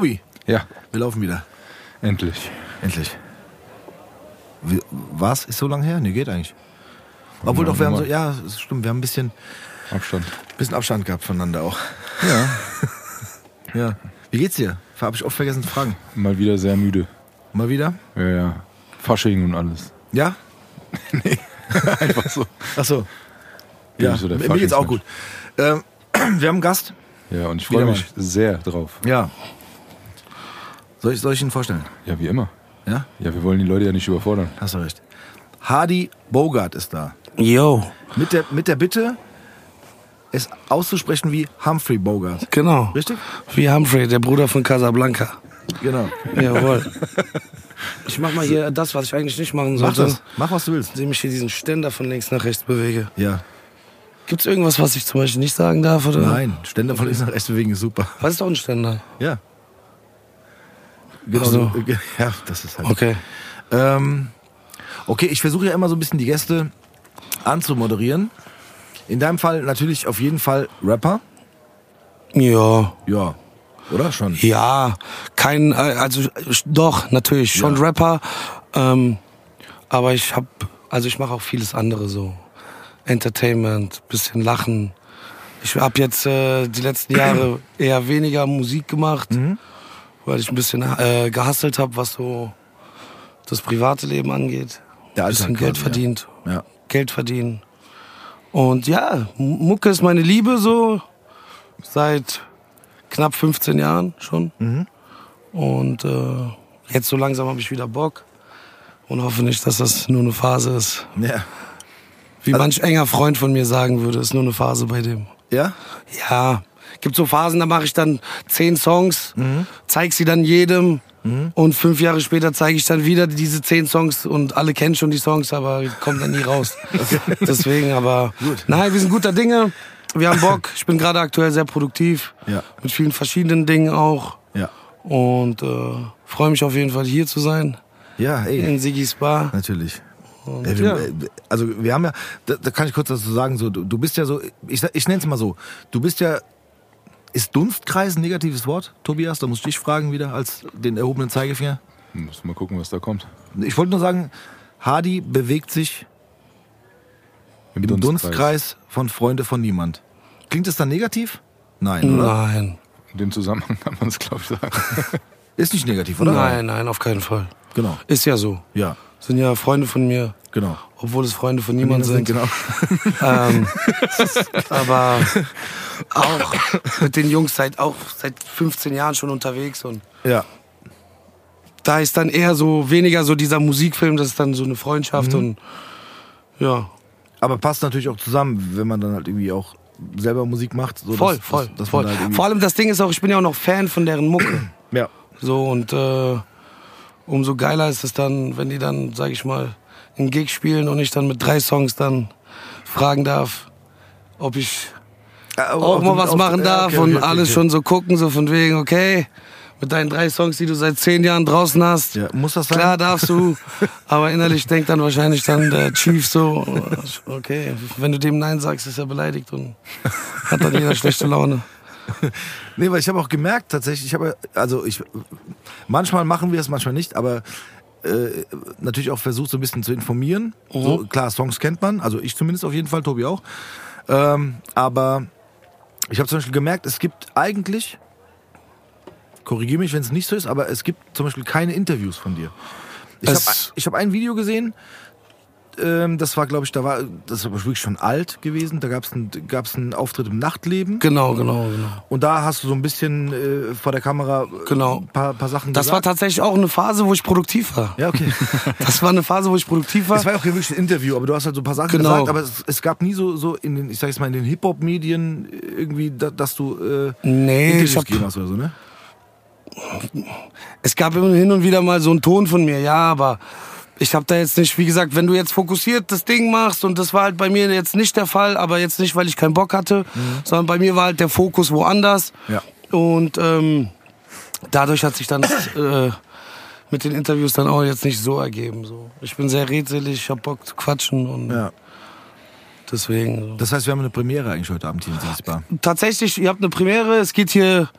Tobi, Ja, wir laufen wieder. endlich. Endlich. Wie, was? Ist so lange her? Nee, geht eigentlich. Obwohl Ja, doch, wir haben so, ja, stimmt, wir haben ein bisschen, Abstand. bisschen Abstand gehabt voneinander auch. Ja, Ja. Wie geht's dir? Habe ich oft vergessen zu fragen. mal wieder sehr müde. Mal wieder? Ja, ja. Fasching und alles. Ja? Einfach so. Ach so. Bin Ja, so der mir geht's auch gut. Ähm, wir haben einen Gast. Ja, und ich freue mich sehr drauf. Ja. Soll ich, soll ich ihn vorstellen? Ja, wie immer. Ja? Ja, wir wollen die Leute ja nicht überfordern. Hast du recht. Hardy Bogart ist da. Yo, Mit der, mit der Bitte, es auszusprechen wie Humphrey Bogart. genau. Richtig? Wie Humphrey, der Bruder von Casablanca. Genau. Jawohl. Ich mach mal hier das, was ich eigentlich nicht machen Mach sollte. das. Mach, was du willst. Indem ich hier diesen Ständer von links nach rechts bewege. Ja. Gibt's irgendwas, was ich zum Beispiel nicht sagen darf? Oder? Nein, Ständer von links nach rechts bewegen ist super. Was ist doch ein Ständer? Ja. Genau so. Ja, das ist halt. Okay. Ähm, okay, ich versuche ja immer so ein bisschen die Gäste anzumoderieren. In deinem Fall natürlich auf jeden Fall Rapper. Ja. Ja. Oder schon? Ja, kein, äh, also doch, natürlich, schon Ja. Rapper. Ähm, aber ich hab, also ich mache auch vieles andere so. Entertainment, bisschen Lachen. Ich habe jetzt äh, die letzten Jahre eher weniger Musik gemacht, Mhm. Weil ich ein bisschen äh, gehustelt habe, was so das private Leben angeht. Der Ein bisschen Alltag Geld quasi, verdient. Ja. Geld verdienen. Und ja, Mucke ist meine Liebe so seit knapp 15 Jahren schon. Mhm. Und äh, jetzt so langsam habe ich wieder Bock und hoffe nicht, dass das nur eine Phase ist. Ja. Wie Also- manch enger Freund von mir sagen würde, ist nur eine Phase bei dem. Ja? Ja, gibt so Phasen, da mache ich dann zehn Songs, Mhm. zeig sie dann jedem und fünf Jahre später zeige ich dann wieder diese zehn Songs und alle kennen schon die Songs, aber kommen dann nie raus. Deswegen, aber nein, wir sind guter Dinge. Wir haben Bock. Ich bin gerade aktuell sehr produktiv Ja. mit vielen verschiedenen Dingen auch Ja. und äh, freue mich auf jeden Fall hier zu sein Ja, ey. in Sigis Bar. Natürlich. Und, wir, ja. äh, Also wir haben ja, da, da kann ich kurz dazu sagen, so, du, du bist ja so, ich, ich nenne es mal so, du bist ja, ist Dunstkreis ein negatives Wort, Tobias? Da muss ich dich fragen wieder als den erhobenen Zeigefinger. Muss mal gucken, was da kommt. Ich wollte nur sagen, Hardy bewegt sich im Dunstkreis. von Freunde von niemand. Klingt es dann negativ? Nein, oder? Nein. In dem Zusammenhang kann man es, glaube ich, sagen. Ist nicht negativ, oder? Nein, nein, auf keinen Fall. Genau. Ist ja so. Ja, Sind ja Freunde von mir, genau. obwohl es Freunde von niemand sind. Genau. Ähm, aber auch mit den Jungs seit auch seit 15 Jahren schon unterwegs und Ja. da ist dann eher so weniger so dieser Musikfilm, das ist dann so eine Freundschaft und ja, Aber passt natürlich auch zusammen, wenn man dann halt irgendwie auch selber Musik macht. So voll, dass- voll, dass, dass voll. Halt Vor allem das Ding ist auch, ich bin ja auch noch Fan von deren Mucke. ja. So und äh, umso geiler ist es dann, wenn die dann, sag ich mal, einen Gig spielen und ich dann mit drei Songs dann fragen darf, ob ich auch mal was machen darf und alles schon so gucken, so von wegen, okay, mit deinen drei Songs, die du seit zehn Jahren draußen hast, Ja, muss das sein? klar darfst du, aber innerlich denkt dann wahrscheinlich dann der Chief so, okay, wenn du dem Nein sagst, ist er beleidigt und hat dann jeder schlechte Laune. Nee, weil ich habe auch gemerkt, tatsächlich, ich habe, also ich, manchmal machen wir es, manchmal nicht, aber äh, natürlich auch versucht, so ein bisschen zu informieren. So, klar, Songs kennt man, also ich zumindest auf jeden Fall, Tobi auch. Ähm, aber ich habe zum Beispiel gemerkt, es gibt eigentlich, korrigiere mich, wenn es nicht so ist, aber es gibt zum Beispiel keine Interviews von dir. Ich habe hab ein Video gesehen, ähm, das war, glaube ich, da war, das war wirklich schon alt gewesen. Da gab es einen, gab's einen Auftritt im Nachtleben. Genau, genau, genau. Und da hast du so ein bisschen äh, vor der Kamera äh, Genau. ein paar, paar Sachen Das war tatsächlich auch eine Phase, wo ich produktiv war. ja, okay. Das war eine Phase, wo ich produktiv war. Es war ja auch hier wirklich ein Interview, aber du hast halt so ein paar Sachen Genau. gesagt, aber es, es gab nie so, so in den, ich sag jetzt mal, in den Hip-Hop-Medien irgendwie, da, dass du äh, Nee, Interviews ich hab, gegeben hast oder so, ne? es gab immer hin und wieder mal so einen Ton von mir, ja, aber ich habe da jetzt nicht, wie gesagt, wenn du jetzt fokussiert das Ding machst und das war halt bei mir jetzt nicht der Fall, aber jetzt nicht, weil ich keinen Bock hatte, sondern bei mir war halt der Fokus woanders. Ja. Und ähm, dadurch hat sich dann äh, mit den Interviews dann auch jetzt nicht so ergeben. So. Ich bin sehr redselig, ich hab Bock zu quatschen und Ja. deswegen. So. Das heißt, wir haben eine Premiere eigentlich heute Abend hier in Siegbar. Tatsächlich, ihr habt eine Premiere, es geht hier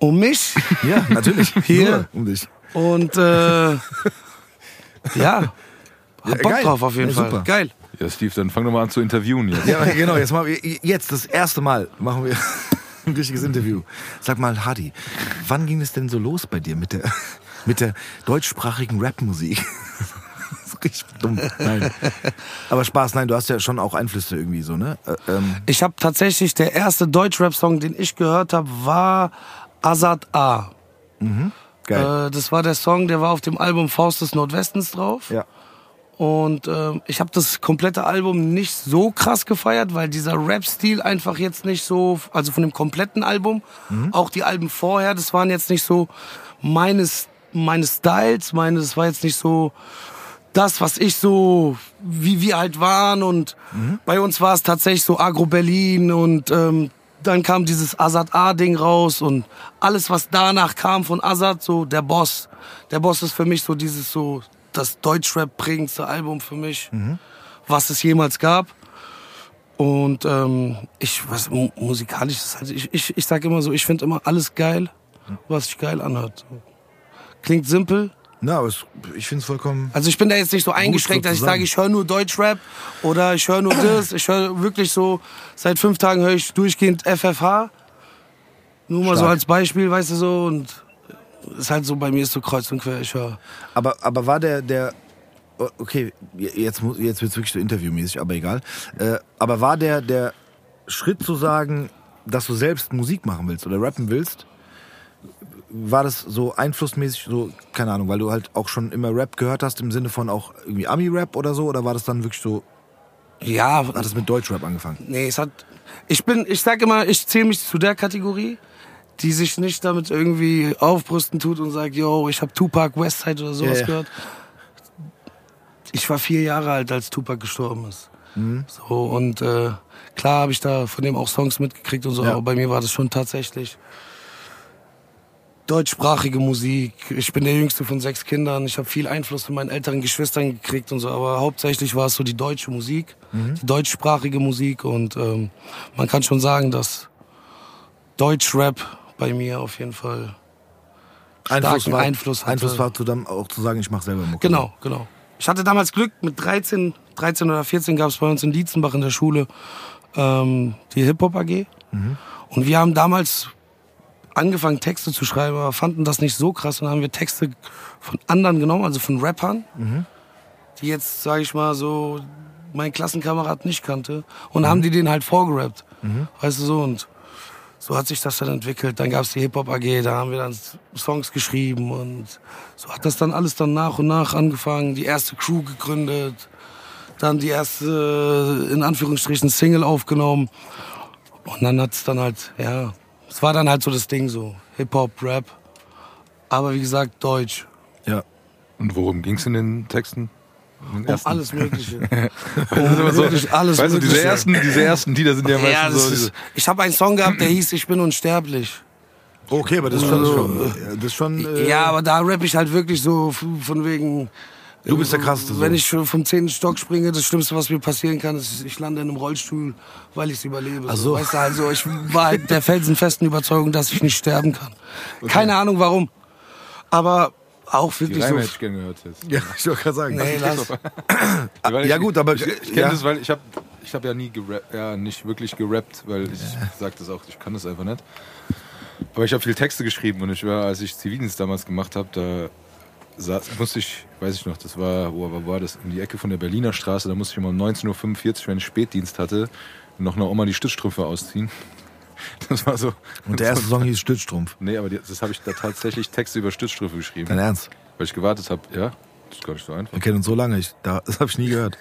um mich. Ja, natürlich. Hier. Nur um dich. Und äh, ja, hab Ja, Bock geil. drauf auf jeden Ja, Fall. super. Geil. Ja, Steve, dann fang doch mal an zu interviewen jetzt. Ja, genau, jetzt, mal, jetzt das erste Mal machen wir ein richtiges Interview. Sag mal, Hadi, wann ging es denn so los bei dir mit der, mit der deutschsprachigen Rapmusik? Richtig dumm. Nein. Aber Spaß, nein, du hast ja schon auch Einflüsse irgendwie so, ne? Äh, ähm, Ich habe tatsächlich, der erste Deutschrap-Song, den ich gehört habe, war Azad A. geil. Äh, das war der Song, der war auf dem Album Faust des Nordwestens drauf. ja. Und ähm, ich habe das komplette Album nicht so krass gefeiert, weil dieser Rap-Stil einfach jetzt nicht so, also von dem kompletten Album, auch die Alben vorher, das waren jetzt nicht so meines, meine Styles, meine, das war jetzt nicht so das, was ich so, wie wir halt waren. Und bei uns war es tatsächlich so Agro-Berlin und ähm, dann kam dieses Azad A-Ding raus und alles, was danach kam von Azad, so der Boss. Der Boss ist für mich so dieses so, das Deutschrap prägendste Album für mich, was es jemals gab. Und ähm, ich, was mu- musikalisch ist halt, ich, ich, ich sag immer so, ich finde immer alles geil, was sich geil anhört. Klingt simpel. Na, aber es, ich finde es vollkommen. Also ich bin da jetzt nicht so eingeschränkt, dass ich sage, ich höre nur Deutschrap oder ich höre nur das. Ich höre wirklich so, seit fünf Tagen höre ich durchgehend FFH. Nur mal so Stark. als Beispiel, weißt du so. Und ist halt so, bei mir ist so kreuz und quer. Ich höre Aber, aber war der, der, okay, jetzt, muss- jetzt wird es wirklich so interviewmäßig, aber egal. Äh, aber war der, der Schritt zu sagen, dass du selbst Musik machen willst oder rappen willst, war das so einflussmäßig, so, keine Ahnung, weil du halt auch schon immer Rap gehört hast, im Sinne von auch irgendwie Ami-Rap oder so, oder war das dann wirklich so, ja, hat es mit Deutschrap angefangen? Nee, es hat. Ich bin, ich sag immer, ich zähle mich zu der Kategorie, die sich nicht damit irgendwie aufbrüsten tut und sagt, yo, ich habe Tupac Westside oder sowas ja. gehört. Ich war vier Jahre alt, als Tupac gestorben ist. Mhm. So und äh, klar habe ich da von dem auch Songs mitgekriegt und so, Ja. aber bei mir war das schon tatsächlich deutschsprachige Musik. Ich bin der jüngste von sechs Kindern. Ich habe viel Einfluss von meinen älteren Geschwistern gekriegt und so, aber hauptsächlich war es so die deutsche Musik, die deutschsprachige Musik und ähm, man kann schon sagen, dass Deutschrap bei mir auf jeden Fall starken war, Einfluss hatte. Einfluss war zu dann auch zu sagen, ich mache selber Mucke. Genau, genau. Ich hatte damals Glück, mit 13, 13 oder 14 gab es bei uns in Dietzenbach in der Schule ähm, die Hip-Hop AG. Und wir haben damals angefangen, Texte zu schreiben, aber fanden das nicht so krass. Und dann haben wir Texte von anderen genommen, also von Rappern, die jetzt, sage ich mal, so mein Klassenkamerad nicht kannte. Und haben die den halt vorgerappt. Weißt du so, und so hat sich das dann entwickelt. Dann gab's die Hip-Hop AG, da haben wir dann Songs geschrieben und so hat das dann alles dann nach und nach angefangen. Die erste Crew gegründet, dann die erste, in Anführungsstrichen, Single aufgenommen. Und dann hat's dann halt, ja, es war dann halt so das Ding so, Hip-Hop, Rap. Aber wie gesagt, Deutsch. Ja. Und worum ging's in den Texten? Um alles Mögliche. Das ist immer so, wirklich alles weißt du, diese Mögliche. ersten, diese ersten Lieder sind ja meistens Ja, so. ist, ich habe einen Song gehabt, der hieß Ich bin unsterblich. Okay, aber das ist schon, schon das ist schon äh, Ja, aber da rapp ich halt wirklich so von wegen. Du bist der Krasseste, so. Wenn ich vom zehnten Stock springe, das Schlimmste, was mir passieren kann, ist, ich lande in einem Rollstuhl, weil ich es überlebe. Ach so. Weißt du, also ich war halt der felsenfesten Überzeugung, dass ich nicht sterben kann. Keine Ahnung warum. Aber auch die wirklich Reime so. hätte ich gerne gehört jetzt. ja, ich wollte gerade sagen. Nee, lass. Weil Ja, gut, aber- ich, ich kenne ja. das, weil ich habe ich hab ja nie gerappt, ja nicht wirklich gerappt, weil ich sag das auch, ich kann das einfach nicht. Aber ich habe viel Texte geschrieben und ich war, als ich Zivildienst damals gemacht habe, da saß, musste ich, weiß ich noch, das war, wo wo war das? In die Ecke von der Berliner Straße, da musste ich immer um 19.45 Uhr, wenn ich Spätdienst hatte, noch einer Oma die Stützstrümpfe ausziehen. Das war so. Und der erste Song hieß Stützstrumpf. Nee, aber die, das habe ich da tatsächlich Texte über Stützstrümpfe geschrieben. Dein Ernst? Weil ich gewartet habe, ja, das ist gar nicht so einfach. Wir kennen uns so lange, ich, da, das habe ich nie gehört.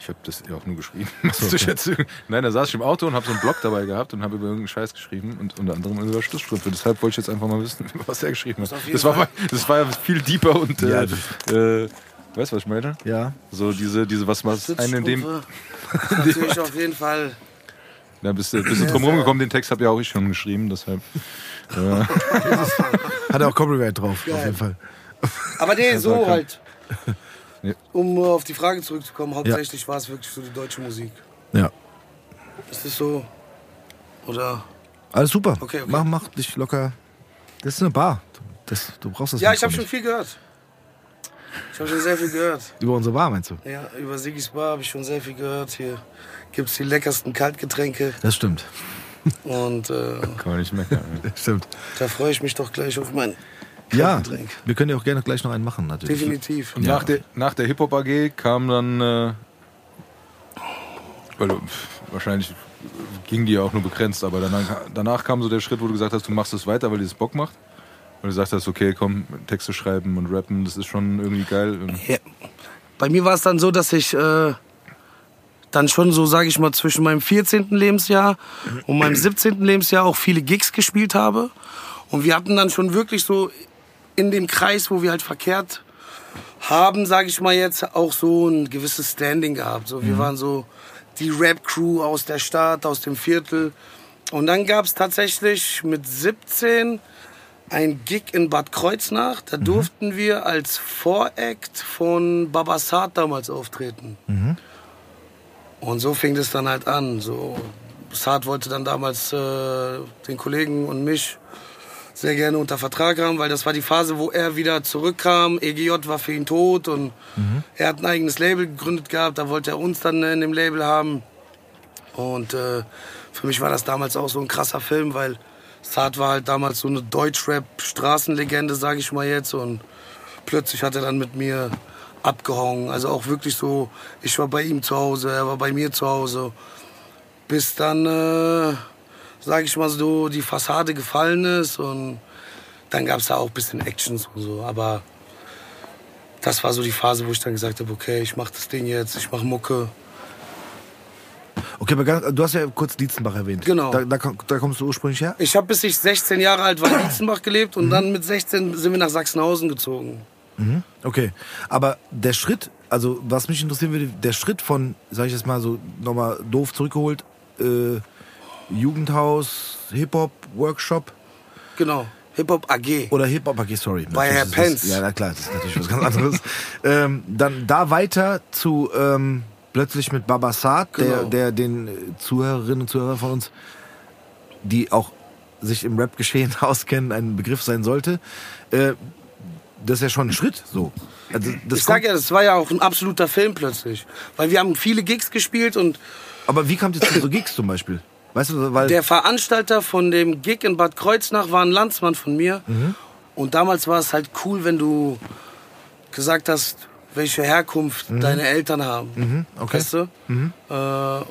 Ich habe das ja auch nur geschrieben. Ich jetzt, nein, da saß ich im Auto und habe so einen Blog dabei gehabt und habe über irgendeinen Scheiß geschrieben und unter anderem über Stützstrümpfe. Deshalb wollte ich jetzt einfach mal wissen, was er geschrieben hat. Das war, das war ja viel deeper und Ja, äh, äh, weißt du, was ich meine? Ja. So diese, diese was was einen in dem, Sitzstrümpfe. Natürlich auf jeden Fall. da bist du, bist du drum rumgekommen. Den Text habe ja auch ich schon geschrieben, deshalb. Hat er auch Copyright drauf, auf jeden Fall. Aber nee, so kann- halt. Nee. Um auf die Frage zurückzukommen, hauptsächlich war es wirklich so die deutsche Musik. Ja. Ist das so? Oder? Alles super. Okay, okay. Mach, mach dich locker. Das ist eine Bar. Das, du brauchst das Ja, ich habe schon viel gehört. Ich habe schon sehr viel gehört. Über unsere Bar, meinst du? Ja, über Sigis Bar habe ich schon sehr viel gehört. Hier gibt es die leckersten Kaltgetränke. Das stimmt. Und äh, Kann man nicht meckern. Das stimmt. da freue ich mich doch gleich auf mein Ja, wir können ja auch gerne gleich noch einen machen, natürlich. Definitiv. Und nach der, nach der Hip-Hop AG kam dann, äh, weil, pff, wahrscheinlich ging die ja auch nur begrenzt, aber danach, danach kam so der Schritt, wo du gesagt hast, du machst es weiter, weil dir das Bock macht. Weil du gesagt hast, okay, komm, Texte schreiben und rappen, das ist schon irgendwie geil. Und Ja. Bei mir war es dann so, dass ich äh, dann schon so, sage ich mal, zwischen meinem 14. Lebensjahr und meinem 17. Lebensjahr auch viele Gigs gespielt habe. Und wir hatten dann schon wirklich so in dem Kreis, wo wir halt verkehrt haben, sage ich mal jetzt, auch so ein gewisses Standing gehabt. So, wir waren so die Rap-Crew aus der Stadt, aus dem Viertel. Und dann gab es tatsächlich mit 17 ein Gig in Bad Kreuznach. Da durften wir als Voract von Babasat damals auftreten. Und so fing das dann halt an. So, Saad wollte dann damals äh, den Kollegen und mich sehr gerne unter Vertrag haben, weil das war die Phase, wo er wieder zurückkam. EGJ war für ihn tot und er hat ein eigenes Label gegründet gehabt. Da wollte er uns dann in dem Label haben. Und äh, für mich war das damals auch so ein krasser Film, weil Saad war halt damals so eine Deutschrap-Straßenlegende, sage ich mal jetzt. Und plötzlich hat er dann mit mir abgehauen. Also auch wirklich so, ich war bei ihm zu Hause, er war bei mir zu Hause. Bis dann, äh, sage ich mal so, die Fassade gefallen ist und dann gab es da auch ein bisschen Actions und so. Aber das war so die Phase, wo ich dann gesagt habe, okay, ich mache das Ding jetzt, ich mache Mucke. Okay, aber ganz, du hast ja kurz Dietzenbach erwähnt. Genau. Da, da, da kommst du ursprünglich her? Ich habe bis ich 16 Jahre alt war in Dietzenbach gelebt und dann mit 16 sind wir nach Sachsenhausen gezogen. Okay. Aber der Schritt, also was mich interessieren würde, der Schritt von, sag ich jetzt mal so nochmal doof zurückgeholt, äh, Jugendhaus, Hip-Hop-Workshop Genau, Hip-Hop AG. oder Hip-Hop AG, sorry. Bei Natürlich Herr. Das, ja, na klar, das ist natürlich was ganz anderes. ähm, dann da weiter zu ähm, plötzlich mit Babasat, der, Genau. der den äh, Zuhörerinnen und Zuhörern von uns, die auch sich im Rap-Geschehen auskennen, ein Begriff sein sollte. Äh, das ist ja schon ein Schritt, so. Also, das ich sag ja, das war ja auch ein absoluter Film plötzlich. Weil wir haben viele Gigs gespielt und Aber wie kamt ihr zu so Gigs zum Beispiel? Weißt du, weil der Veranstalter von dem Gig in Bad Kreuznach war ein Landsmann von mir. Und damals war es halt cool, wenn du gesagt hast, welche Herkunft deine Eltern haben. okay. Weißt du? Äh,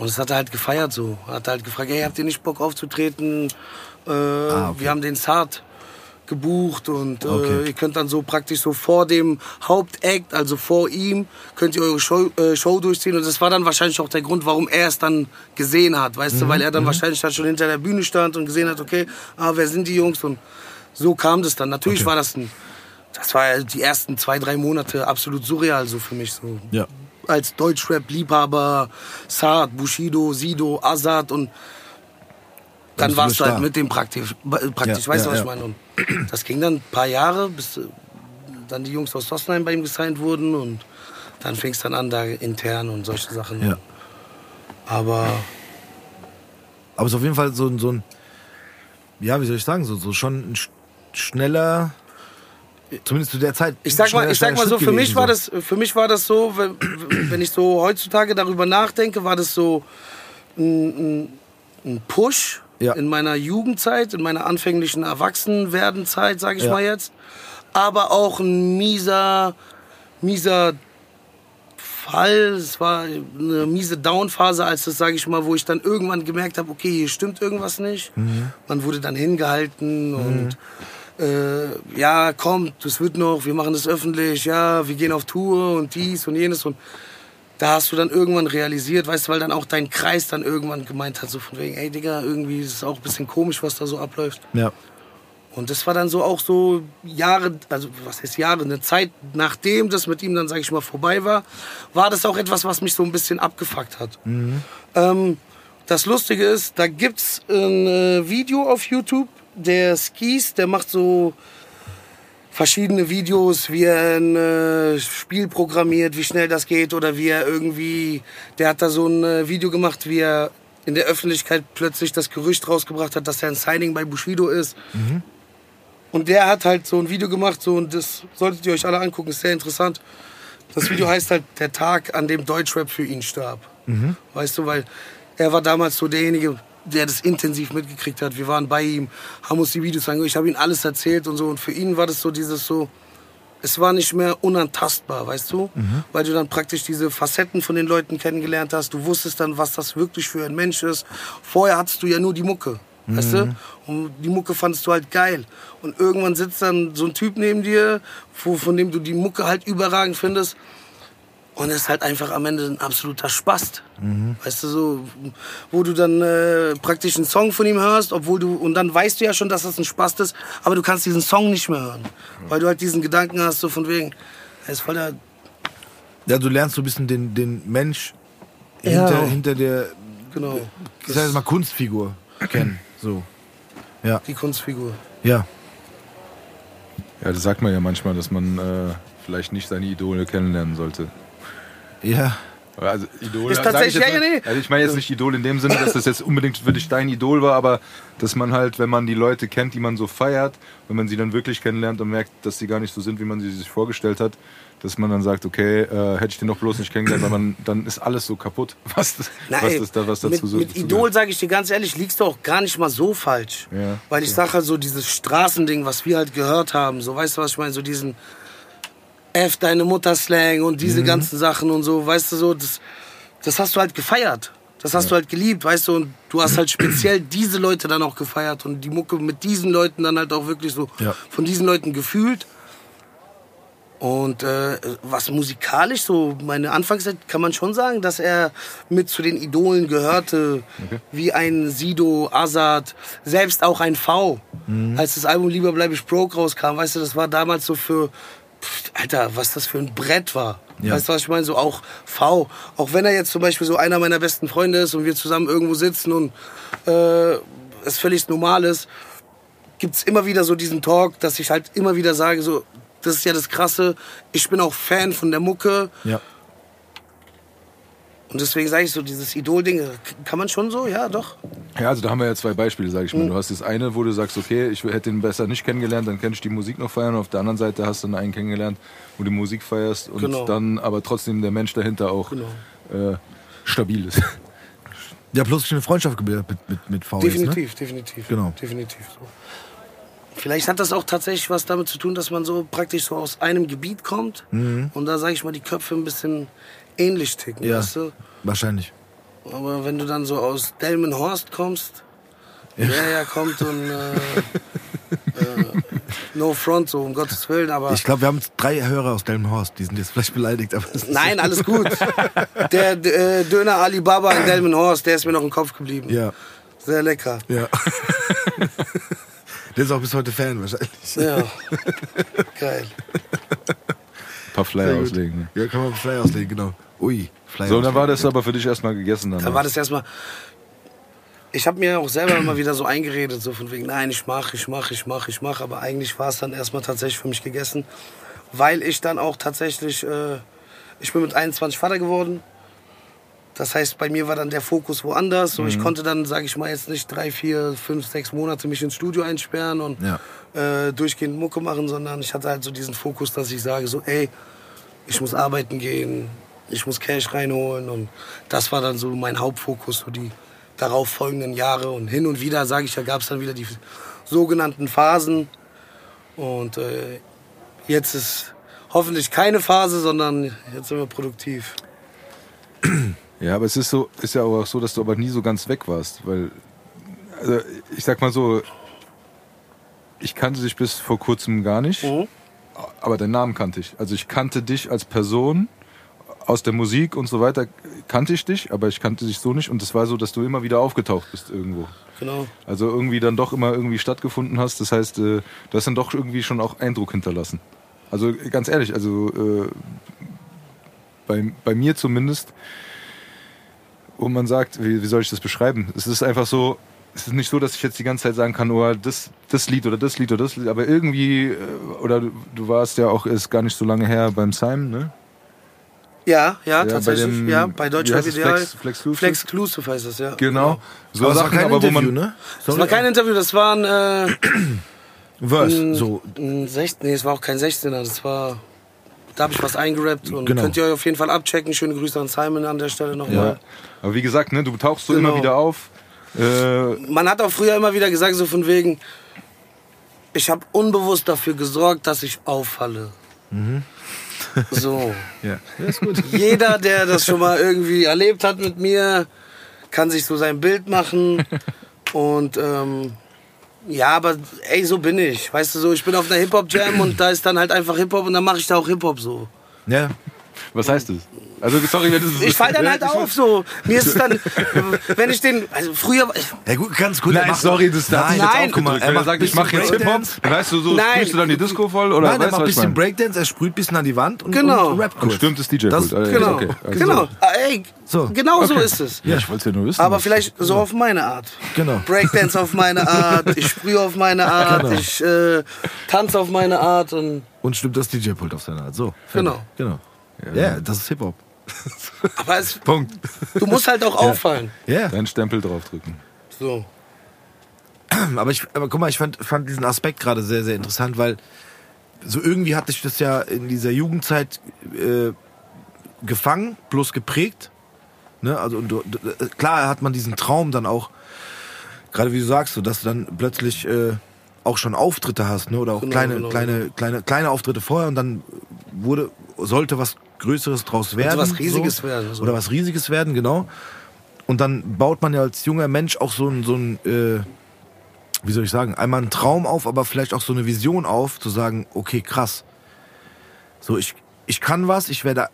und das hat er halt gefeiert so. Hat halt gefragt, hey, habt ihr nicht Bock aufzutreten? Äh, okay. Wir haben den Zart gebucht und äh, Okay. ihr könnt dann so praktisch so vor dem Hauptakt, also vor ihm, könnt ihr eure Show, äh, Show durchziehen. Und das war dann wahrscheinlich auch der Grund, warum er es dann gesehen hat, weißt du, weil er dann wahrscheinlich dann schon hinter der Bühne stand und gesehen hat, okay, ah, wer sind die Jungs? Und so kam das dann. Natürlich Okay. war das ein, das war die ersten zwei, drei Monate absolut surreal so für mich so ja. als Deutschrap-Liebhaber, Saad, Bushido, Sido, Azad und dann du warst du halt mit dem praktisch, praktisch Ja, weißt ja, du, was ja. ich meine? Und das ging dann ein paar Jahre, bis äh, dann die Jungs aus Sossenheim bei ihm gesigned wurden und dann fing es dann an, da intern und solche Sachen. Ja. Aber Aber es ist auf jeden Fall so, ein- so ein, ja, wie soll ich sagen, so, so schon ein sch- schneller, zumindest zu der Zeit. ich sag mal, ich sag mal so, für mich war das, für mich war das so, wenn, wenn ich so heutzutage darüber nachdenke, war das so ein, ein, ein Push Ja. in meiner Jugendzeit, in meiner anfänglichen Erwachsenwerdenzeit, sage ich Ja. mal jetzt. aber auch ein mieser, mieser Fall. Es war eine miese Downphase, als das, sage ich mal, wo ich dann irgendwann gemerkt habe, okay, hier stimmt irgendwas nicht. Man wurde dann hingehalten und äh, ja, kommt, das wird noch, wir machen das öffentlich, ja, wir gehen auf Tour und dies und jenes und da hast du dann irgendwann realisiert, weißt du, weil dann auch dein Kreis dann irgendwann gemeint hat, so von wegen, ey Digga, irgendwie ist es auch ein bisschen komisch, was da so abläuft. Ja. Und das war dann so auch so Jahre, also was heißt Jahre, eine Zeit nachdem das mit ihm dann, sag ich mal, vorbei war, war das auch etwas, was mich so ein bisschen abgefuckt hat. Ähm, das Lustige ist, da gibt's ein äh, Video auf YouTube, der Skis, der macht so verschiedene Videos, wie er ein äh, Spiel programmiert, wie schnell das geht oder wie er irgendwie, der hat da so ein äh, Video gemacht, wie er in der Öffentlichkeit plötzlich das Gerücht rausgebracht hat, dass er ein Signing bei Bushido ist. Und der hat halt so ein Video gemacht, so, und das solltet ihr euch alle angucken, ist sehr interessant. Das Video heißt halt Der Tag, an dem Deutschrap für ihn starb. Weißt du, weil er war damals so derjenige, der das intensiv mitgekriegt hat. Wir waren bei ihm, haben uns die Videos angeguckt, ich habe ihm alles erzählt und so. Und für ihn war das so dieses so, es war nicht mehr unantastbar, weißt du? Weil du dann praktisch diese Facetten von den Leuten kennengelernt hast. Du wusstest dann, was das wirklich für ein Mensch ist. Vorher hattest du ja nur die Mucke, weißt du? Und die Mucke fandest du halt geil. Und irgendwann sitzt dann so ein Typ neben dir, wo, von dem du die Mucke halt überragend findest. Und er ist halt einfach am Ende ein absoluter Spast. Weißt du, so, wo du dann äh, praktisch einen Song von ihm hörst, obwohl du, und dann weißt du ja schon, dass das ein Spast ist, aber du kannst diesen Song nicht mehr hören. Weil du halt diesen Gedanken hast, so von wegen, er ist voll der, Ja, du lernst so ein bisschen den, den Mensch Ja. hinter, hinter der, genau, ich sag jetzt mal, Kunstfigur kennen. So. die Kunstfigur. Ja. Ja, das sagt man ja manchmal, dass man äh, vielleicht nicht seine Idole kennenlernen sollte. Ja. Also Idol, Ist ich tatsächlich- jetzt ja, ja, nee. Also ich meine jetzt nicht Idol in dem Sinne, dass das jetzt unbedingt für dich dein Idol war, aber dass man halt, wenn man die Leute kennt, die man so feiert, wenn man sie dann wirklich kennenlernt und merkt, dass sie gar nicht so sind, wie man sie sich vorgestellt hat, dass man dann sagt, okay, äh, hätte ich den doch bloß nicht kennengelernt, weil man, dann ist alles so kaputt, was, das, Na, was, ey, das da, was dazu mit, so mit dazu Idol, sage ich dir ganz ehrlich, liegst du auch gar nicht mal so falsch. Ja, Weil ich sage halt so, dieses Straßending, was wir halt gehört haben, so weißt du, was ich meine, so diesen F deine Mutter Slang und diese ganzen Sachen und so, weißt du so, das, das hast du halt gefeiert. Das hast du halt geliebt, weißt du, und du hast halt speziell diese Leute dann auch gefeiert und die Mucke mit diesen Leuten dann halt auch wirklich so Ja. von diesen Leuten gefühlt. Und äh, was musikalisch so, meine Anfangszeit kann man schon sagen, dass er mit zu den Idolen gehörte, wie ein Sido, Azad, selbst auch ein V. Als das Album Lieber bleibe ich broke rauskam, weißt du, das war damals so für, pff, Alter, was das für ein Brett war. Ja. Weißt du, was ich meine? So auch V. Auch wenn er jetzt zum Beispiel so einer meiner besten Freunde ist und wir zusammen irgendwo sitzen und äh, es völlig normal ist, gibt's immer wieder so diesen Talk, dass ich halt immer wieder sage, so, das ist ja das Krasse, ich bin auch Fan von der Mucke Ja. Und deswegen sage ich so, dieses Idol-Ding, äh, kann man schon so, ja, doch. Ja, also da haben wir ja zwei Beispiele, sag Mhm. ich mal. Du hast das eine, wo du sagst, okay, ich hätte ihn besser nicht kennengelernt, dann kann ich die Musik noch feiern. Und auf der anderen Seite hast du dann einen kennengelernt, wo du Musik feierst und Genau. dann aber trotzdem der Mensch dahinter auch Genau. äh, stabil ist. Ja, plus eine Freundschaft gebildet mit, mit, mit VS, Ne? Definitiv, definitiv. Genau. Definitiv so. Vielleicht hat das auch tatsächlich was damit zu tun, dass man so praktisch so aus einem Gebiet kommt und da, sage ich mal, die Köpfe ein bisschen ähnlich ticken, Ja. weißt du? Wahrscheinlich. Aber wenn du dann so aus Delmenhorst kommst, der ja kommt und äh, äh, no front, so um Gottes Willen, aber Ich glaube, wir haben drei Hörer aus Delmenhorst, die sind jetzt vielleicht beleidigt, aber nein, alles gut. Der äh, Döner Alibaba in Delmenhorst, der ist mir noch im Kopf geblieben. Ja, Sehr lecker. ja. Der ist auch bis heute Fan wahrscheinlich. Ja. Geil. Ein paar Flyer auslegen. Ne? Ja, kann man Flyer auslegen, genau. Ui, Flyer So, dann auslegen. war das aber für dich erstmal gegessen. Dann Da war das erstmal. Ich habe mir auch selber immer wieder so eingeredet, so von wegen, nein, ich mach, ich mach, ich mach, ich mach. Aber eigentlich war es dann erstmal tatsächlich für mich gegessen, weil ich dann auch tatsächlich, äh, ich bin mit 21 Vater geworden. Das heißt, bei mir war dann der Fokus woanders. So, ich konnte dann, sage ich mal, jetzt nicht drei, vier, fünf, sechs Monate mich ins Studio einsperren und Ja. äh, durchgehend Mucke machen, sondern ich hatte halt so diesen Fokus, dass ich sage so, ey, ich muss arbeiten gehen, ich muss Cash reinholen und das war dann so mein Hauptfokus für die darauf folgenden Jahre und hin und wieder, sage ich ja, gab es dann wieder die sogenannten Phasen und äh, jetzt ist hoffentlich keine Phase, sondern jetzt sind wir produktiv. Ja, aber es ist so, ist ja auch so, dass du aber nie so ganz weg warst, weil, also ich sag mal so, ich kannte dich bis vor kurzem gar nicht, Mhm. aber deinen Namen kannte ich. Also ich kannte dich als Person aus der Musik und so weiter, kannte ich dich, aber ich kannte dich so nicht und es war so, dass du immer wieder aufgetaucht bist irgendwo. Genau. Also irgendwie dann doch immer irgendwie stattgefunden hast. Das heißt, äh, du hast dann doch irgendwie schon auch Eindruck hinterlassen. Also ganz ehrlich, also äh, bei, bei mir zumindest, wo man sagt, wie, wie soll ich das beschreiben? Es ist einfach so, es ist nicht so, dass ich jetzt die ganze Zeit sagen kann, oh, das, das Lied oder das Lied oder das Lied, aber irgendwie, äh, oder du, du warst ja auch, ist gar nicht so lange her beim Simon, ne? Ja, ja, bei tatsächlich. dem- ja, bei Deutschland? Ideal. Flex- Flexclusive? Flexclusive heißt das, ja. Genau. So aber es war Sachen, kein aber wo Interview, man. ne? Das war kein Interview, das war ein, äh, Verse, so. ein 16, nee, es war auch kein 16er, das war, da habe ich was eingerappt und Genau. könnt ihr euch auf jeden Fall abchecken. Schöne Grüße an Simon an der Stelle nochmal. Ja. Aber wie gesagt, ne, du tauchst so Genau. immer wieder auf. Äh, Man hat auch früher immer wieder gesagt, so von wegen, ich habe unbewusst dafür gesorgt, dass ich auffalle. So. Ja, ja ist gut. Jeder, der das schon mal irgendwie erlebt hat mit mir, kann sich so sein Bild machen. Und ähm, ja, aber ey, so bin ich. Weißt du so, ich bin auf einer Hip-Hop-Jam und da ist dann halt einfach Hip-Hop und dann mache ich da auch Hip-Hop so. Ja. was heißt das? Also sorry, wenn das Ich fall dann halt auf so. Mir ist es dann, wenn ich den, also früher, Ja gut, ganz gut. Nein, sorry, das da hat Nein, mich jetzt Nein. Guck mal, er Wenn er macht sagt, ich mache jetzt Hip-Hop, Breakdance. dann weißt du, so Nein. sprühst du dann die Disco voll oder Nein, er weißt macht du, ein ich bisschen? Breakdance, er sprüht ein bisschen an die Wand und, Genau. und rappt Und kurz. stimmt das DJ-Pult. Das- Ah, genau, okay, alles genau. Ah, Ey, So. genau so Okay. ist es. Ja, ich wollte es ja nur wissen. Aber vielleicht so auf meine Art. Genau. Breakdance auf meine Art, ich sprühe auf meine Art, Genau. ich äh, tanze auf meine Art und Und stimmt das DJ-Pult auf seine Art. So. fertig. Genau. Genau. Ja, das ist Hip-Hop. Aber es, Punkt. du musst halt auch auffallen. Ja. Deinen Stempel draufdrücken. So. Aber, ich, aber guck mal, ich fand, fand diesen Aspekt gerade sehr, sehr interessant, weil so irgendwie hatte ich das ja in dieser Jugendzeit äh, gefangen, bloß geprägt. Ne? Also und du, du, klar hat man diesen Traum dann auch, gerade wie du sagst, so, dass du dann plötzlich äh, auch schon Auftritte hast, ne? Oder auch Genau, kleine, genau, kleine, kleine, kleine Auftritte vorher und dann wurde, sollte was Größeres draus werden. was Riesiges so. werden, so. Oder was Riesiges werden, genau. Und dann baut man ja als junger Mensch auch so ein, so ein äh, wie soll ich sagen, einmal einen Traum auf, aber vielleicht auch so eine Vision auf, zu sagen, okay, krass. So, ich, ich kann was, ich werde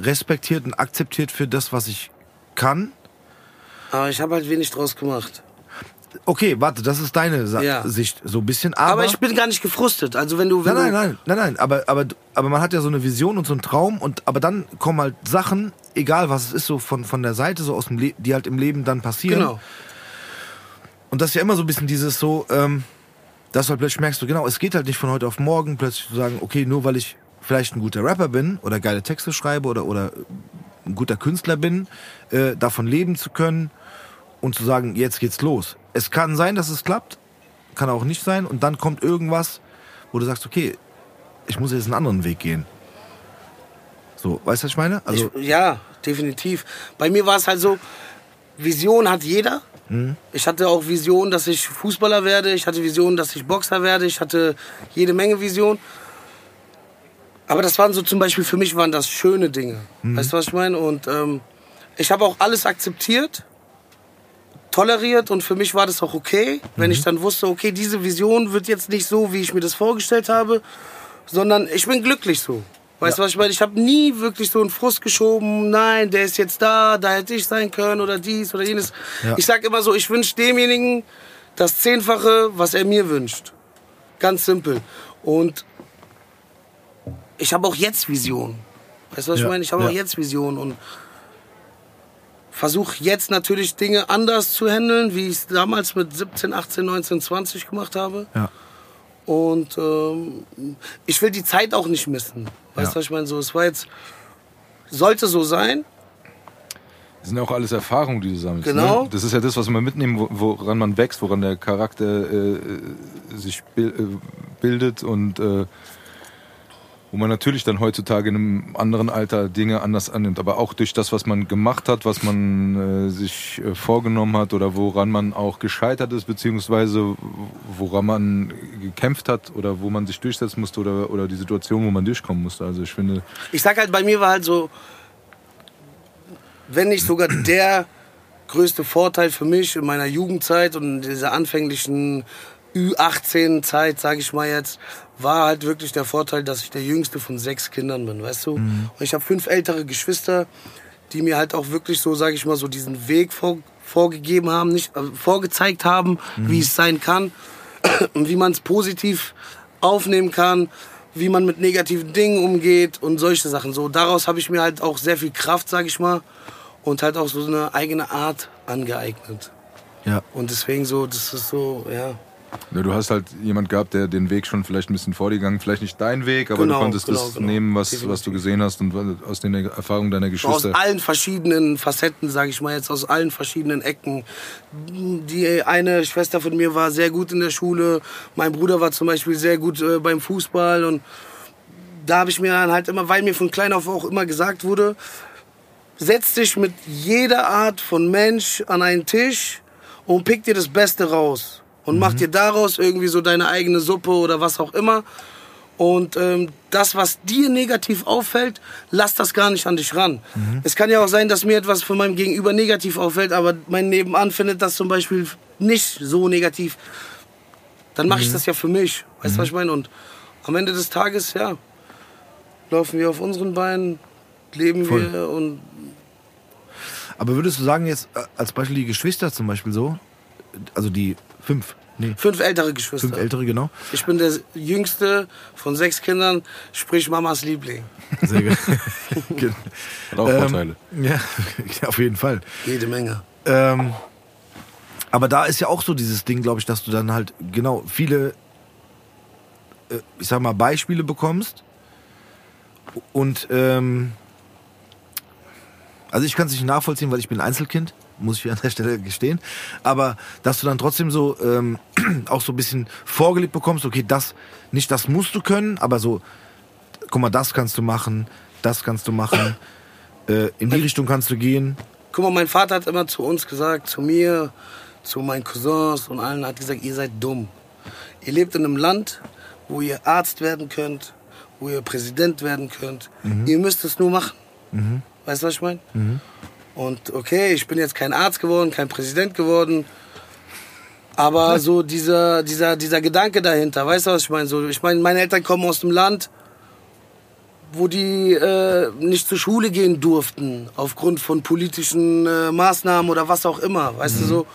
respektiert und akzeptiert für das, was ich kann. Aber ich habe halt wenig draus gemacht. Okay, warte, das ist deine Sa Ja. Sicht, so ein bisschen. Aber, Aber, ich bin gar nicht gefrustet. Also wenn du, wenn Nein, nein, du nein, nein, nein, aber, aber, aber man hat ja so eine Vision und so einen Traum und aber dann kommen halt Sachen, egal was es ist, so von, von der Seite, so aus dem Le die halt im Leben dann passieren. genau. Und das ist ja immer so ein bisschen dieses so, ähm, dass du halt plötzlich merkst, so genau, es geht halt nicht von heute auf morgen, plötzlich zu sagen, okay, nur weil ich vielleicht ein guter Rapper bin oder geile Texte schreibe oder, oder ein guter Künstler bin, äh, davon leben zu können und zu sagen, jetzt geht's los. Es kann sein, dass es klappt, kann auch nicht sein und dann kommt irgendwas, wo du sagst, okay, ich muss jetzt einen anderen Weg gehen. So, weißt du, was ich meine? Also, ich, ja, definitiv. Bei mir war es halt so, Vision hat jeder. Mhm. Ich hatte auch Vision, dass ich Fußballer werde. Ich hatte Vision, dass ich Boxer werde. Ich hatte jede Menge Vision. Aber das waren so zum Beispiel, für mich waren das schöne Dinge. Mhm. Weißt du, was ich meine? Und ähm, ich habe auch alles akzeptiert, toleriert und für mich war das auch okay, wenn Mhm. ich dann wusste, okay, diese Vision wird jetzt nicht so, wie ich mir das vorgestellt habe, sondern ich bin glücklich so. Weißt du, was ich meine? Ich habe nie wirklich so einen Frust geschoben. Nein, der ist jetzt da, da hätte ich sein können oder dies oder jenes. Ja. Ich sag immer so, ich wünsche demjenigen das Zehnfache, was er mir wünscht. Ganz simpel. Und ich habe auch jetzt Vision. Weißt du, was Ja, ich meine? Ich habe ja. auch jetzt Vision und versuche jetzt natürlich Dinge anders zu handeln, wie ich es damals mit 17, 18, 19, 20 gemacht habe. ja. Und ähm, ich will die Zeit auch nicht missen. Weißt du, Ja. was ich meine? So, es war jetzt, sollte so sein. Das sind ja auch alles Erfahrungen, die du sammelst. Genau. Ne? Das ist ja das, was man mitnehmen, wo- woran man wächst, woran der Charakter äh, äh, sich äh, bildet und äh, wo man natürlich dann heutzutage in einem anderen Alter Dinge anders annimmt, aber auch durch das, was man gemacht hat, was man äh, sich äh, vorgenommen hat oder woran man auch gescheitert ist, beziehungsweise woran man gekämpft hat oder wo man sich durchsetzen musste oder, oder die Situation, wo man durchkommen musste. Also ich finde. Ich sag halt, bei mir war halt so, wenn nicht sogar der größte Vorteil für mich in meiner Jugendzeit und dieser anfänglichen Ü18-Zeit, sage ich mal jetzt, war halt wirklich der Vorteil, dass ich der jüngste von sechs Kindern bin, weißt du? Mhm. Und ich habe fünf ältere Geschwister, die mir halt auch wirklich so, sage ich mal, so diesen Weg vor, vorgegeben haben, nicht äh, vorgezeigt haben, mhm. wie es sein kann wie man es positiv aufnehmen kann, wie man mit negativen Dingen umgeht und solche Sachen. So daraus habe ich mir halt auch sehr viel Kraft, sage ich mal, und halt auch so eine eigene Art angeeignet. Ja. Und deswegen so, das ist so, ja. Ja, du hast halt jemand gehabt, der den Weg schon vielleicht ein bisschen vorgegangen, vielleicht nicht dein Weg, aber Genau, du konntest genau, das genau. nehmen, was, Definitiv. was du gesehen hast und aus den Erfahrungen deiner aus Geschwister. allen verschiedenen Facetten, sage ich mal jetzt, aus allen verschiedenen Ecken. Die eine Schwester von mir war sehr gut in der Schule, mein Bruder war zum Beispiel sehr gut äh, beim Fußball und da habe ich mir dann halt immer, weil mir von klein auf auch immer gesagt wurde, setz dich mit jeder Art von Mensch an einen Tisch und pick dir das Beste raus und mach dir daraus irgendwie so deine eigene Suppe oder was auch immer. Und ähm, das, was dir negativ auffällt, lass das gar nicht an dich ran. Es kann ja auch sein, dass mir etwas von meinem Gegenüber negativ auffällt, aber mein Nebenan findet das zum Beispiel nicht so negativ. Dann mache ich das ja für mich. Weißt du, was ich meine? Und am Ende des Tages, ja, laufen wir auf unseren Beinen, leben Voll. wir und Aber würdest du sagen, jetzt äh, als Beispiel die Geschwister zum Beispiel so, also die fünf, nee, fünf ältere Geschwister. fünf ältere, genau. Ich bin der jüngste von sechs Kindern, sprich Mamas Liebling. Sehr gut. Hat auch Ähm, Vorteile. ja, ja, auf jeden Fall. Jede Menge. Ähm, aber da ist ja auch so dieses Ding, glaube ich, dass du dann halt genau viele, äh, ich sag mal, Beispiele bekommst. Und ähm, also ich kann es nicht nachvollziehen, weil ich bin Einzelkind, muss ich an der Stelle gestehen. Aber dass du dann trotzdem so ähm, auch so ein bisschen vorgelebt bekommst, okay, das nicht das musst du können, aber so, guck mal, das kannst du machen, das kannst du machen, äh, in die Richtung kannst du gehen. Guck mal, mein Vater hat immer zu uns gesagt, zu mir, zu meinen Cousins und allen, hat gesagt, ihr seid dumm. Ihr lebt in einem Land, wo ihr Arzt werden könnt, wo ihr Präsident werden könnt. Ihr müsst es nur machen. Weißt du, was ich meine? Und okay, ich bin jetzt kein Arzt geworden, kein Präsident geworden. Aber so dieser, dieser, dieser Gedanke dahinter, weißt du, was ich meine? So, ich meine, meine Eltern kommen aus dem Land, wo die äh, nicht zur Schule gehen durften, aufgrund von politischen äh, Maßnahmen oder was auch immer, weißt du so.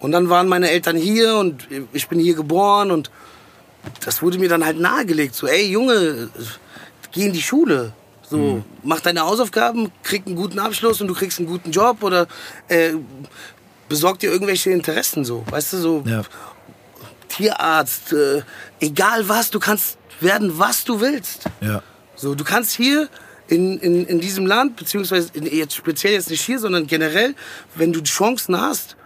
Und dann waren meine Eltern hier und ich bin hier geboren und das wurde mir dann halt nahegelegt, so, ey Junge, geh in die Schule. So, mach deine Hausaufgaben, krieg einen guten Abschluss und du kriegst einen guten Job oder äh, besorg dir irgendwelche Interessen so, weißt du, so Ja. Tierarzt, äh, egal was, du kannst werden, was du willst. Ja. So, du kannst hier in, in, in diesem Land, beziehungsweise in, jetzt speziell jetzt nicht hier, sondern generell, wenn du Chancen hast,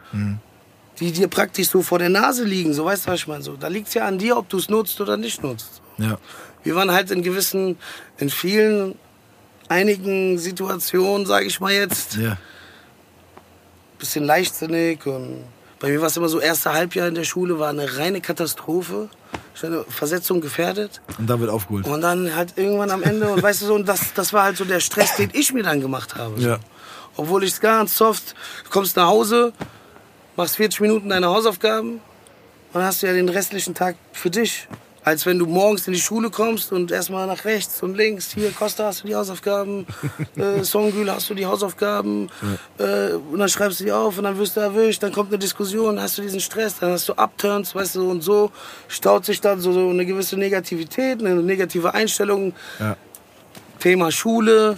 die dir praktisch so vor der Nase liegen, so weißt du, was ich meine? So, da liegt es ja an dir, ob du es nutzt oder nicht nutzt. Ja. Wir waren halt in gewissen, in vielen, einigen Situationen, sage ich mal jetzt, Ja. bisschen leichtsinnig und bei mir war es immer so, erste Halbjahr in der Schule war eine reine Katastrophe. Ich hatte Versetzung gefährdet. Und dann wird aufgeholt. Und dann halt irgendwann am Ende, und weißt du so, und das, das war halt so der Stress, den ich mir dann gemacht habe. Ja. Obwohl ich es ganz soft, du kommst nach Hause, machst 40 Minuten deine Hausaufgaben und dann hast du ja den restlichen Tag für dich. Als wenn du morgens in die Schule kommst und erstmal nach rechts und links, hier Costa hast du die Hausaufgaben, äh, Songül hast du die Hausaufgaben, äh, und dann schreibst du die auf und dann wirst du erwischt, dann kommt eine Diskussion, dann hast du diesen Stress, dann hast du Upturns, weißt du, und so staut sich dann so, so eine gewisse Negativität, eine negative Einstellung. Ja. Thema Schule,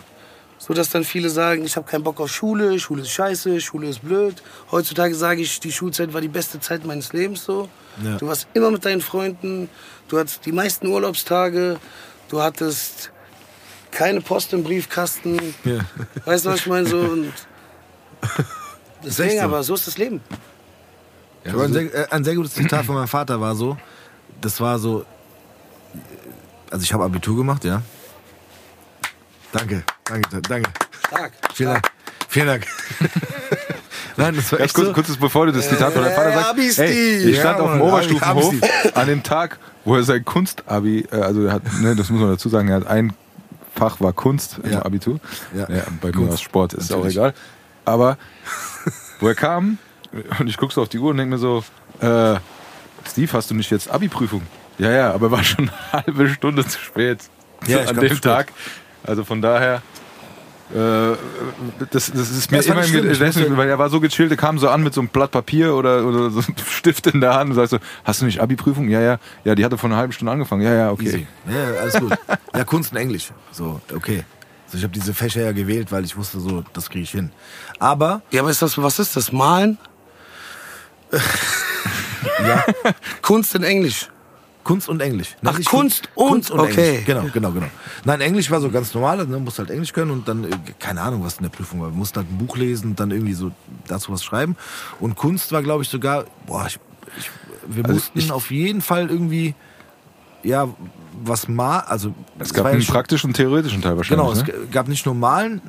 so dass dann viele sagen, ich habe keinen Bock auf Schule, Schule ist scheiße, Schule ist blöd. Heutzutage sage ich, die Schulzeit war die beste Zeit meines Lebens so. Ja. Du warst immer mit deinen Freunden, du hattest die meisten Urlaubstage, du hattest keine Post im Briefkasten. Ja. Weißt du, was ich meine? So, und deswegen, so. aber so ist das Leben. Aber ein, sehr, äh, ein sehr gutes Zitat von meinem Vater war so, das war so, also ich habe Abitur gemacht, ja. Danke, danke, danke. Stark. Vielen Dank. Vielen Dank. Nein, das war echt kurz, so. kurzes bevor du das Zitat von deinem Vater Äh, sagst. Abi-Stil. Ey, ich Ja, stand auf dem Oberstufenhof an dem Tag, wo er sein Kunstabi, äh, also er hat, ne, das muss man dazu sagen, er hat ein Fach war Kunst im Ja. Abitur. Ja. bei mir Kunst. war es Sport, ist Natürlich. auch egal. Aber wo er kam und ich guck so auf die Uhr und denk mir so, äh, Steve, hast du nicht jetzt Abi-Prüfung? Ja, ja, aber war schon eine halbe Stunde zu spät Ja, ich an dem. Tag. Also von daher, das, das ist mir Das immer im Gedächtnis, weil er war so gechillt, er kam so an mit so einem Blatt Papier oder, oder so einem Stift in der Hand und sagt so, hast du nicht Abi-Prüfung? Ja, ja. Ja, die hatte vor einer halben Stunde angefangen. Ja, ja, okay. Easy. Ja, ja, alles gut. Ja, Kunst und Englisch. So, okay. Also ich habe diese Fächer ja gewählt, weil ich wusste so, das kriege ich hin. Aber Ja, aber ist das, was ist das? Malen? ja, Kunst in Englisch. Kunst und Englisch. Nein, Ach, nicht Kunst und- Kunst und okay. Englisch. Genau, genau, genau. Nein, Englisch war so ganz normal, ne, musst halt Englisch können und dann, äh, keine Ahnung, was in der Prüfung war. Wir mussten halt ein Buch lesen und dann irgendwie so dazu was schreiben. Und Kunst war, glaube ich, sogar, boah, ich, ich, wir Also mussten ich- auf jeden Fall irgendwie, ja, was mal, also. Es es gab einen praktischen und theoretischen Teil Genau, wahrscheinlich. es ne? g- gab nicht nur Malen,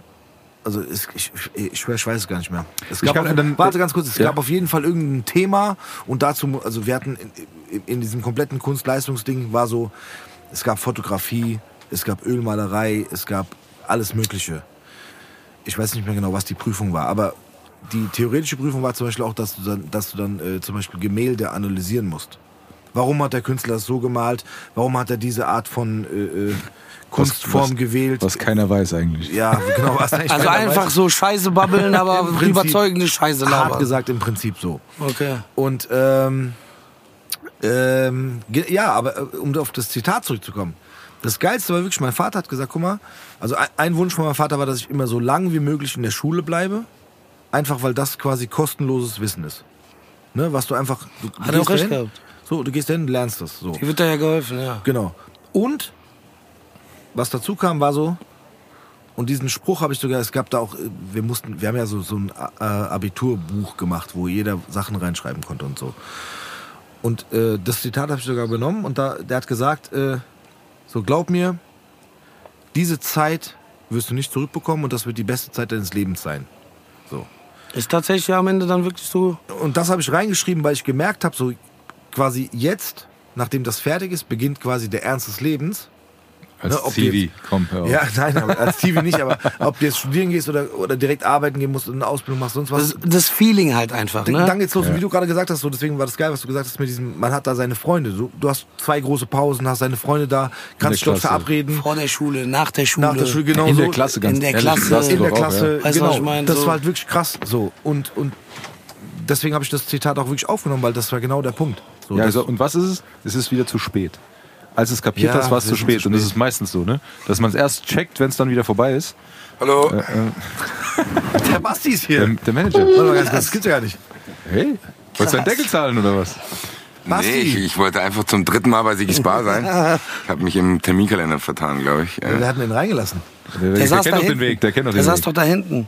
also es, ich, ich, ich, weiß es gar nicht mehr. Es gab auf, dann- warte ganz kurz, es ja. gab auf jeden Fall irgendein Thema und dazu, also wir hatten in, in, in diesem kompletten Kunstleistungsding war so, es gab Fotografie, es gab Ölmalerei, es gab alles Mögliche. Ich weiß nicht mehr genau, was die Prüfung war, aber die theoretische Prüfung war zum Beispiel auch, dass du dann, dass du dann äh, zum Beispiel Gemälde analysieren musst. Warum hat der Künstler das so gemalt? Warum hat er diese Art von äh, äh, Kunstform was, gewählt? Was keiner weiß eigentlich. Ja, genau. Was eigentlich Also einfach weiß. so Scheiße babbeln, aber Prinzip überzeugende Scheiße Hart labern. gesagt im Prinzip so. Okay. Und ähm, ähm, ja, aber äh, um auf das Zitat zurückzukommen. Das Geilste war wirklich, mein Vater hat gesagt, guck mal, also ein, Wunsch von meinem Vater war, dass ich immer so lang wie möglich in der Schule bleibe. Einfach weil das quasi kostenloses Wissen ist. Ne, was du einfach. Du, Hat er auch recht dahin, gehabt. So, du gehst dahin, lernst das. So. Die wird da ja geholfen, ja. Genau. Und was dazu kam, war so, und diesen Spruch habe ich sogar, es gab da auch, wir mussten, wir haben ja so, so ein äh, Abiturbuch gemacht, wo jeder Sachen reinschreiben konnte und so. Und äh, das Zitat habe ich sogar genommen und da, der hat gesagt, äh, so glaub mir, diese Zeit wirst du nicht zurückbekommen und das wird die beste Zeit deines Lebens sein. So. Ist tatsächlich am Ende dann wirklich so. Und das habe ich reingeschrieben, weil ich gemerkt habe, so quasi jetzt, nachdem das fertig ist, beginnt quasi der Ernst des Lebens. Als Ne, ob TV. Komm, hör auf. Ja, nein, aber als TV nicht, aber ob du jetzt studieren gehst oder, oder direkt arbeiten gehen musst und eine Ausbildung machst, sonst was. Das, das Feeling halt einfach, dann, ne? dann geht's los, wie du gerade gesagt hast, so, deswegen war das geil, was du gesagt hast mit diesem, man hat da seine Freunde. Du, du hast zwei große Pausen, hast deine Freunde da, kannst dich dort Klasse. verabreden. Vor der Schule, nach der Schule. Nach der Schule, genau In so. der Klasse ganz In der ehrlich, Klasse. du in der doch auch, Klasse, ja. Weißt du, genau. was ich meine? Das So- war halt wirklich krass, so. Und, und deswegen habe ich das Zitat auch wirklich aufgenommen, weil das war genau der Punkt. So, Ja, also, und was ist es? Es ist wieder zu spät. Als es kapiert Ja, hast, war es zu spät. zu Und das spät. ist meistens so, ne? Dass man es erst checkt, wenn es dann wieder vorbei ist. Hallo? der Basti ist hier. Der, der Manager. Warte mal ganz kurz, das gibt's ja gar nicht. Hey, wolltest du einen Deckel zahlen oder was? Basti. Nee, ich, ich wollte einfach zum dritten Mal bei Sigis Bar sein. Ich habe mich im Terminkalender vertan, glaube ich. Wir Äh, hatten den reingelassen. Der, der, saß kennt doch den. Weg. Der kennt doch Der den saß Weg. doch da hinten.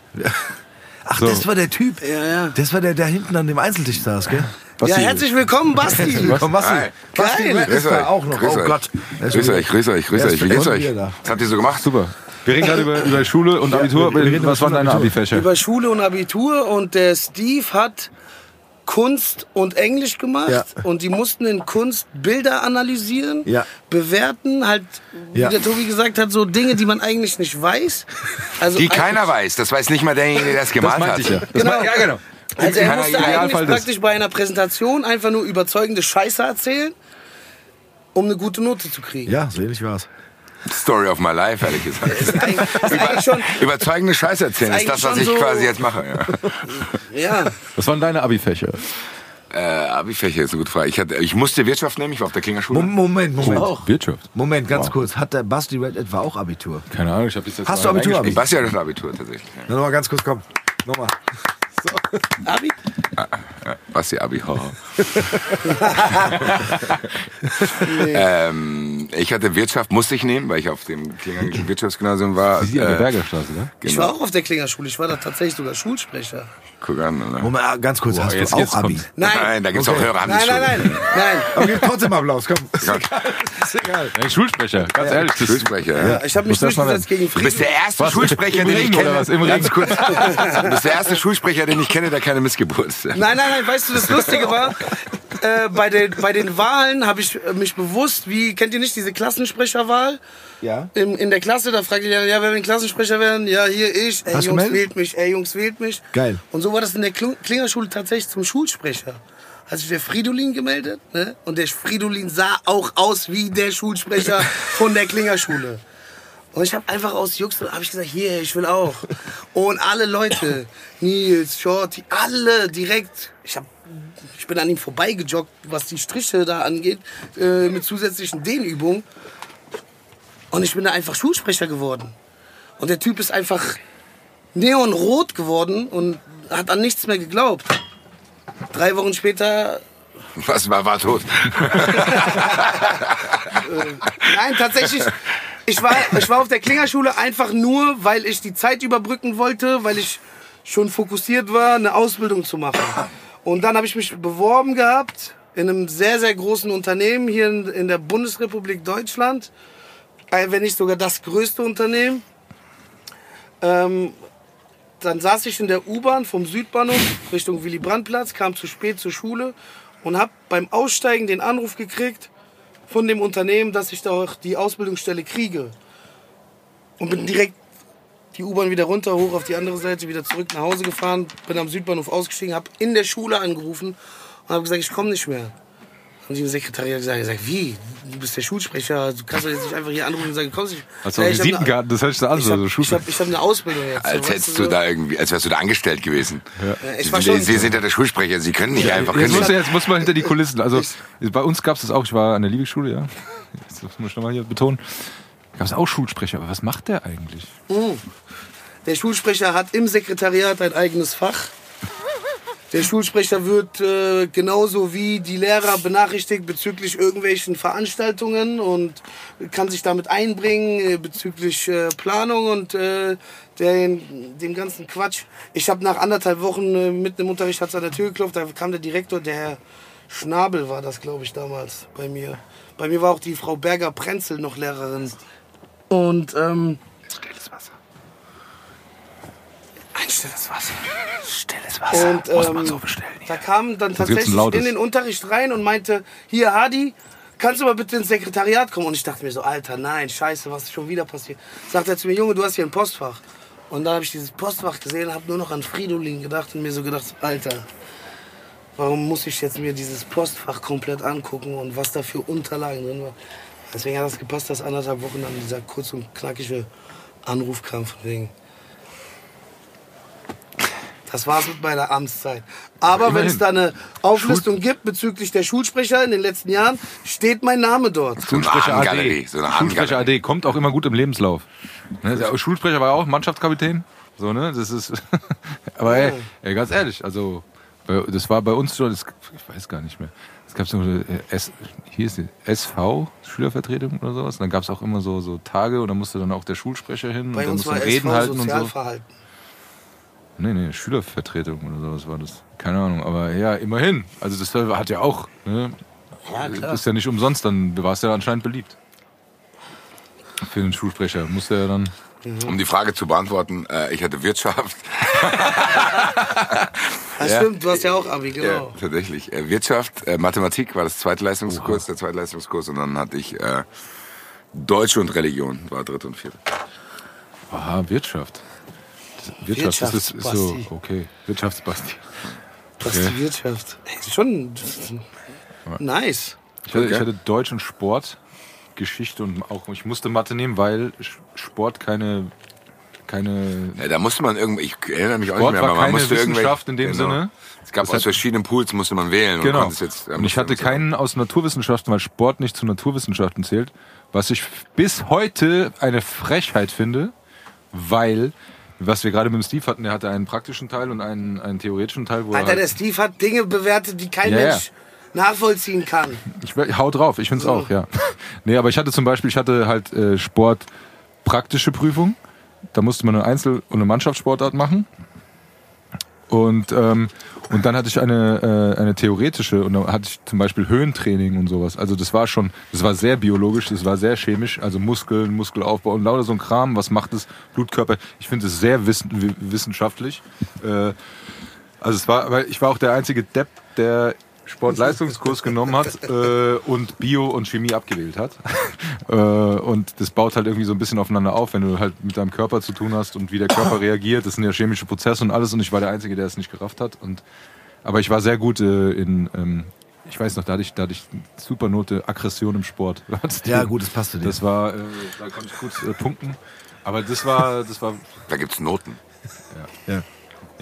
Ach, So. das war der Typ. Ja, ja. Das war der, der hinten an dem Einzeltisch saß, gell? Ja, herzlich willkommen, Basti. Willkommen, Basti. Hi. Basti Geil. Red ist da auch noch. Grüß oh euch. Gott. Grüß euch, grüß euch, grüß euch. Wie geht's euch? Was habt ihr so gemacht? Super. Wir reden gerade über, über Schule und Abitur. wir- wir reden was waren deine. Abi-Fächer? Über Schule und Abitur und der Steve hat Kunst und Englisch gemacht Ja. und die mussten in Kunst Bilder analysieren, Ja. bewerten, halt, wie Ja. der Tobi gesagt hat, so Dinge, die man eigentlich nicht weiß. Also Die keiner weiß. Das weiß nicht mal derjenige, der das gemalt Das meinte hat. ich ja. Das Genau. ja, genau. Also er musste Idealfall eigentlich praktisch bei einer Präsentation einfach nur überzeugende Scheiße erzählen, um eine gute Note zu kriegen. Ja, so ähnlich war's. Story of my life, ehrlich gesagt. Ist eigentlich, ist eigentlich schon, Überzeugende Scheiße erzählen Ist ist das, was ich so- quasi jetzt mache. Ja. ja. Was waren deine Abi-Fächer? Äh, Abi-Fächer ist eine gute Frage. Ich, hatte, ich musste Wirtschaft nehmen, ich war auf der Klingerschule. Mom- Moment, Moment. Wirtschaft. Moment, ganz Wow. kurz. Hat der Basti Red etwa auch Abitur? Keine Ahnung, ich habe jetzt Hast du Abitur, Abi? Ich weiß ja das Abitur tatsächlich. Ja. Nochmal ganz kurz, komm. Nochmal. Abi? Was die Abi, haha. ähm, ich hatte Wirtschaft, musste ich nehmen, weil ich auf dem Klingerischen Wirtschaftsgymnasium war. Sie an der Äh, Bergerstraße, ne? Ich war auch auf der Klingerschule. Ich war da tatsächlich sogar Schulsprecher. guck an, oder? Moment, ah, ganz kurz, hast jetzt- du auch jetzt Abi? kommt's. Nein, da gibt's auch Hörer. nein, nein, nein, nein. Aber gib trotzdem Applaus, komm. Ja, Ist egal. Ja, Schulsprecher, ganz ehrlich. Das Schulsprecher, ja. Ja, ich habe mich durchgesetzt gegen Du bist Frieden. der erste Was? Schulsprecher, Im den ich kenne. oder was? Im Ganz kurz. Du bist der erste Schulsprecher, den ich kenne, der keine Missgeburt ist. Nein, nein, nein, weißt du, das Lustige war, äh, bei, den, bei den Wahlen habe ich äh, mich bewusst, wie, kennt ihr nicht diese Klassensprecherwahl? Ja. In, in der Klasse, da fragt ihr, ja, wer will Klassensprecher werden? Ja, hier ich. Ey, Hast Jungs, gemeldet? wählt mich. Ey, Jungs, wählt mich. Geil. Und so war das in der Kling- Klingerschule tatsächlich zum Schulsprecher. Hat sich der Fridolin gemeldet, ne? Und der Fridolin sah auch aus wie der Schulsprecher von der Klingerschule. Und ich habe einfach aus Jux, habe ich gesagt, hier, ich will auch. Und alle Leute, Nils, Shorty, alle direkt. Ich hab, ich bin an ihm vorbeigejoggt, was die Striche da angeht, äh, mit zusätzlichen Dehnübungen. Und ich bin da einfach Schulsprecher geworden. Und der Typ ist einfach neonrot geworden und hat an nichts mehr geglaubt. Drei Wochen später Was war, war tot. Nein, tatsächlich. Ich war, ich war auf der Klingerschule einfach nur, weil ich die Zeit überbrücken wollte, weil ich schon fokussiert war, eine Ausbildung zu machen. Und dann habe ich mich beworben gehabt in einem sehr, sehr großen Unternehmen hier in, der Bundesrepublik Deutschland. Äh, Wenn nicht sogar das größte Unternehmen. Ähm, dann saß ich in der U-Bahn vom Südbahnhof Richtung Willy-Brandt-Platz, kam zu spät zur Schule und habe beim Aussteigen den Anruf gekriegt von dem Unternehmen, dass ich da auch die Ausbildungsstelle kriege. Und bin direkt die U-Bahn wieder runter, hoch auf die andere Seite, wieder zurück nach Hause gefahren, bin am Südbahnhof ausgestiegen, habe in der Schule angerufen und habe gesagt, ich komme nicht mehr. Haben die im Sekretariat gesagt, gesagt, wie? Du bist der Schulsprecher, du kannst doch jetzt nicht einfach hier anrufen und sagen, du kommst nicht. Also Ja, ich Visitenkarten, das hört sich so an, Ich so habe ich Schulsprecher. hab, ich eine Ausbildung jetzt. Als so, hättest du so. da irgendwie, als wärst du da angestellt gewesen. Ja, ich Sie, war schon- Sie sind ja der Schulsprecher, Sie können nicht einfach. Jetzt Können muss, jetzt muss man hinter die Kulissen. Also bei uns gab es das auch. Ich war an der Liebigschule, ja. Das muss ich nochmal hier betonen. Gab es auch Schulsprecher. Aber was macht der eigentlich? Der Schulsprecher hat im Sekretariat ein eigenes Fach. Der Schulsprecher wird äh, genauso wie die Lehrer benachrichtigt bezüglich irgendwelchen Veranstaltungen und kann sich damit einbringen äh, bezüglich äh, Planung und äh, den, dem ganzen Quatsch. Ich habe nach anderthalb Wochen äh, mitten im Unterricht hat's an der Tür geklopft, da kam der Direktor, der Herr Schnabel war das, glaube ich, damals bei mir. Bei mir war auch die Frau Berger-Prenzel noch Lehrerin. Und ähm, ein stilles Wasser. Stilles Wasser. Und muss ähm, man so bestellen. da kam dann tatsächlich in den Unterricht rein und meinte, hier Hadi, kannst du mal bitte ins Sekretariat kommen? Und ich dachte mir so, Alter, nein, scheiße, was ist schon wieder passiert? Sagt er zu mir, Junge, du hast hier ein Postfach. Und dann habe ich dieses Postfach gesehen und habe nur noch an Fridolin gedacht und mir so gedacht, Alter, warum muss ich jetzt mir dieses Postfach komplett angucken und was da für Unterlagen drin war? Deswegen hat es gepasst, dass anderthalb Wochen dann dieser kurz und knackige Anruf kam von wegen, das war's mit meiner Amtszeit. Aber wenn es da eine Auflistung gibt bezüglich der Schulsprecher in den letzten Jahren, steht mein Name dort. Schulsprecher AD. so eine Schulsprecher. AD kommt auch immer gut im Lebenslauf. Ne, der Schulsprecher war ja auch Mannschaftskapitän. So, ne? Das ist. aber ey, ey, ganz ehrlich, also bei- das war bei uns schon, das, ich weiß gar nicht mehr. Es gab so eine äh, S, hier ist die SV, Schülervertretung oder sowas. Und dann gab es auch immer so, so Tage und dann musste dann auch der Schulsprecher hin Bei und dann uns musste Reden SV halten und so. Nee, nee, Schülervertretung oder sowas war das. Keine Ahnung, aber ja, immerhin. Also das hat ja auch, ne? Ja, klar. Ist ja nicht umsonst, dann warst du ja anscheinend beliebt. Für den Schulsprecher musste er dann. Um die Frage zu beantworten, äh, ich hatte Wirtschaft. Das Ja. stimmt, du hast ja auch Abi, Ja, genau. tatsächlich. Äh, Wirtschaft, äh, Mathematik war das Zweitleistungskurs, der Zweitleistungskurs und dann hatte ich äh, Deutsch und Religion, war dritte und vierte. Aha, Wirtschaft. Das, Wirtschaft, das ist, ist so, Wirtschaftsbasti. okay. Wirtschaftsbasti. Das ist die Wirtschaft. Ey, schon nice. Ich hatte, Okay. ich hatte Deutsch und Sport, Geschichte und auch, ich musste Mathe nehmen, weil Sport keine, keine, Ja, da musste man irgendwie, ich erinnere mich auch Sport nicht mehr, war aber man keine musste irgendwie. Wissenschaft in dem Sinne. Es gab Das aus hat- verschiedenen Pools, musste man wählen. Und, Genau. konntest jetzt, und ich hatte keinen aus Naturwissenschaften, weil Sport nicht zu Naturwissenschaften zählt, was ich bis heute eine Frechheit finde, weil, was wir gerade mit dem Steve hatten, der hatte einen praktischen Teil und einen, einen theoretischen Teil, wo Alter, er der halt, Steve hat Dinge bewertet, die kein ja. Mensch nachvollziehen kann. Ich hau drauf, ich find's auch, ja. Nee, aber ich hatte zum Beispiel, ich hatte halt äh, Sport praktische Prüfung. Da musste man eine Einzel- und eine Mannschaftssportart machen. Und, ähm, und dann hatte ich eine, äh, eine theoretische und da hatte ich zum Beispiel Höhentraining und sowas. Also das war schon, das war sehr biologisch, das war sehr chemisch, also Muskeln, Muskelaufbau und lauter so ein Kram, was macht das Blutkörper. Ich finde es sehr wissen, wi- wissenschaftlich. Äh, also es war, weil ich war auch der einzige Depp, der Sportleistungskurs genommen hat äh, und Bio und Chemie abgewählt hat. äh, und das baut halt irgendwie so ein bisschen aufeinander auf, wenn du halt mit deinem Körper zu tun hast und wie der Körper reagiert. Das sind ja chemische Prozesse und alles. Und ich war der Einzige, der es nicht gerafft hat. Und aber ich war sehr gut äh, in, ähm, ich weiß noch, da hatte ich, da hatte ich super Note Aggression im Sport. Ja, gut, das passte dir. Das war, äh, da konnte ich gut äh, punkten. Aber das war, das war, Da gibt's Noten. Ja. ja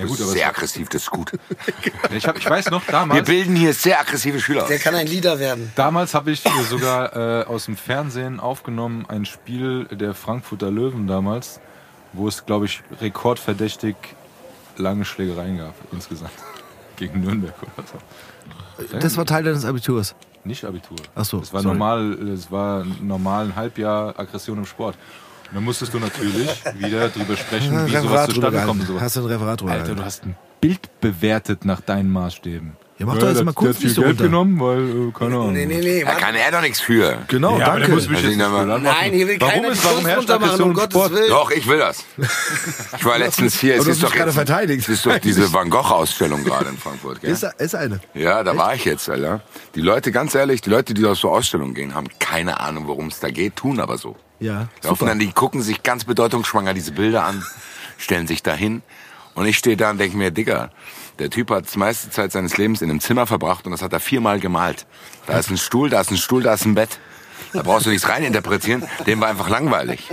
gut, aber sehr aggressiv, das ist gut. ich, hab, ich weiß noch, Wir damals, bilden hier sehr aggressive Schüler aus. Der kann ein Leader werden. damals habe ich sogar äh, aus dem Fernsehen aufgenommen ein Spiel der Frankfurter Löwen damals, wo es, glaube ich, rekordverdächtig lange Schlägereien gab insgesamt. Gegen Nürnberg oder so. Das war Teil deines Abiturs. Nicht Abitur. Ach so, Das war sorry. normal, das war normal ein Halbjahr Aggression im Sport. Und dann musstest du natürlich wieder drüber sprechen, wie sowas zustande kommt. Hast du ein Referat drüber Alter, du hast ein Bild bewertet nach deinen Maßstäben. Ja, mach doch jetzt mal kurz nicht so Geld runter. genommen, weil, äh, keine Ahnung. Nee, nee, nee. Da kann er doch nichts für. Genau, Ja, danke. muss mich Also jetzt. Nein, hier will warum keiner ist, die warum runtermachen, Aggression um Gottes Sport? Willen. Doch, ich will das. Ich war letztens hier. Es ist hast doch gerade jetzt, verteidigt. Es ist doch diese Van Gogh-Ausstellung gerade in Frankfurt. Gell? Ist, ist eine. Ja, da war ich jetzt, Alter. Die Leute, ganz ehrlich, die Leute, die aus so Ausstellungen gehen, haben keine Ahnung, worum es da geht, tun aber so. Ja, Laufen super. dann, die gucken sich ganz bedeutungsschwanger diese Bilder an, stellen sich da hin. Und ich stehe da und denke mir, Digga, der Typ hat die meiste Zeit seines Lebens in einem Zimmer verbracht und das hat er viermal gemalt. Da ist ein Stuhl, da ist ein Stuhl, da ist ein Bett. Da brauchst du nichts reininterpretieren, dem war einfach langweilig.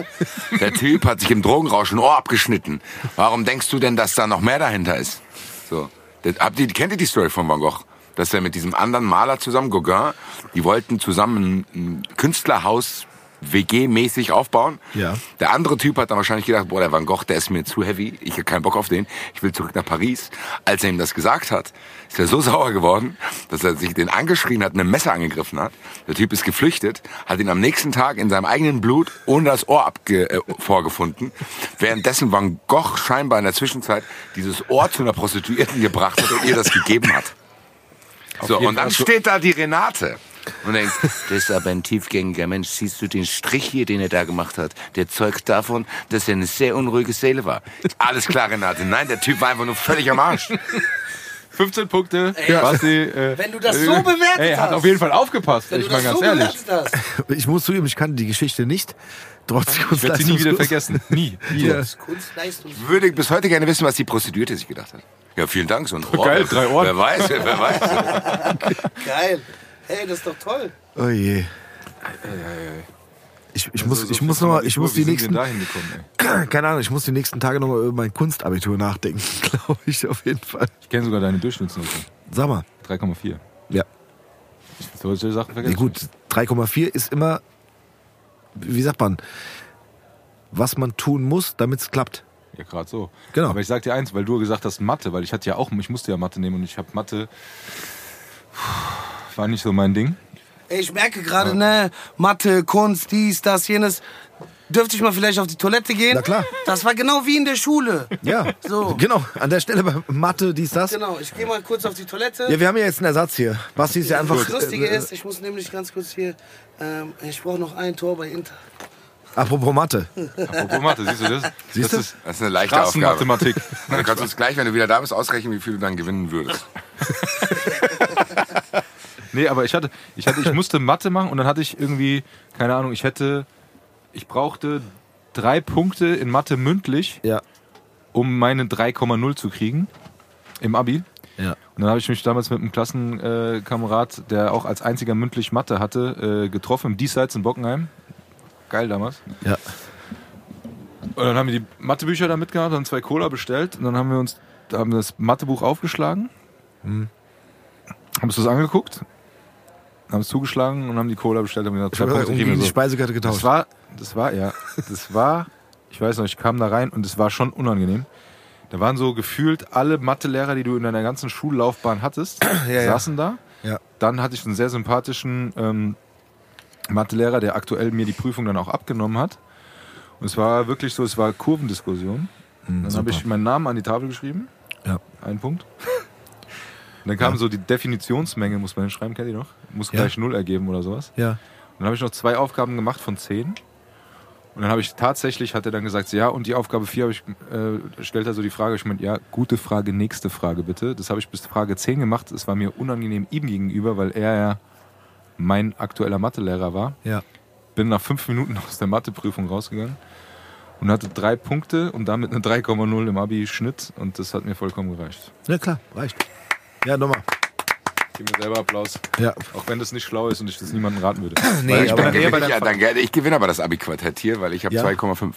Der Typ hat sich im Drogenrausch ein Ohr abgeschnitten. Warum denkst du denn, dass da noch mehr dahinter ist? So. Habt ihr, kennt ihr die Story von Van Gogh? Dass er mit diesem anderen Maler zusammen, Gauguin, die wollten zusammen ein Künstlerhaus WG-mäßig aufbauen. Ja. Der andere Typ hat dann wahrscheinlich gedacht, boah, der Van Gogh, der ist mir zu heavy, ich habe keinen Bock auf den, ich will zurück nach Paris. Als er ihm das gesagt hat, ist er so sauer geworden, dass er sich den angeschrien hat, mit einem Messer angegriffen hat. Der Typ ist geflüchtet, hat ihn am nächsten Tag in seinem eigenen Blut ohne das Ohr abge äh, vorgefunden, währenddessen Van Gogh scheinbar in der Zwischenzeit dieses Ohr zu einer Prostituierten gebracht hat und ihr das gegeben hat. So, und dann steht da die Renate und denkt, das ist aber ein tiefgängiger Mensch. Siehst du den Strich hier, den er da gemacht hat? Der zeugt davon, dass er eine sehr unruhige Seele war. Alles klar, Renate. Nein, der Typ war einfach nur völlig am Arsch. 15 Punkte. Basti, äh, Wenn du das so bewertet Ey, er hat hast. auf jeden Fall aufgepasst. Wenn ich meine ganz so ehrlich. hast. Ich muss zugeben, ich kannte die Geschichte nicht. Trotz Ich werde sie nie wieder vergessen. Nie. nie. Ja. Ich würde bis heute gerne wissen, was die Prostituierte sich gedacht hat. Ja, vielen Dank. So ein Ohr. Geil, drei Ohren. Wer weiß, wer weiß. Geil. Hey, das ist doch toll. Oh je. Ich, ich muss, Also, ich so muss viel noch mal, ich muss die nächsten, keine Ahnung, ich muss die nächsten Tage noch mal über mein Kunstabitur nachdenken, glaube ich auf jeden Fall. Ich kenne sogar deine Durchschnittsnote. Sag mal. 3,4. Ja. Solche Sachen Nee, vergessen. gut, 3,4 ist immer, wie sagt man, was man tun muss, damit es klappt. Ja, gerade so. Genau. Aber ich sag dir eins, weil du gesagt hast Mathe, weil ich hatte ja auch, ich musste ja Mathe nehmen und ich habe Mathe, war nicht so mein Ding. Ich merke gerade, ne, Mathe, Kunst, dies, das, jenes. Dürfte ich mal vielleicht auf die Toilette gehen? Na klar. Das war genau wie in der Schule. Ja, So. genau, an der Stelle bei Mathe, dies, das. Genau, ich gehe mal kurz auf die Toilette. Ja, wir haben ja jetzt einen Ersatz hier. Basti ist ja einfach... das Lustige äh, ist, ich muss nämlich ganz kurz hier, ähm, ich brauche noch ein Tor bei Inter. Apropos Mathe. Apropos Mathe, siehst du das? Siehst das du? ist Das ist eine leichte Aufgabe. Straßenmathematik. Du kannst uns gleich, wenn du wieder da bist, ausrechnen, wie viel du dann gewinnen würdest. Nee, aber ich hatte, ich hatte, ich musste Mathe machen und dann hatte ich irgendwie, keine Ahnung, ich hätte, ich brauchte drei Punkte in Mathe mündlich, Ja. um meine 3,0 zu kriegen im Abi. Ja. Und dann habe ich mich damals mit einem Klassenkamerad, der auch als einziger mündlich Mathe hatte, äh, getroffen im Diesseits in Bockenheim. Geil damals. Ja. Und dann haben wir die Mathebücher da mitgehabt, haben zwei Cola bestellt und dann haben wir uns da haben wir das Mathebuch aufgeschlagen, haben uns das angeguckt, haben es zugeschlagen und haben die Cola bestellt und gesagt, Ich zwei Punkte kriegen wir die so. Speisekarte Das getauscht. war, das war, ja, das war, ich weiß noch, ich kam da rein und es war schon unangenehm. Da waren so gefühlt alle Mathelehrer, die du in deiner ganzen Schullaufbahn hattest, ja. saßen da. Ja. Dann hatte ich einen sehr sympathischen ähm, Mathelehrer, der aktuell mir die Prüfung dann auch abgenommen hat. Und es war wirklich so, es war Kurvendiskussion. dann habe ich meinen Namen an die Tafel geschrieben. Ja. Ein Punkt. Und dann kam so die Definitionsmenge, muss man hinschreiben, kennt ihr noch? Muss Ja. gleich null ergeben oder sowas. Ja. Und dann habe ich noch zwei Aufgaben gemacht von zehn. Und dann habe ich tatsächlich, hat er dann gesagt, ja, und die Aufgabe 4 habe ich, äh, stellt er so die Frage, ich meine, ja, gute Frage, nächste Frage bitte. Das habe ich bis Frage 10 gemacht. Es war mir unangenehm ihm gegenüber, weil er ja mein aktueller Mathelehrer war. Ja. Bin nach fünf Minuten aus der Matheprüfung rausgegangen und hatte drei Punkte und damit eine 3,0 im Abi-Schnitt und das hat mir vollkommen gereicht. Ja, klar, reicht. Ja, nochmal. Gib mir selber Applaus. Ja. Auch wenn das nicht schlau ist und ich das niemandem raten würde. Nee, Weil ich aber bin Dann eher bei ich, ja, dann, ich gewinne aber das Abi-Quartett hier, weil ich habe Ja? 2,5.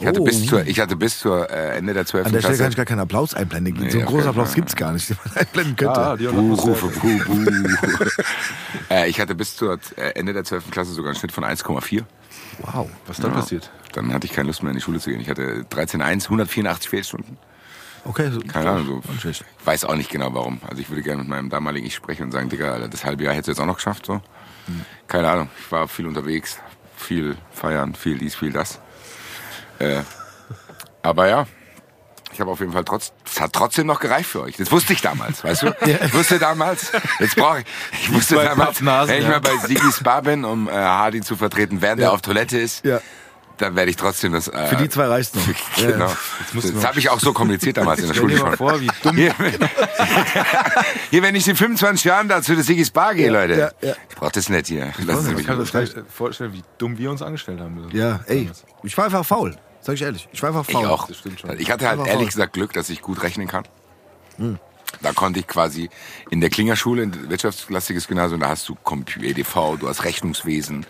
Ich hatte Oh. bis zur, ich hatte bis zur äh, Ende der 12. An der Stelle Klasse. kann ich gar keinen Applaus einblenden. Nee, so einen großen Applaus gibt es gar nicht, den man einblenden könnte. Ah, Buh. Rufe, buh, buh. äh, ich hatte bis zur äh, Ende der 12. Klasse sogar einen Schnitt von 1,4. wow. Was dann passiert? Dann hatte ich keine Lust mehr in die Schule zu gehen. Ich hatte 13,1, 184 Fehlstunden. Okay, so. Keine Ahnung, so. Ich weiß auch nicht genau warum. Also ich würde gerne mit meinem damaligen Ich sprechen und sagen, Digga, Alter, das halbe Jahr hättest du jetzt auch noch geschafft, so. Keine Ahnung. Ich war viel unterwegs, viel feiern, viel dies, viel das. Äh, aber ja. Ich habe auf jeden Fall trotz, es hat trotzdem noch gereicht für euch. Das wusste ich damals, weißt du? Ich wusste damals, jetzt brauche ich, ich wusste damals, Pappnasen, wenn ich ja. mal bei Sigis Bar bin, um äh, Hardy zu vertreten, während er auf Toilette ist, Ja. Dann werde ich trotzdem das. Äh, Für die zwei reicht's noch. Genau. du Das noch- habe ich auch so kommuniziert damals in der Schule schon. vor, wie dumm Hier, hier, wenn ich in 25 Jahren da zu der Sigis Bar gehe, Leute. ja, ja. Ich brauche das nicht hier. Man mich kann in gleich vorstellen, wie dumm wir uns angestellt haben. Ja, ey, ich war einfach faul. Sag ich ehrlich. Ich war einfach Ich faul. auch. Das stimmt schon. Ich hatte halt ehrlich faul. gesagt Glück, dass ich gut rechnen kann. Hm. Da konnte ich quasi in der Klingerschule, ein wirtschaftslastiges Gymnasium, da hast du Compu- EDV, du hast Rechnungswesen,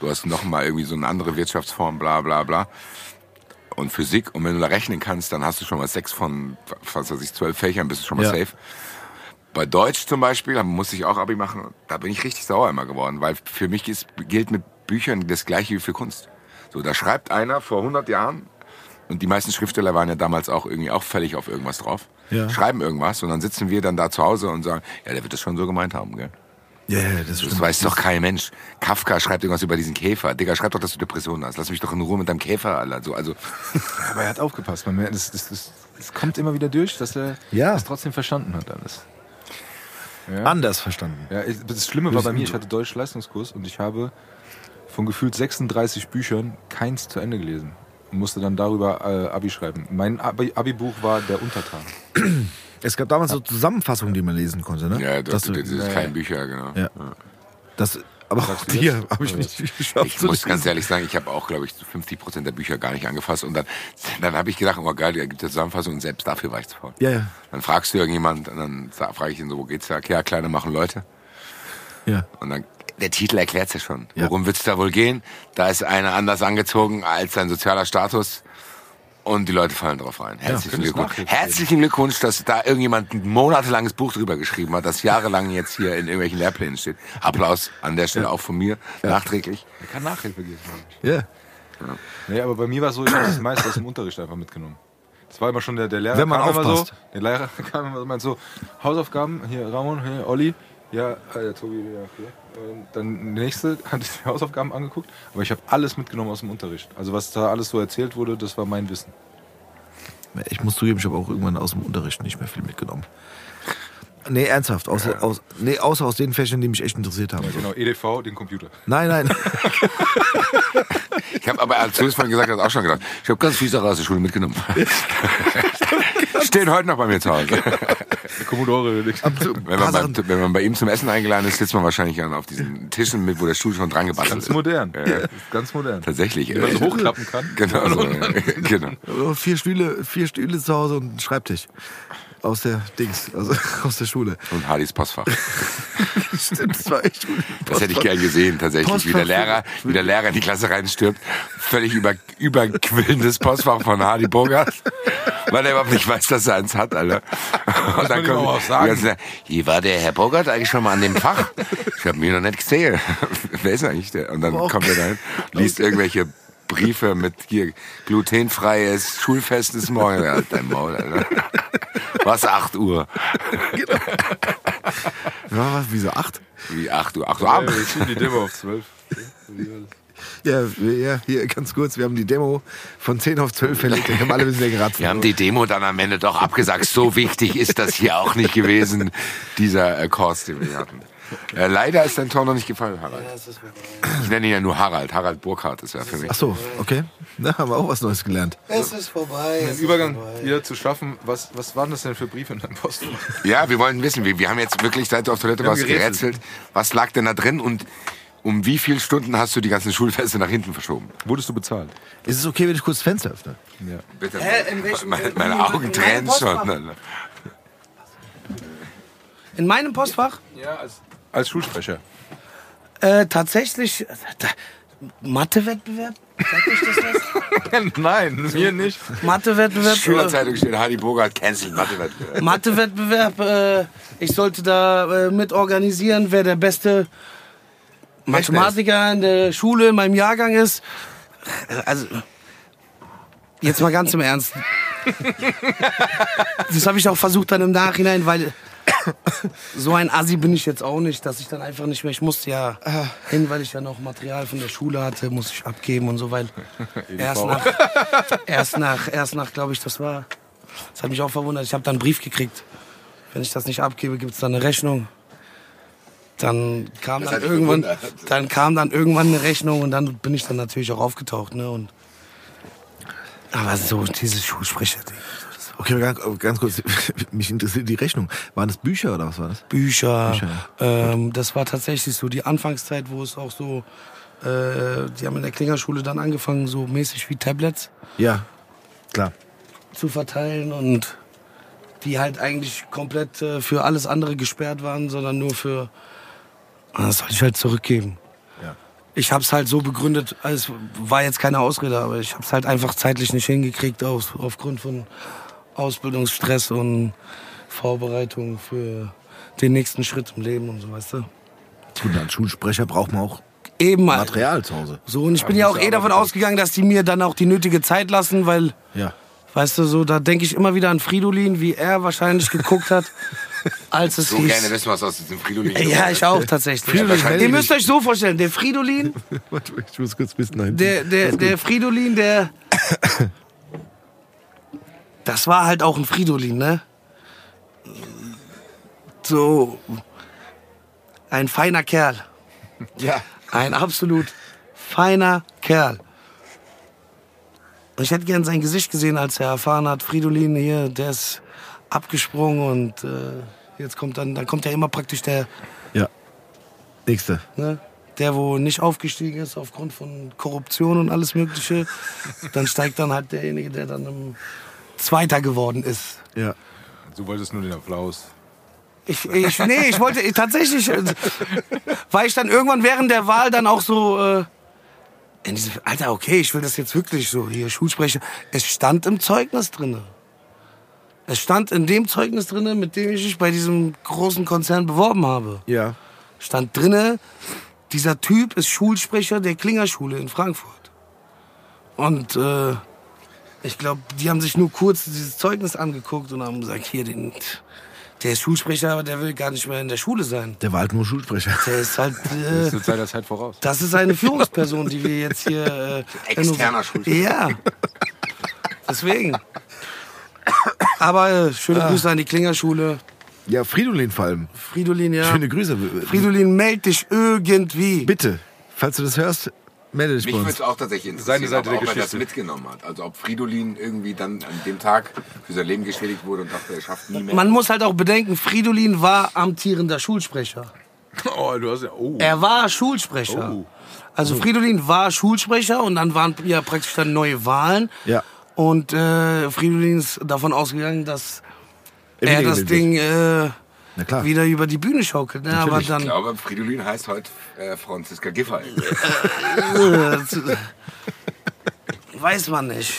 du hast noch mal irgendwie so eine andere Wirtschaftsform, bla bla bla. Und Physik. Und wenn du da rechnen kannst, dann hast du schon mal sechs von, was weiß ich, zwölf Fächern, bist du schon mal Ja. safe. Bei Deutsch zum Beispiel, da musste ich auch Abi machen, da bin ich richtig sauer immer geworden, weil für mich ist, gilt mit Büchern das gleiche wie für Kunst. So, da schreibt einer vor 100 Jahren, und die meisten Schriftsteller waren ja damals auch irgendwie auch völlig auf irgendwas drauf, Ja. schreiben irgendwas und dann sitzen wir dann da zu Hause und sagen, ja, der wird das schon so gemeint haben, gell? Ja, ja, das Das weiß doch kein Mensch. Kafka schreibt irgendwas über diesen Käfer. Digga, schreib doch, dass du Depressionen hast. Lass mich doch in Ruhe mit deinem Käfer, Alter. So, also, Aber er hat aufgepasst. Man merkt, das, das, das, das kommt immer wieder durch, dass er Ja. das trotzdem verstanden hat alles. Anders verstanden. Ja, das Schlimme war bei mir, ich hatte Deutsch-Leistungskurs und ich habe von gefühlt 36 Büchern keins zu Ende gelesen. Und musste dann darüber äh, Abi schreiben. Mein Abi- Abi-Buch war Der Untertan. Es gab damals so Zusammenfassungen, die man lesen konnte, ne? ja, das, das, das ist kein Bücher, genau. Ja. das, aber auch die jetzt? habe ich nicht geschafft. Ich muss ganz ehrlich sagen, ich habe auch, glaube ich, 50 Prozent der Bücher gar nicht angefasst. Und dann, dann habe ich gedacht, oh geil, da gibt es Zusammenfassung und selbst dafür war ich zu faul. Ja, ja. Dann fragst du irgendjemand und dann frage ich ihn so, wo geht's da? Ja, kleine machen Leute. ja. Und dann, der Titel erklärt's ja schon. Worum wird's da wohl gehen? Da ist einer anders angezogen als sein sozialer Status. Und die Leute fallen drauf rein. Herzlichen könntest Glückwunsch. Herzlichen Glückwunsch, dass da irgendjemand ein monatelanges Buch drüber geschrieben hat, das jahrelang jetzt hier in irgendwelchen Lehrplänen steht. Applaus an der Stelle auch von mir, nachträglich. Er kann Nachhilfe geben. Ja. Nee, aber bei mir war es so, ich habe das meiste aus dem Unterricht einfach mitgenommen. Das war immer schon der, der Lehrer Wenn man kam immer so, aufpasst. der Lehrer kam immer so, Hausaufgaben, hier Ramon, hier Olli, ja, äh, der Tobi, ja, hier. Und dann der nächste hat die Hausaufgaben angeguckt, aber ich habe alles mitgenommen aus dem Unterricht. Also was da alles so erzählt wurde, das war mein Wissen. Ich muss zugeben, ich habe auch irgendwann aus dem Unterricht nicht mehr viel mitgenommen. Nee, ernsthaft. Außer, aus, nee, außer aus den Fächern, die mich echt interessiert haben. Genau, EDV, den Computer. Nein, nein. Ich habe aber, als du es vorhin gesagt hast, auch schon gedacht, ich habe ganz viel Sachen aus der Schule mitgenommen. Stehen heute noch bei mir zu Hause. Commodore, Wenn man, beim, wenn man bei ihm zum Essen eingeladen ist, sitzt man wahrscheinlich dann auf diesen Tischen mit, wo der Stuhl schon dran gebastelt ganz ist. modern. Ja. Ist ganz modern. Tatsächlich. Wenn man so hochklappen kann. Genau, so, genau. Oh, vier Stühle, vier Stühle zu Hause und ein Schreibtisch. Aus der Dings, also aus der Schule. Und Hardys Postfach. Stimmt, das war echt gut. Das hätte ich gern gesehen, tatsächlich. Wie der Postfach Lehrer, wie der Lehrer in die Klasse reinstürmt. Völlig über, überquillendes Postfach von Hardy Bogart. Weil er überhaupt nicht weiß, dass er eins hat, Alter. Und dann man ihm aber auch kommt, sagen. die ganze Zeit, hier war der Herr Bogart eigentlich schon mal an dem Fach. Ich habe ihn noch nicht gesehen. Wer ist eigentlich der? Und dann Oh. kommt er dahin, liest irgendwelche Briefe mit hier glutenfreies Schulfestes morgen. Ja, dein Maul, Alter. Was 8 Uhr. Ja, was, wieso acht? Wie 8 Uhr, 8 Uhr Ja, Abend. wir ziehen die Demo auf 12. Ja, ja, hier ganz kurz, wir haben die Demo von 10 auf 12 verlegt, dann haben alle ein bisschen geratzt. Wir haben die Demo dann am Ende doch abgesagt. So wichtig ist das hier auch nicht gewesen, dieser äh, Kurs, den wir hatten. Äh, leider ist dein Tor noch nicht gefallen, Harald. Ich nenne ihn ja nur Harald. Harald Burkhardt ist ja für mich. Ach so, okay. Da haben wir auch was Neues gelernt. Es ist vorbei. Den Übergang wieder zu schaffen, was, was waren das denn für Briefe in deinem Postfach? Ja, wir wollen wissen, wir, wir haben jetzt wirklich, seit du auf Toilette warst, gerätselt. gerätselt. Was lag denn da drin und um wie viele Stunden hast du die ganzen Schulfeste nach hinten verschoben? Wurdest du bezahlt? Ist es okay, wenn ich kurz das Fenster öffne? Ja. Bitte. Hä, in welchem- meine, in meine Augen tränen Postfach? schon. In meinem Postfach? Ja, als, als Schulsprecher. Äh, tatsächlich. äh, Da, Mathe-Wettbewerb? Sagt euch das was? Nein, mir nicht. Mathe-Wettbewerb? äh, Schülerzeitung steht, Heidi Bogart cancelt Mathe-Wettbewerb. Mathe-Wettbewerb. Äh, ich sollte da äh, mit organisieren, wer der beste Mathematiker in der Schule in meinem Jahrgang ist. Äh, Also, jetzt mal ganz im Ernst. Das habe ich auch versucht dann im Nachhinein, weil so ein Assi bin ich jetzt auch nicht, dass ich dann einfach nicht mehr, ich musste ja hin, weil ich ja noch Material von der Schule hatte, musste ich abgeben und so, weil erst nach, erst nach, erst nach, glaube ich, das war, das hat mich auch verwundert, ich habe dann einen Brief gekriegt. Wenn ich das nicht abgebe, gibt es dann eine Rechnung. Dann kam dann irgendwann, dann kam dann irgendwann eine Rechnung und dann bin ich dann natürlich auch aufgetaucht, ne, und aber so dieses Schulsprecher, Okay, ganz, ganz kurz, mich interessiert die Rechnung. Waren das Bücher oder was war das? Bücher. Bücher, Ähm, das war tatsächlich so die Anfangszeit, wo es auch so, äh, die haben in der Klingerschule dann angefangen, so mäßig wie Tablets Ja, klar. zu verteilen und die halt eigentlich komplett äh, für alles andere gesperrt waren, sondern nur für, Ah, das soll ich halt zurückgeben. Ja. Ich habe es halt so begründet, es war jetzt keine Ausrede, aber ich habe es halt einfach zeitlich nicht hingekriegt aus, aufgrund von Ausbildungsstress und Vorbereitung für den nächsten Schritt im Leben und so, weißt du. Gut, als Schulsprecher braucht man auch Eben mal. Material zu Hause. So, und ich bin ja auch eh davon ausgegangen, dass die mir dann auch die nötige Zeit lassen, weil, Ja. weißt du, so, da denke ich immer wieder an Fridolin, wie er wahrscheinlich geguckt hat, als es So hieß. gerne wissen, was aus diesem Fridolin Ja, ich auch tatsächlich. Fridolin, Ihr müsst euch so vorstellen, der Fridolin, Warte, ich muss kurz ein bisschen dahin. der, der, der Fridolin, der. Das war halt auch ein Fridolin, ne? So. Ein feiner Kerl. Ja. Ein absolut feiner Kerl. Und ich hätte gern sein Gesicht gesehen, als er erfahren hat, Fridolin hier, der ist abgesprungen und äh, jetzt kommt dann, dann kommt ja immer praktisch der, Ja. Nächste. ne, der, wo nicht aufgestiegen ist aufgrund von Korruption und alles Mögliche. Dann steigt dann halt derjenige, der dann im Zweiter geworden ist. Ja. Du wolltest nur den Applaus. Ich, ich, nee, ich wollte ich, tatsächlich, äh, weil ich dann irgendwann während der Wahl dann auch so, äh, in diesem, Alter, okay, ich will das jetzt wirklich so hier Schulsprecher. Es stand im Zeugnis drinne. Es stand in dem Zeugnis drinne, mit dem ich mich bei diesem großen Konzern beworben habe. Ja. Stand drinne, dieser Typ ist Schulsprecher der Klingerschule in Frankfurt. Und äh, ich glaube, die haben sich nur kurz dieses Zeugnis angeguckt und haben gesagt, hier, den, der ist Schulsprecher, aber der will gar nicht mehr in der Schule sein. Der war halt nur Schulsprecher. Der ist halt, Das äh, ist seiner Zeit voraus. das ist eine Führungsperson, die wir jetzt hier... Äh, Externer Schulsprecher. Ja, deswegen. Aber äh, schöne Grüße an die Klingerschule. Ja, Fridolin vor allem. Fridolin, ja. Schöne Grüße. Fridolin, meld dich irgendwie. Bitte, falls du das hörst, melde dich Mich würde es auch tatsächlich interessieren, Seine Seite ob, der ob er das Geschichte. mitgenommen hat. Also ob Fridolin irgendwie dann an dem Tag für sein Leben geschädigt wurde und dachte, er schafft nie mehr. Man muss halt auch bedenken, Fridolin war amtierender Schulsprecher. Oh, du hast ja. Oh. Er war Schulsprecher. Oh. Also Fridolin war Schulsprecher und dann waren ja praktisch dann neue Wahlen. Ja. Und äh, Fridolin ist davon ausgegangen, dass er das Ding äh. Wieder über die Bühne schaukelt. Ne? Aber ich dann glaube, Fridolin heißt heute äh, Franziska Giffey. äh, weiß man nicht.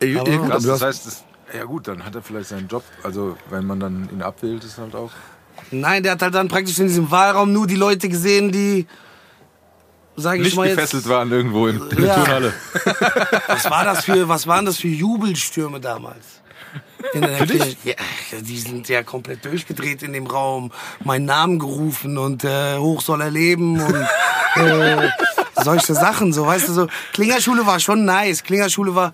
Ey, Aber- ja, gut, das hast, heißt, das, ja gut, dann hat er vielleicht seinen Job. Also, wenn man dann ihn abwählt, ist halt auch. Nein, der hat halt dann praktisch in diesem Wahlraum nur die Leute gesehen, die, sag ich Nicht mal gefesselt jetzt, waren irgendwo in, in der Ja. Turnhalle. was war das für, was waren das für Jubelstürme damals? In der Kirche. Ja, die sind ja komplett durchgedreht in dem Raum, meinen Namen gerufen und äh, hoch soll er leben und äh, solche Sachen, so weißt du so. Klingerschule war schon nice. Klingerschule war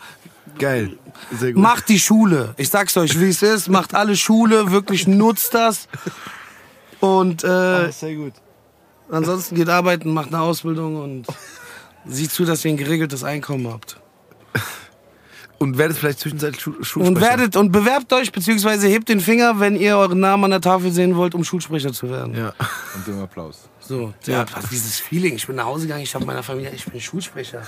Geil. Sehr gut. Macht die Schule. Ich sag's euch, wie es ist. Macht alle Schule. Wirklich nutzt das. Und äh, sehr gut. ansonsten geht arbeiten, macht eine Ausbildung und sieht zu, dass ihr ein geregeltes Einkommen habt. Und werdet vielleicht zwischenzeitlich Schu Schulsprecher. Und werdet und bewerbt euch, beziehungsweise hebt den Finger, wenn ihr euren Namen an der Tafel sehen wollt, um Schulsprecher zu werden. Ja. Und dem Applaus. So, ja, was, dieses Feeling. Ich bin nach Hause gegangen, ich habe meiner Familie, ich bin Schulsprecher.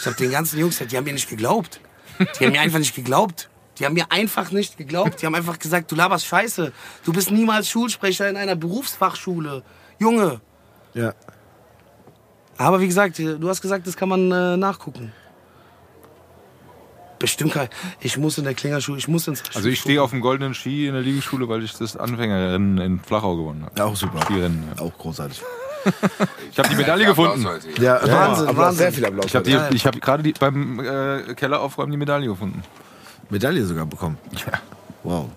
Ich habe den ganzen Jungs gesagt, die haben mir nicht geglaubt. Die haben mir einfach nicht geglaubt. Die haben mir einfach nicht geglaubt. Die haben einfach gesagt, du laberst Scheiße. Du bist niemals Schulsprecher in einer Berufsfachschule. Junge. ja. Aber wie gesagt, du hast gesagt, das kann man äh, nachgucken. Bestimmt kein. Ich muss in der Klingerschule, ich muss ins. Also ich stehe auf dem goldenen Ski in der Liegeschule, weil ich das Anfängerrennen in Flachau gewonnen habe. Auch super. Skirennen. Ja. Auch großartig. Ich habe die Medaille gefunden. Ja, Wahnsinn, Applaus, Wahnsinn. Sehr viel Applaus. Ich habe hab gerade beim äh, Keller aufräumen die Medaille gefunden. Medaille sogar bekommen. Ja. Wow.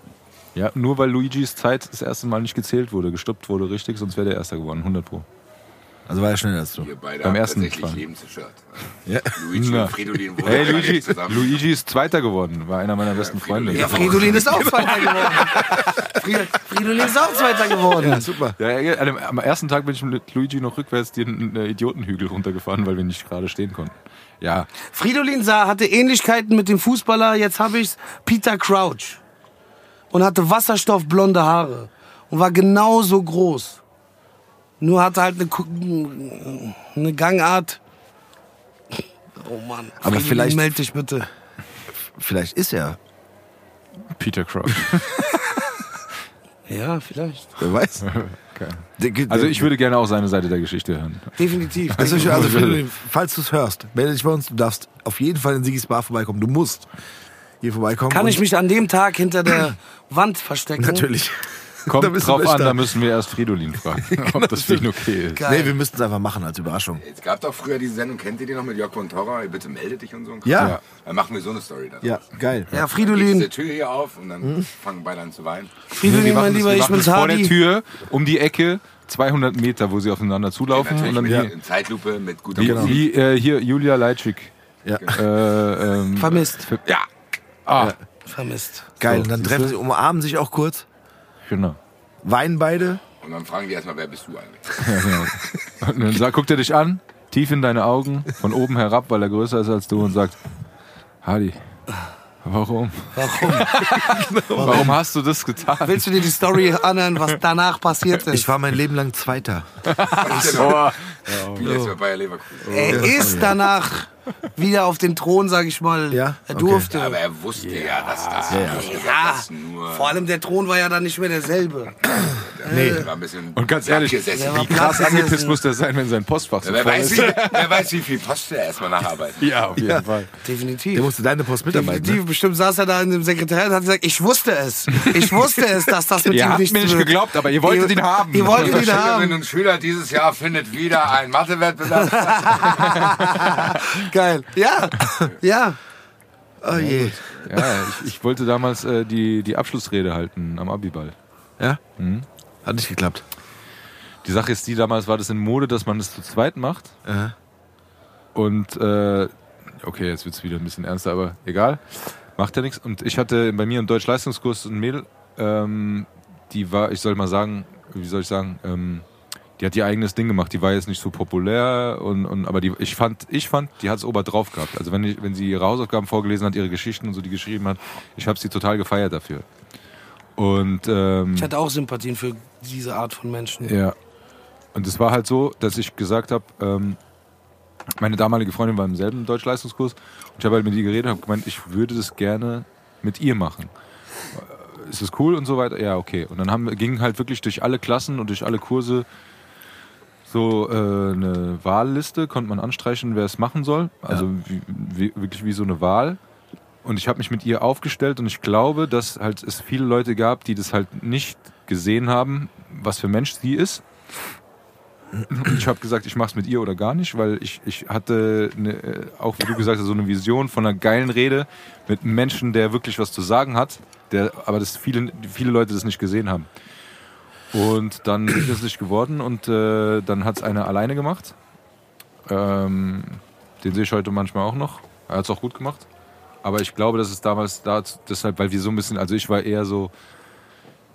Ja, nur weil Luigis Zeit das erste Mal nicht gezählt wurde, gestoppt wurde richtig, sonst wäre der Erster geworden, 100 pro. Also war er schneller als du. Wir beide Beim haben ersten tatsächlich. Lebensshirt. Ja. Luigi Na. und Fridolin wohnen Hey, Luigi, zusammen. Luigi ist Zweiter geworden, war einer meiner besten Freunde. Ja, Fridolin ist auch Zweiter geworden. Fridolin ist auch Zweiter geworden. Ja, super. Ja, ja, am- am ersten Tag bin ich mit Luigi noch rückwärts den äh, Idiotenhügel runtergefahren, weil wir nicht gerade stehen konnten. Ja, Fridolin sah, hatte Ähnlichkeiten mit dem Fußballer, jetzt habe ich's, Peter Crouch. Und hatte wasserstoffblonde Haare. Und war genauso groß. Nur hatte halt eine, eine Gangart. Oh Mann. Aber Fridolin, vielleicht- Meld dich bitte. Vielleicht ist er. Peter Crouch. Ja, vielleicht. Wer weiß. Okay. Also ich würde gerne auch seine Seite der Geschichte hören. Definitiv. Also, ich- also Fridolin, falls du es hörst, melde dich bei uns. Du darfst auf jeden Fall in Sigis Bar vorbeikommen. Du musst hier vorbeikommen. Kann ich mich an dem Tag hinter der Wand verstecken? Natürlich. Kommt drauf an, da müssen wir erst Fridolin fragen, ob das für ihn okay ist. Geil. Nee, wir müssten es einfach machen als Überraschung. Es gab doch früher diese Sendung, kennt ihr die noch mit Jörg von Torra? Bitte melde dich und so. Ja. Ja. Dann machen wir so eine Story dann. Ja, geil. Ja, Geht diese Fridolin, Tür hier auf und dann Mhm. fangen beide an zu weinen. Fridolin, mein Lieber, ich bin's das vor der Hardy. Tür, um die Ecke, 200 Meter, wo sie aufeinander zulaufen. Natürlich und dann mit, in Zeitlupe mit guter wie, Musik. wie äh, hier Julia Leitschik. Ja. Äh, ähm, Vermisst. ja. Ah, Vermisst. Geil. So, und dann treffen sie, umarmen sich auch kurz, genau. weinen beide. Und dann fragen die erstmal, wer bist du eigentlich? Ja, genau. Und dann sagt, guckt er dich an, tief in deine Augen, von oben herab, weil er größer ist als du und sagt, Hadi, warum? Warum? Warum hast du das getan? Willst du dir die Story anhören, was danach passiert ist? Ich war mein Leben lang Zweiter. Oh, Wie jetzt bei Bayer Leverkusen. er ist danach wieder auf den Thron, sag ich mal. Ja? Er Okay. durfte. Aber er wusste ja, dass das Ja, ja. Ja, das nur vor allem der Thron war ja dann nicht mehr derselbe. Nee. der war ein bisschen und ganz ehrlich, wie krass angepisst muss der sein, wenn sein Postfach so wer, voll weiß, ist. wie, wer weiß, wie viel Post er erstmal nacharbeitet. Ja, auf jeden Fall. Definitiv. Der musste deine Post mitarbeiten. Definitiv. Ne? Bestimmt saß er da in dem Sekretariat und hat gesagt, ich wusste es. Ich wusste es, dass das mit Ihr ihm habt nichts mir nicht geglaubt, aber ihr wolltet ihn haben. Ihr wolltet ihn Schülerinnen haben. und Schüler dieses Jahr findet wieder ein Mathewettbewerb. Geil. Ja. Ja. Oh je. Ja, ich, ich wollte damals äh, die, die Abschlussrede halten am Abiball. Ja? Hat nicht geklappt. Die Sache ist die, damals war das in Mode, dass man das zu zweit macht. Aha. Und äh, okay, jetzt wird's wieder ein bisschen ernster, aber egal. Macht ja nichts. Und ich hatte bei mir im Deutsch-Leistungskurs ein Mädel, ähm, die war, ich soll mal sagen, wie soll ich sagen, ähm, die hat ihr eigenes Ding gemacht. Die war jetzt nicht so populär und, und aber die, ich fand, ich fand, die hat es ober drauf gehabt. Also wenn, ich, wenn sie ihre Hausaufgaben vorgelesen hat, ihre Geschichten und so, die geschrieben hat, ich habe sie total gefeiert dafür. Und ähm, Ich hatte auch Sympathien für diese Art von Menschen. ja. Und es war halt so, dass ich gesagt habe, ähm, meine damalige Freundin war im selben Deutschleistungskurs und ich habe halt mit ihr geredet und habe gemeint, ich würde das gerne mit ihr machen. Äh, Ist das cool und so weiter? Ja, okay. Und dann haben, wir- ging halt wirklich durch alle Klassen und durch alle Kurse so äh, eine Wahlliste, konnte man anstreichen, wer es machen soll. Also wie, wie, wirklich wie so eine Wahl. Und ich habe mich mit ihr aufgestellt und ich glaube, dass halt es viele Leute gab, die das halt nicht gesehen haben, was für Mensch sie ist. Ich habe gesagt, ich mache es mit ihr oder gar nicht, weil ich, ich hatte, eine, äh, auch wie du gesagt hast, so eine Vision von einer geilen Rede mit einem Menschen, der wirklich was zu sagen hat, der, aber das viele, viele Leute das nicht gesehen haben. Und dann ist es nicht geworden und äh, dann hat es einer alleine gemacht. Ähm, den sehe ich heute manchmal auch noch. Er hat es auch gut gemacht. Aber ich glaube, dass es damals da, deshalb, weil wir so ein bisschen, also ich war eher so,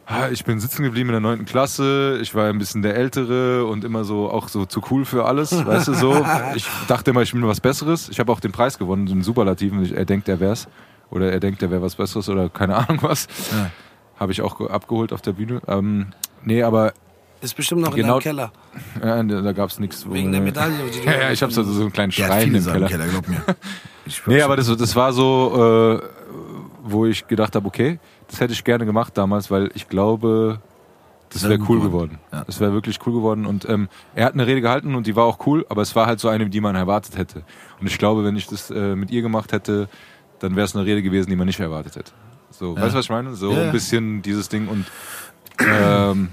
ah, ich bin sitzen geblieben in der neunten Klasse, ich war ein bisschen der Ältere und immer so auch so zu cool für alles, weißt du so. Ich dachte immer, ich bin was Besseres. Ich habe auch den Preis gewonnen, einen Superlativen. Er denkt, er wär's. Oder er denkt, er wäre was Besseres oder keine Ahnung was. Ja. Habe ich auch abgeholt auf der Bühne. Ähm, nee, aber Ist bestimmt noch Genau. in deinem Keller. ja, da, da gab es nichts. Wegen der Medaille. Ja, ja, ich habe so, so einen kleinen Schrein im Keller. Keller, glaub mir. Nee, aber das, das war so, äh, wo ich gedacht habe, okay, das hätte ich gerne gemacht damals, weil ich glaube, das Wäre cool geworden. Ja. Das wäre wirklich cool geworden. Und ähm, er hat eine Rede gehalten und die war auch cool, aber es war halt so eine, die man erwartet hätte. Und ich glaube, wenn ich das äh, mit ihr gemacht hätte, dann wäre es eine Rede gewesen, die man nicht erwartet hätte. So, weißt du, was ich meine? So Ja, ja. ein bisschen dieses Ding und ähm,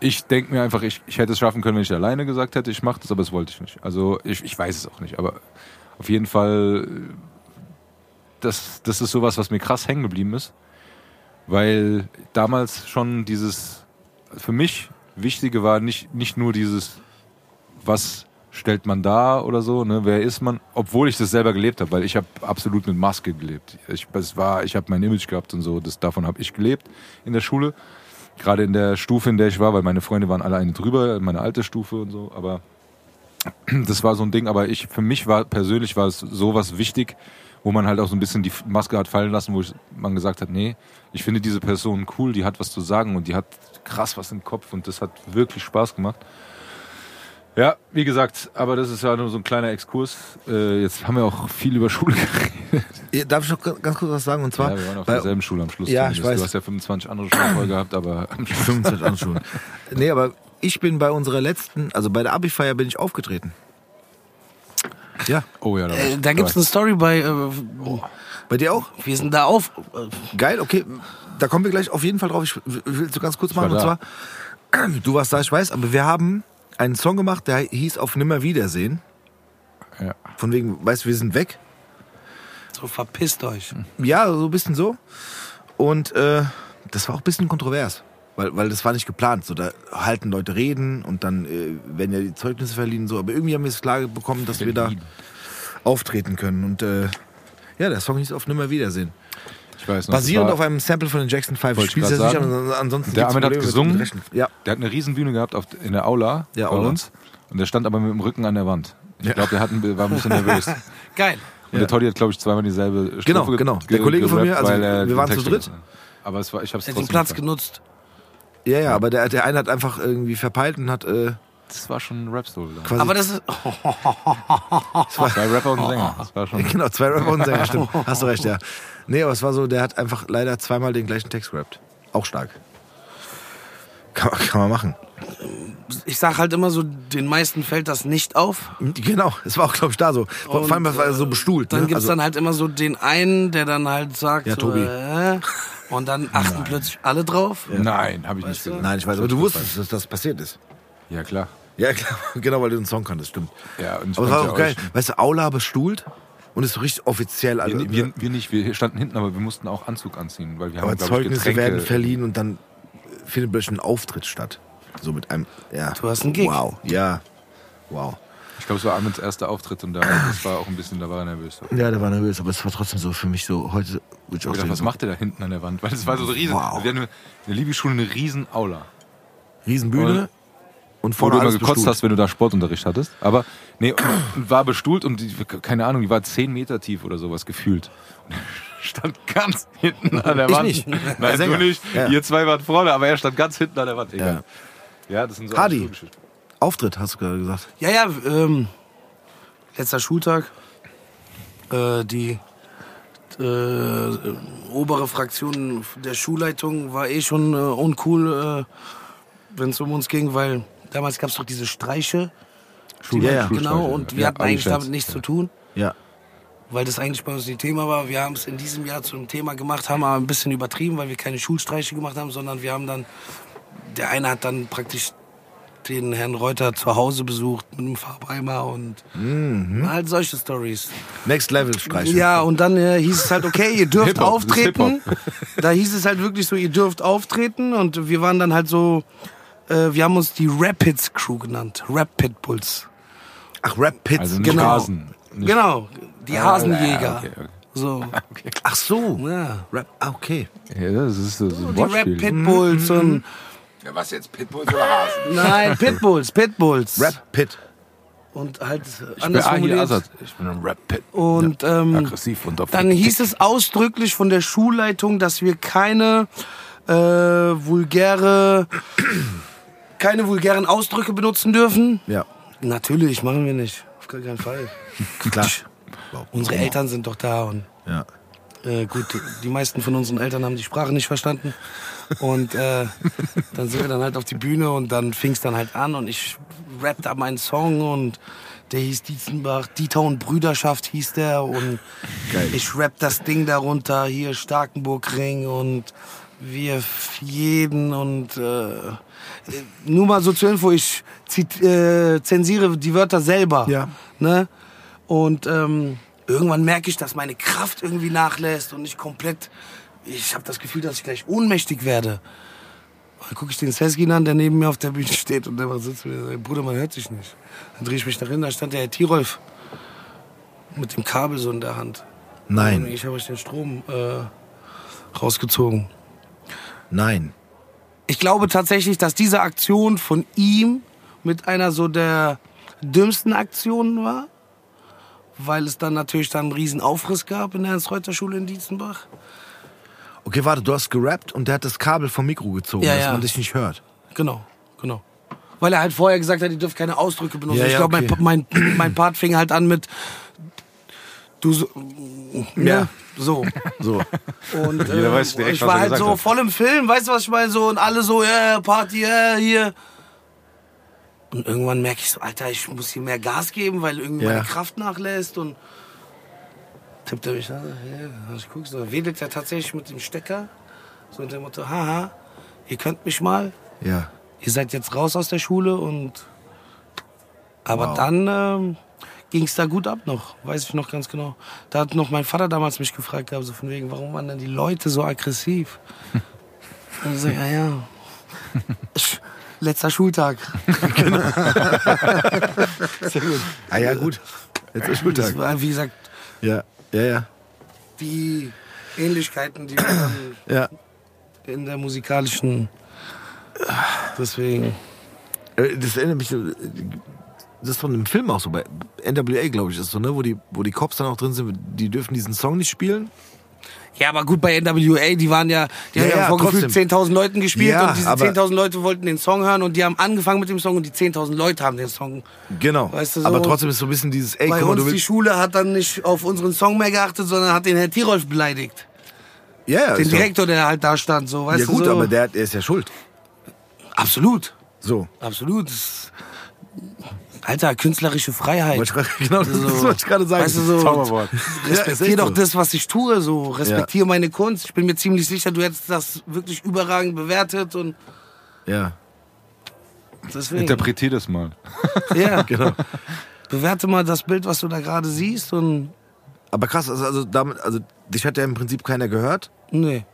ich denke mir einfach, ich, ich hätte es schaffen können, wenn ich alleine gesagt hätte, ich mache das, aber das wollte ich nicht. Also ich, ich weiß es auch nicht, aber auf jeden Fall, das, das ist sowas, was mir krass hängen geblieben ist, weil damals schon dieses, für mich Wichtige war nicht, nicht nur dieses, was stellt man da oder so, ne, wer ist man, obwohl ich das selber gelebt habe, weil ich habe absolut mit Maske gelebt. Ich, ich habe mein Image gehabt und so, das, davon habe ich gelebt in der Schule, gerade in der Stufe, in der ich war, weil meine Freunde waren alle eine drüber, meine alte Stufe und so, aber das war so ein Ding, aber ich, für mich war persönlich war es sowas wichtig, wo man halt auch so ein bisschen die Maske hat fallen lassen, wo ich, man gesagt hat, nee, ich finde diese Person cool, die hat was zu sagen und die hat krass was im Kopf und das hat wirklich Spaß gemacht. Ja, wie gesagt, aber das ist ja nur so ein kleiner Exkurs. Äh, jetzt haben wir auch viel über Schule geredet. Darf ich noch ganz kurz was sagen? Und zwar, Ja, wir waren auf bei- derselben Schule am Schluss. Ja, zumindest. ich weiß. Du hast ja 25 andere Schulen voll gehabt, aber am Schluss 25 andere Schulen. Nee, aber ich bin bei unserer letzten, also bei der Abi-Feier bin ich aufgetreten. Ja, Oh ja, da Äh, da gibt's dabei. eine Story bei. Äh, bei dir auch? wir sind da auf. Äh, Geil, okay. Da kommen wir gleich auf jeden Fall drauf. Ich will so ganz kurz machen. Und zwar, du warst da, ich weiß, aber wir haben einen Song gemacht, der hieß Auf Nimmerwiedersehen. Ja. Von wegen, weißt du, wir sind weg. so verpisst euch. Ja, so ein bisschen so. Und äh, das war auch ein bisschen kontrovers. Weil, weil das war nicht geplant. So, da halten Leute reden und dann äh, werden ja die Zeugnisse verliehen. und So. Aber irgendwie haben wir es klar bekommen, dass wir da auftreten können. Und äh, ja, der Song hieß Auf Nimmerwiedersehen. Ich weiß noch, das Basierend auf einem Sample von den Jackson 5. Wollte Ich ich spiel's jetzt grad nicht, ansonsten Der Ahmed hat mit gesungen. Ja. Der hat eine Riesen Bühne gehabt auf, in der Aula Ja, bei Aula. uns. Und der stand aber mit dem Rücken an der Wand. Ich glaube, der hat ein, war ein bisschen nervös. Und Geil. der Toddy hat, glaube ich, zweimal dieselbe Strophe Genau, ge- genau. ge- Der Kollege von mir, also weil wir den waren zu dritt. Aber es war, ich habe es hat den trotzdem Platz genutzt. Ja, ja, aber der, der eine hat einfach irgendwie verpeilt und hat. Äh, Das war schon ein quasi Aber das ist. Zwei Rapper und Sänger. Das war schon. Genau, zwei Rapper und Sänger, stimmt. Hast du recht, ja. Nee, aber es war so, der hat einfach leider zweimal den gleichen Text gerappt. Auch stark. Kann, man- kann man machen. Ich sag halt immer so, den meisten fällt das nicht auf. Genau, es war auch, glaube ich, da so. Vor Und, allem, das war so bestuhlt. Dann ne? gibt's also, dann halt immer so den einen, der dann halt sagt, Ja, Tobi. äh, und dann achten plötzlich alle drauf. Nein, habe ich nicht gesagt. Nein, ich weiß, aber du wusstest, dass das passiert ist. Ja, klar. Ja, klar, genau, weil du den Song kanntest, stimmt. Ja, und Aber es war auch ja geil. Weißt du, Aula bestuhlt und ist so richtig offiziell. Also, Wir, wir, wir nicht, wir standen hinten, aber wir mussten auch Anzug anziehen, weil wir aber haben, ich, Zeugnisse Getränke. werden verliehen und dann findet plötzlich ein Auftritt statt. So mit einem, ja. Du hast einen Gig. Wow, ja. Wow. Ich glaube, es war Ahmeds erster Auftritt und da, das war auch ein bisschen, da war er nervös. Ich Ja, der war nervös, aber es war trotzdem so für mich so, heute ich auch hab gedacht, was macht der da hinten an der Wand? Weil es war so riesen. Wow. Wir hatten eine, eine Liebesschule, eine riesen Aula. Riesenbühne und Wo vorne du immer gekotzt hast, wenn du da Sportunterricht hattest. Aber nee, und war bestuhlt und die, keine Ahnung, die war zehn Meter tief oder sowas gefühlt. Und er stand ganz hinten an der Ich Wand. nicht. Der Nein, du nicht. Ja. Ihr zwei wart vorne, aber er stand ganz hinten an der Wand. Egal. Ja, das sind so Hardy. Auftritt, hast du gerade gesagt. Ja, ja, ähm, letzter Schultag. Äh, die äh, obere Fraktion der Schulleitung war eh schon äh, uncool, äh, wenn es um uns ging, weil damals gab es doch diese Streiche. Schul- Ja, ja. Genau, und wir Ja, hatten eigentlich damit nichts zu tun. Ja. weil das eigentlich bei uns nicht Thema war. Wir haben es in diesem Jahr zum Thema gemacht, haben aber ein bisschen übertrieben, weil wir keine Schulstreiche gemacht haben, sondern wir haben dann, der eine hat dann praktisch den Herrn Reuter zu Hause besucht mit einem Farbeimer und Mhm. halt solche Stories. Next Level Streich. Ja, und dann äh, hieß es halt, okay, ihr dürft auftreten. Da hieß es halt wirklich so, ihr dürft auftreten und wir waren dann halt so, äh, wir haben uns die Rapids Crew genannt, Rap Pitbulls. Ach, Rap Pits. Also Genau. Hasen. Genau, die Hasenjäger. Ja, okay, okay. So, Ach so. ja. Rap, ah, okay. Ja, das ist so ein Die Rap Wortspiel. Pitbulls und Ja, was jetzt, Pitbulls oder Hasen? nein, Pitbulls, Pitbulls. Rap Pit. Und halt Ich bin anders Ahil formuliert. Azad. Ich bin ein Rap-Pit. Und ähm, Aggressiv und auf dann hieß es ausdrücklich von der Schulleitung, dass wir keine äh, vulgäre, keine vulgären Ausdrücke benutzen dürfen. Ja, Natürlich, machen wir nicht. Auf gar keinen Fall. klar. Unsere Eltern sind doch da und Ja. äh, gut, die meisten von unseren Eltern haben die Sprache nicht verstanden. Und äh, dann sind wir dann halt auf die Bühne und dann fing es dann halt an und ich rap da meinen Song und der hieß Dietzenbach, Dieter und Brüderschaft hieß der und Geil. ich rap das Ding darunter, hier Starkenburgring und wir jeden und äh, nur mal so zur Info, ich zit, äh, zensiere die Wörter selber. Ja. Ne? Und ähm, irgendwann merke ich, dass meine Kraft irgendwie nachlässt und ich komplett, ich habe das Gefühl, dass ich gleich ohnmächtig werde. Dann gucke ich den Seskin an, der neben mir auf der Bühne steht und der sitzt mir, sagt, Bruder, man hört sich nicht. Dann drehe ich mich nach hinten, da stand der Herr Tirolf mit dem Kabel so in der Hand. Und Nein, ich habe euch den Strom äh, rausgezogen. Nein. Ich glaube tatsächlich, dass diese Aktion von ihm mit einer so der dümmsten Aktionen war, weil es dann natürlich dann einen riesen Aufriss gab in der Ernst-Reuter-Schule in Dietzenbach. Okay, warte, du hast gerappt und der hat das Kabel vom Mikro gezogen, Ja, dass ja. man dich nicht hört. Genau, genau. Weil er halt vorher gesagt hat, ihr dürft keine Ausdrücke benutzen. Ja, ich glaube, okay. mein, mein, mein Part fing halt an mit du so, Ja. ja. so. So. Und ähm, weiß direkt, ich war halt so hat. voll im Film, weißt du, was ich meine? So, und alle so, ja, Party, ja, hier. Und irgendwann merke ich so, Alter, ich muss hier mehr Gas geben, weil irgendwie Ja. meine Kraft nachlässt und tippt er mich an, ja, ich guck so, wedelt er tatsächlich mit dem Stecker, so unter dem Motto, haha, ihr könnt mich mal, Ja. ihr seid jetzt raus aus der Schule und aber Wow. dann ähm, ging es da gut ab noch, weiß ich noch ganz genau. Da hat noch mein Vater damals mich gefragt, gehabt, so von wegen, warum waren denn die Leute so aggressiv? Und ich so, ja, ja. Letzter Schultag. Sehr gut. Ah ja, gut. Jetzt ist Das Schultag. war, wie gesagt, Ja, ja, ja. die Ähnlichkeiten, die wir Ja. in der musikalischen. Deswegen. Äh, Das erinnert mich, äh, das ist von einem Film auch so, bei NWA, glaube ich, ist so, ne, wo die, wo die Cops dann auch drin sind, die dürfen diesen Song nicht spielen. Ja, aber gut, bei NWA, die waren ja, die Ja, haben ja, ja, vor gefühlt trotzdem. 10.000 Leuten gespielt Ja, und diese aber- 10.000 Leute wollten den Song hören und die haben angefangen mit dem Song und die 10.000 Leute haben den Song. Genau. Weißt du, so- Aber trotzdem ist so ein bisschen dieses, ey, Bei mal, uns du die. Schule hat dann nicht auf unseren Song mehr geachtet, sondern hat den Herr Tirolf beleidigt. Ja, ja, Den Direktor, der halt da stand, so, weißt Ja, gut, du so. aber der, der ist ja schuld. Absolut, So. absolut. Alter, künstlerische Freiheit. Ich genau, das So. wollte ich gerade sagen. Weißt du, so, Zauberwort. Ja, Respektier echt doch so. das, was ich tue, so. Respektier meine Kunst. Ich bin mir ziemlich sicher, du hättest das wirklich überragend bewertet und Ja, deswegen. Interpretier das mal. Ja, genau. bewerte mal das Bild, was du da gerade siehst und Aber krass, also, also damit, also dich hat ja im Prinzip keiner gehört, nee.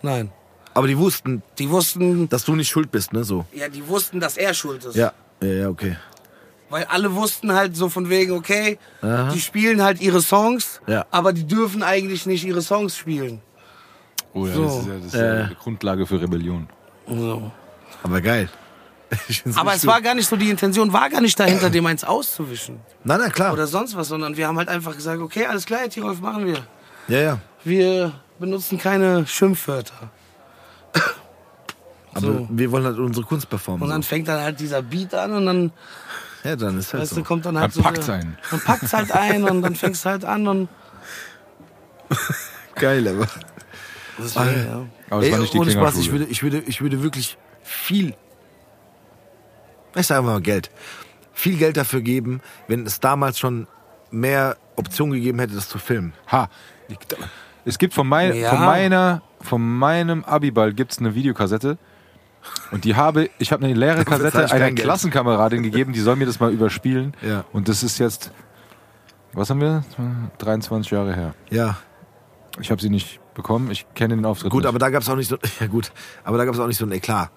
Nein. aber die wussten, Die wussten, dass du nicht schuld bist, ne, so. ja, die wussten, dass er schuld ist. Ja, ja, ja, okay. Weil alle wussten halt so von wegen, okay, Aha. die spielen halt ihre Songs, Ja. aber die dürfen eigentlich nicht ihre Songs spielen. Oh ja, So. das ist ja, das ist ja Äh. die Grundlage für Rebellion. So. Aber geil. Aber es war gar nicht so, die Intention war gar nicht dahinter, dem eins auszuwischen. Nein, nein, klar. Oder sonst was, sondern wir haben halt einfach gesagt, okay, alles klar, Herr Tirolf, machen wir. Ja, ja. Wir benutzen keine Schimpfwörter. Aber So. wir wollen halt unsere Kunst performen. Und dann so. fängt dann halt dieser Beat an und dann, Ja, dann ist halt weißt so. du, kommt dann halt Dann so. packt's der- ein. Dann packt's halt ein und dann fängst du halt an und. Geil, aber. Deswegen, ja. Aber es war nicht die ohne Spaß, ich würde, ich, würde, ich würde wirklich viel, ich sage mal Geld, viel Geld dafür geben, wenn es damals schon mehr Optionen gegeben hätte, das zu filmen. Ha. Ich- Es gibt von, mein, Ja. von meiner, von meinem Abiball gibt's eine Videokassette. Und die habe, ich habe eine leere Kassette einer. Klassenkameradin gegeben, die soll mir das mal überspielen. Ja. Und das ist jetzt, was haben wir? 23 Jahre her. Ja. Ich habe sie nicht bekommen. Ich kenne den Auftritt Gut, nicht. aber da gab es auch nicht so. Ja gut, aber da gab es auch nicht so ein Eklat.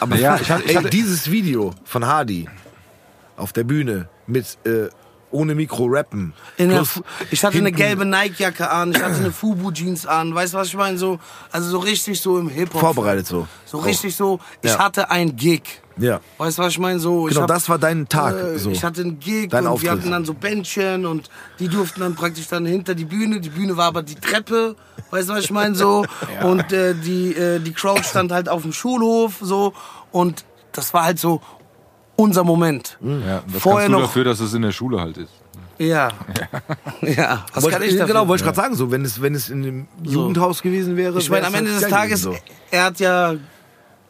Aber Naja, ich hatte- ich ey, hatte- dieses Video von Hardy auf der Bühne mit äh, ohne Mikro rappen. Der ich hatte eine hinten gelbe Nike-Jacke an, ich hatte eine Fubu-Jeans an, weißt du, was ich meine? So, also so richtig so im Hip-Hop. Vorbereitet so. So richtig so, ich Ja. hatte ein Gig. Ja. Weißt du, was ich meine? So, Genau, hab, das war dein Tag. äh, so. Ich hatte einen Gig Dein und Auftritt. wir hatten dann so Bändchen und die durften dann praktisch dann hinter die Bühne. Die Bühne war aber die Treppe, weißt du, was ich meine? So. Und äh, die, äh, die Crowd stand halt auf dem Schulhof so und das war halt so unser Moment. ja, was vorher kannst du noch- dafür, dass es in der Schule halt ist? Ja. ja. Was Wollte- kann ich dafür? Genau, wollte ich gerade sagen, so wenn es wenn es in dem Jugendhaus gewesen wäre. Ich meine, am Ende halt des Tages, gewesen, er hat ja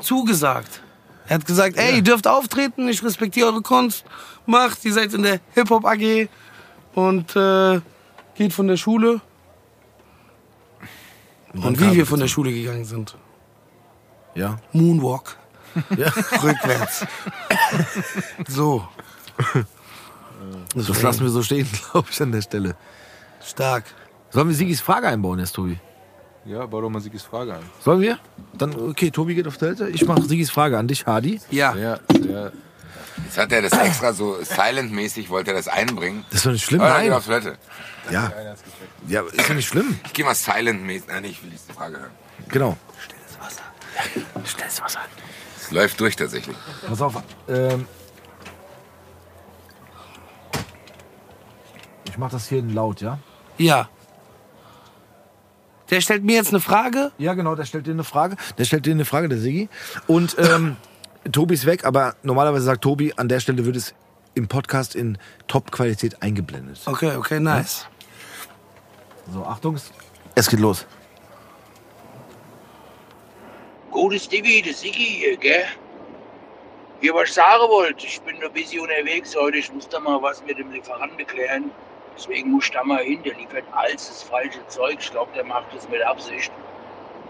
zugesagt. Er hat gesagt, ey, ihr dürft auftreten, ich respektiere eure Kunst, macht, ihr seid in der Hip-Hop AG und äh, geht von der Schule. Und wie wir von der Schule gegangen sind. so. Ja. Moonwalk. Ja. Rückwärts. so. Das lassen wir so stehen, glaube ich, an der Stelle. Stark. Sollen wir Sigis Frage einbauen jetzt, Tobi? Ja, bau doch mal Sigis Frage ein. Sollen wir? Dann, okay, Tobi geht auf Toilette. Ich mache Sigis Frage an dich, Hardy. Ja. Sehr, sehr, Jetzt hat er das extra so silent-mäßig, wollte er das einbringen. Das ist doch nicht schlimm, nein. auf Toilette. Ja. ja, ist doch nicht schlimm. Ich geh mal silent-mäßig. Nein, ich will diese Frage hören. Genau. Stilles Wasser. Stilles Wasser. Es läuft durch tatsächlich. Pass auf. Ähm, ich mache das hier laut, ja? Ja. Der stellt mir jetzt eine Frage. Ja, genau, der stellt dir eine Frage. Der stellt dir eine Frage, der Sigi. Und ähm, Tobi ist weg, aber normalerweise sagt Tobi, an der Stelle wird es im Podcast in Top-Qualität eingeblendet. Okay, okay, nice. So, Achtung, es geht los. Gutes Divi, das Sigi hier, gell? Hier, was sagen wollte, ich bin ein bisschen unterwegs heute, ich muss da mal was mit dem Lieferanten klären. Deswegen muss ich da mal hin, der liefert alles das falsche Zeug. Ich glaube, der macht das mit Absicht.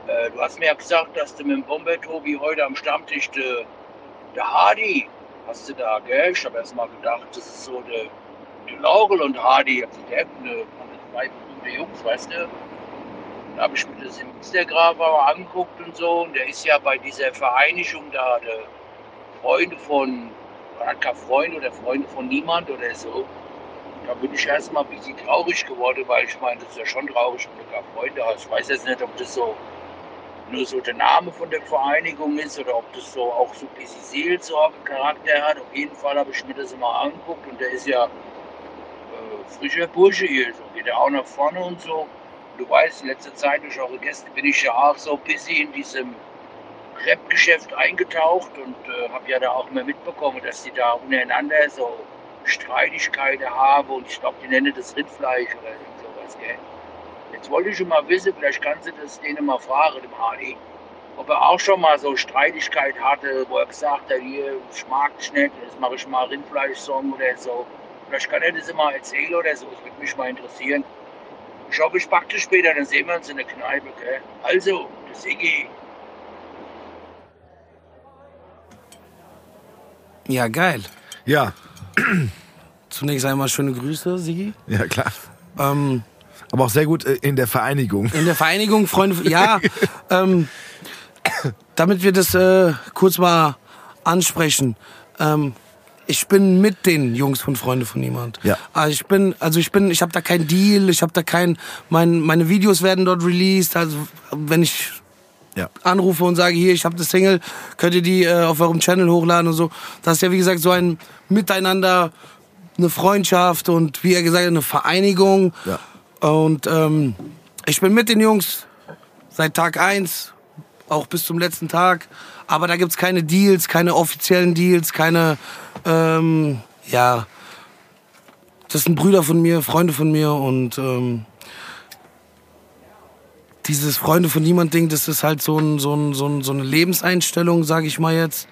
Äh, du hast mir ja gesagt, dass du mit dem Bomber Tobi heute am Stammtisch der, der Hardy hast du da, gell? Ich habe erst mal gedacht, das ist so der, der Laurel und Hardy, der eine zwei berühmte Jungs, weißt du? Habe ich mir das im Instagram mal angeguckt und so. Und der ist ja bei dieser Vereinigung da, der Freunde von, kein Freund oder Freunde von niemand oder so. Da bin ich erstmal ein bisschen traurig geworden, weil ich meine, das ist ja schon traurig, wenn du keine Freunde hast. Ich weiß jetzt nicht, ob das so nur so der Name von der Vereinigung ist oder ob das so auch so ein bisschen Seelsorge-Charakter hat. Auf jeden Fall habe ich mir das mal angeguckt und der ist ja äh, frischer Bursche hier. So geht er auch nach vorne und so. Du weißt, in letzter Zeit durch eure Gäste bin ich ja auch so bisschen in diesem Rap-Geschäft eingetaucht und äh, habe ja da auch mal mitbekommen, dass die da untereinander so Streitigkeiten haben und ich glaube, die nennen das Rindfleisch oder sowas, gell? Jetzt wollte ich schon mal wissen, vielleicht kannst du das denen mal fragen, dem Hardy, ob er auch schon mal so Streitigkeit hatte, wo er gesagt hat, hier, ich mag dich nicht, jetzt mache ich mal Rindfleisch-Song oder so. Vielleicht kann er das immer erzählen oder so, das würde mich mal interessieren. Ich hoffe, ich packe dich später, dann sehen wir uns in der Kneipe, gell? Also, das Iggy. Ja, geil. Ja, Zunächst einmal schöne Grüße, Sigi. ja klar. Ähm, Aber auch sehr gut äh, in der Vereinigung. in der Vereinigung, Freunde, ja, ähm, damit wir das äh, kurz mal ansprechen. Ähm, ich bin mit den Jungs von Freunde von niemand. Ja. Also ich bin, also ich bin, ich habe da keinen Deal, ich habe da kein, mein, meine Videos werden dort released. Also wenn ich Ja. anrufe und sage, hier, ich habe das Single, könnt ihr die äh, auf eurem Channel hochladen und so. Das ist ja wie gesagt so ein Miteinander, eine Freundschaft und wie er gesagt hat, eine Vereinigung. Ja. Und ähm, ich bin mit den Jungs seit Tag eins, auch bis zum letzten Tag. Aber da gibt's keine Deals, keine offiziellen Deals, keine, ähm, ja, das sind Brüder von mir, Freunde von mir und ähm, dieses Freunde von niemand Ding, das ist halt so, ein, so, ein, so, ein, so eine Lebenseinstellung, sage ich mal jetzt.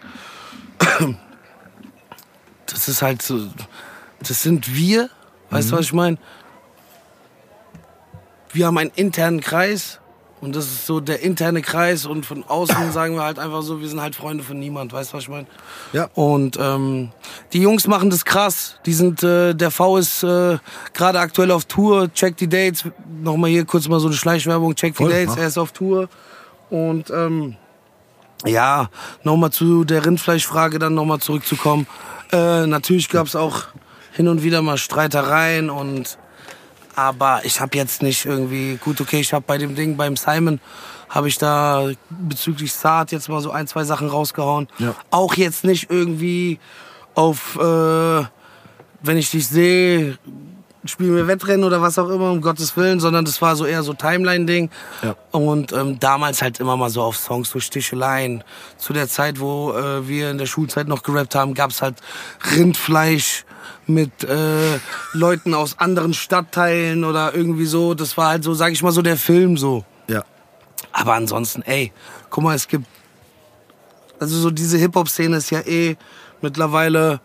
Das ist halt so, das sind wir, weißt du, was ich meine? Wir haben einen internen Kreis Und das ist so der interne Kreis und von außen sagen wir halt einfach so, wir sind halt Freunde von niemand, weißt du, was ich meine? Ja. Und ähm, die Jungs machen das krass. Die sind, äh, der V ist äh, gerade aktuell auf Tour, check die Dates. Nochmal hier kurz mal so eine Schleichwerbung, check die Voll, Dates, mach. er ist auf Tour. Und ähm, ja, nochmal zu der Rindfleischfrage dann nochmal zurückzukommen. Äh, natürlich gab's auch hin und wieder mal Streitereien und aber ich habe jetzt nicht irgendwie gut okay ich habe bei dem Ding beim Simon habe ich da bezüglich Saat jetzt mal so ein zwei Sachen rausgehauen Ja. auch jetzt nicht irgendwie auf äh, wenn ich dich sehe spielen wir Wettrennen oder was auch immer um Gottes Willen sondern das war so eher so Timeline Ding Ja. und ähm, damals halt immer mal so auf Songs so Sticheleien zu der Zeit wo äh, wir in der Schulzeit noch gerappt haben gab's halt Rindfleisch mit äh, Leuten aus anderen Stadtteilen oder irgendwie so. Das war halt so, sag ich mal, so der Film so. Ja. Aber ansonsten, ey, guck mal, es gibt. Also so diese Hip-Hop-Szene ist ja eh mittlerweile.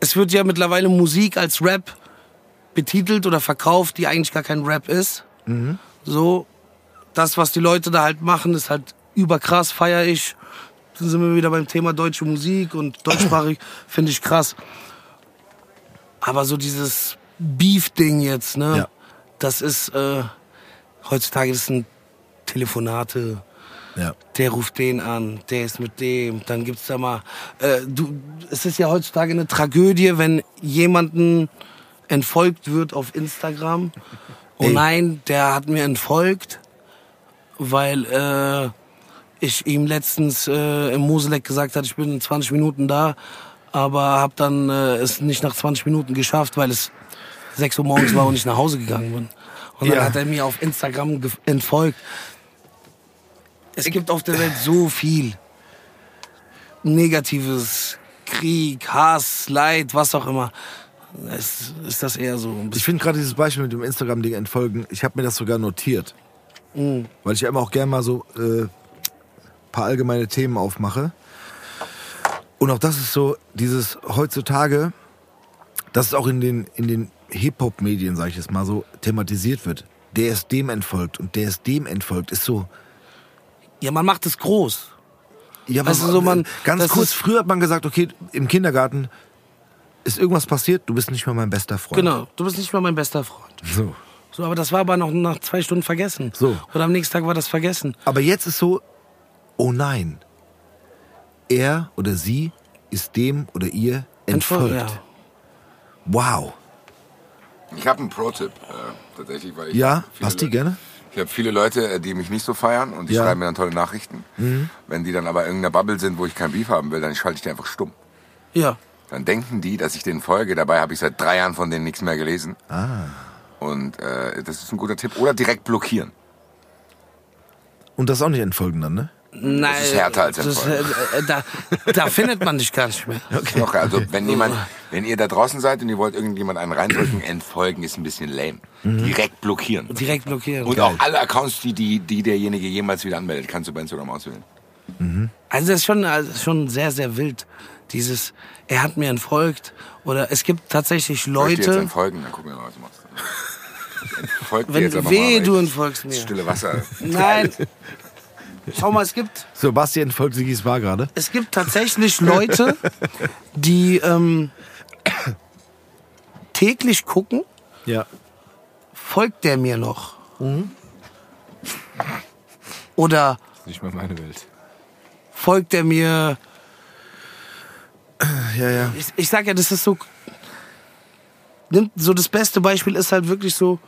Es wird ja mittlerweile Musik als Rap betitelt oder verkauft, die eigentlich gar kein Rap ist. So, das, was die Leute da halt machen, ist halt überkrass, feier ich. Dann sind wir wieder beim Thema deutsche Musik und deutschsprachig finde ich krass. Aber so dieses Beef-Ding jetzt, ne? Ja. Das ist äh, heutzutage das sind Telefonate. Ja. Der ruft den an, der ist mit dem, dann gibt's da mal. Äh, du, es ist ja heutzutage eine Tragödie, wenn jemanden entfolgt wird auf Instagram. Oh nein, der hat mir entfolgt, weil äh, ich ihm letztens äh, im Moseleck gesagt hat, ich bin in 20 Minuten da, aber habe dann äh, es nicht nach 20 Minuten geschafft, weil es 6 Uhr morgens war und ich nach Hause gegangen bin. Und dann Ja. hat er mir auf Instagram entfolgt. Es gibt auf der Welt so viel Negatives, Krieg, Hass, Leid, was auch immer. Es ist das eher so ein Ich finde gerade dieses Beispiel mit dem Instagram-Ding entfolgen, ich habe mir das sogar notiert. Weil ich immer auch gerne mal so äh, paar allgemeine Themen aufmache. Und auch das ist so, dieses heutzutage, dass es auch in den, in den Hip-Hop-Medien, sage ich jetzt mal so, thematisiert wird. Der ist dem entfolgt und der ist dem entfolgt, ist so. Ja, man macht es groß. Ja, Weißt was- du, so man- ganz das kurz, früher hat man gesagt, okay, im Kindergarten ist irgendwas passiert, du bist nicht mehr mein bester Freund. Genau, du bist nicht mal mein bester Freund. So. So, aber das war aber noch nach zwei Stunden vergessen. So. Oder am nächsten Tag war das vergessen. Aber jetzt ist so, oh nein, er oder sie ist dem oder ihr entfolgt. Ja. Wow. Ich habe einen Pro-Tipp äh, tatsächlich, weil ich Ja, viele Basti, Leute- gerne? Ich habe viele Leute, äh, die mich nicht so feiern und die Ja. Mhm. schreiben mir dann tolle Nachrichten. Wenn die dann aber in irgendeiner Bubble sind, wo ich kein Beef haben will, dann schalte ich die einfach stumm. ja. Dann denken die, dass ich denen folge. Dabei habe ich seit drei Jahren von denen nichts mehr gelesen. Ah. Und äh, das ist ein guter Tipp. Oder direkt blockieren. Und das auch nicht entfolgen dann, ne? Nein, ist härter als das, entfolgen. äh, äh, da, da findet man dich gar nicht mehr. Okay. Noch, also wenn jemand, wenn ihr da draußen seid und ihr wollt irgendjemand einen reindrücken, entfolgen ist ein bisschen lame. Direkt blockieren. Direkt blockieren. Und auch alle Accounts, die, die, die derjenige jemals wieder anmeldet, kannst du bei Instagram auswählen. Also das ist schon, also das ist schon sehr, sehr wild. Dieses, er hat mir entfolgt. Oder es gibt tatsächlich Soll ich jetzt Leute, entfolgen? Dann gucken wir mal, was du machst. Dir wenn jetzt weh, mal, du entfolgst Das mir. stille Wasser. Nein. Schau mal, es gibt, So, Basti entfolgt Sigis Bar gerade. es gibt tatsächlich Leute, die ähm, täglich gucken, Ja. folgt der mir noch? Oder Das ist nicht mehr meine Welt. folgt er mir Ja, ja. ich, ich sag ja, das ist so. Nimmt, so das beste Beispiel ist halt wirklich so.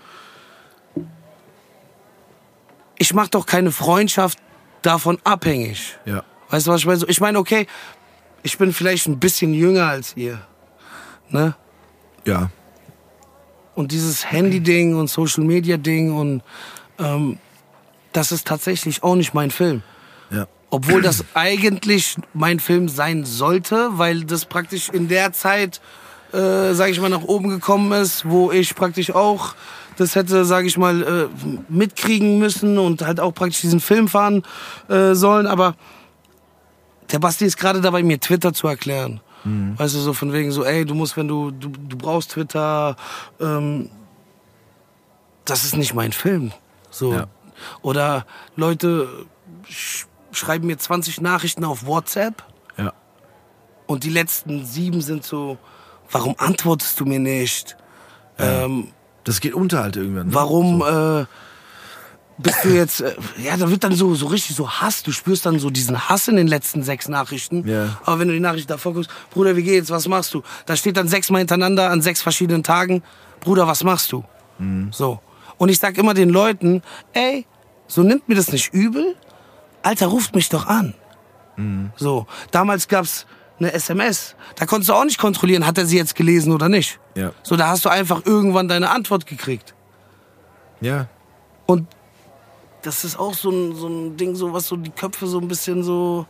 Ich mach doch keine Freundschaft davon abhängig. Ja. Weißt du, was ich meine? Ich meine, okay, ich bin vielleicht ein bisschen jünger als ihr. Ne? Ja. Und dieses Handy-Ding und Social-Media-Ding und ähm, das ist tatsächlich auch nicht mein Film. Ja. Obwohl das eigentlich mein Film sein sollte, weil das praktisch in der Zeit, äh, sage ich mal, nach oben gekommen ist, wo ich praktisch auch das hätte, sage ich mal, äh, mitkriegen müssen und halt auch praktisch diesen Film fahren äh, sollen. Aber der Basti ist gerade dabei, mir Twitter zu erklären. Weißt du, so von wegen so, ey, du musst, wenn du, du, du brauchst Twitter, ähm, das ist nicht mein Film. So. Ja. Oder Leute sch schreiben mir 20 Nachrichten auf WhatsApp Ja. und die letzten sieben sind so, warum antwortest du mir nicht? Ähm, Das geht unter halt irgendwann. Ne? warum äh, bist du jetzt, äh, ja, da wird dann so, so richtig so Hass, du spürst dann so diesen Hass in den letzten sechs Nachrichten. Ja. Aber wenn du die Nachricht davor guckst, Bruder, wie geht's, was machst du? Da steht dann sechsmal hintereinander an sechs verschiedenen Tagen, Bruder, was machst du? So. Und ich sag immer den Leuten, ey, so nimmt mir das nicht übel, Alter, ruft mich doch an. So, damals gab's eine SMS. Da konntest du auch nicht kontrollieren, hat er sie jetzt gelesen oder nicht. Ja. So, da hast du einfach irgendwann deine Antwort gekriegt. Ja. Und das ist auch so ein, so ein Ding, so was so die Köpfe so ein bisschen so.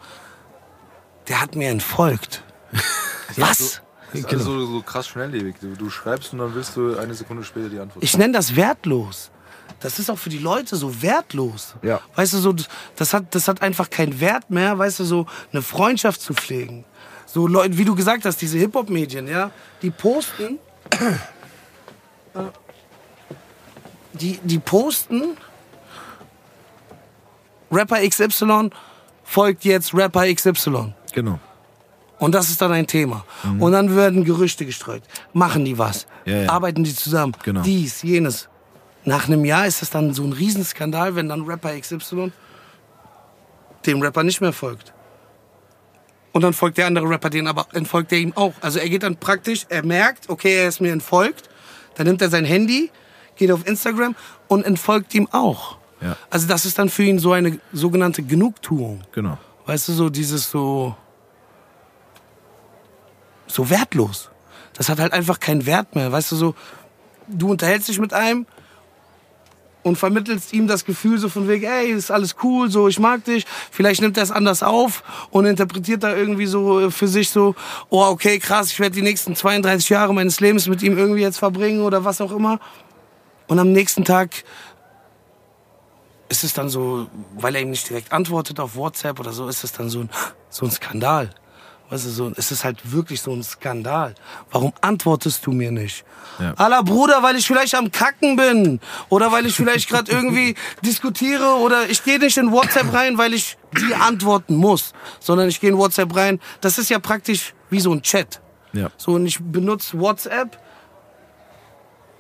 Der hat mir entfolgt. was? Das ist alles so, so krass schnelllebig. Du, du schreibst und dann willst du eine Sekunde später die Antwort. Ich nenne das wertlos. Das ist auch für die Leute so wertlos. Ja. Weißt du, so, das hat, das hat einfach keinen Wert mehr, weißt du, so eine Freundschaft zu pflegen. So Leute, wie du gesagt hast, diese Hip-Hop-Medien, ja, die posten, äh, die, die posten, Rapper XY folgt jetzt Rapper XY. Genau. Und das ist dann ein Thema. Und dann werden Gerüchte gestreut. Machen die was? Ja, ja. Arbeiten die zusammen? Genau. Dies, jenes. Nach einem Jahr ist das dann so ein Riesenskandal, wenn dann Rapper XY dem Rapper nicht mehr folgt. Und dann folgt der andere Rapper den, aber entfolgt er ihm auch. Also er geht dann praktisch, er merkt, okay, er ist mir entfolgt. Dann nimmt er sein Handy, geht auf Instagram und entfolgt ihm auch. Ja. Also das ist dann für ihn so eine sogenannte Genugtuung. Genau. Weißt du, so dieses so. so wertlos. Das hat halt einfach keinen Wert mehr. Weißt du, so. Du unterhältst dich mit einem und vermittelst ihm das Gefühl so von wegen, ey, ist alles cool, so, ich mag dich. Vielleicht nimmt er es anders auf und interpretiert da irgendwie so äh, für sich so, oh, okay, krass, ich werde die nächsten 32 Jahre meines Lebens mit ihm irgendwie jetzt verbringen oder was auch immer. Und am nächsten Tag ist es dann so, weil er ihm nicht direkt antwortet auf WhatsApp oder so, ist es dann so ein, so ein Skandal. Du, so, es ist halt wirklich so ein Skandal. Warum antwortest du mir nicht? Ja. Aller Bruder, weil ich vielleicht am Kacken bin. Oder weil ich vielleicht gerade irgendwie diskutiere. Oder ich gehe nicht in WhatsApp rein, weil ich die antworten muss. Sondern ich gehe in WhatsApp rein. Das ist ja praktisch wie so ein Chat. Ja. So, und ich benutze WhatsApp,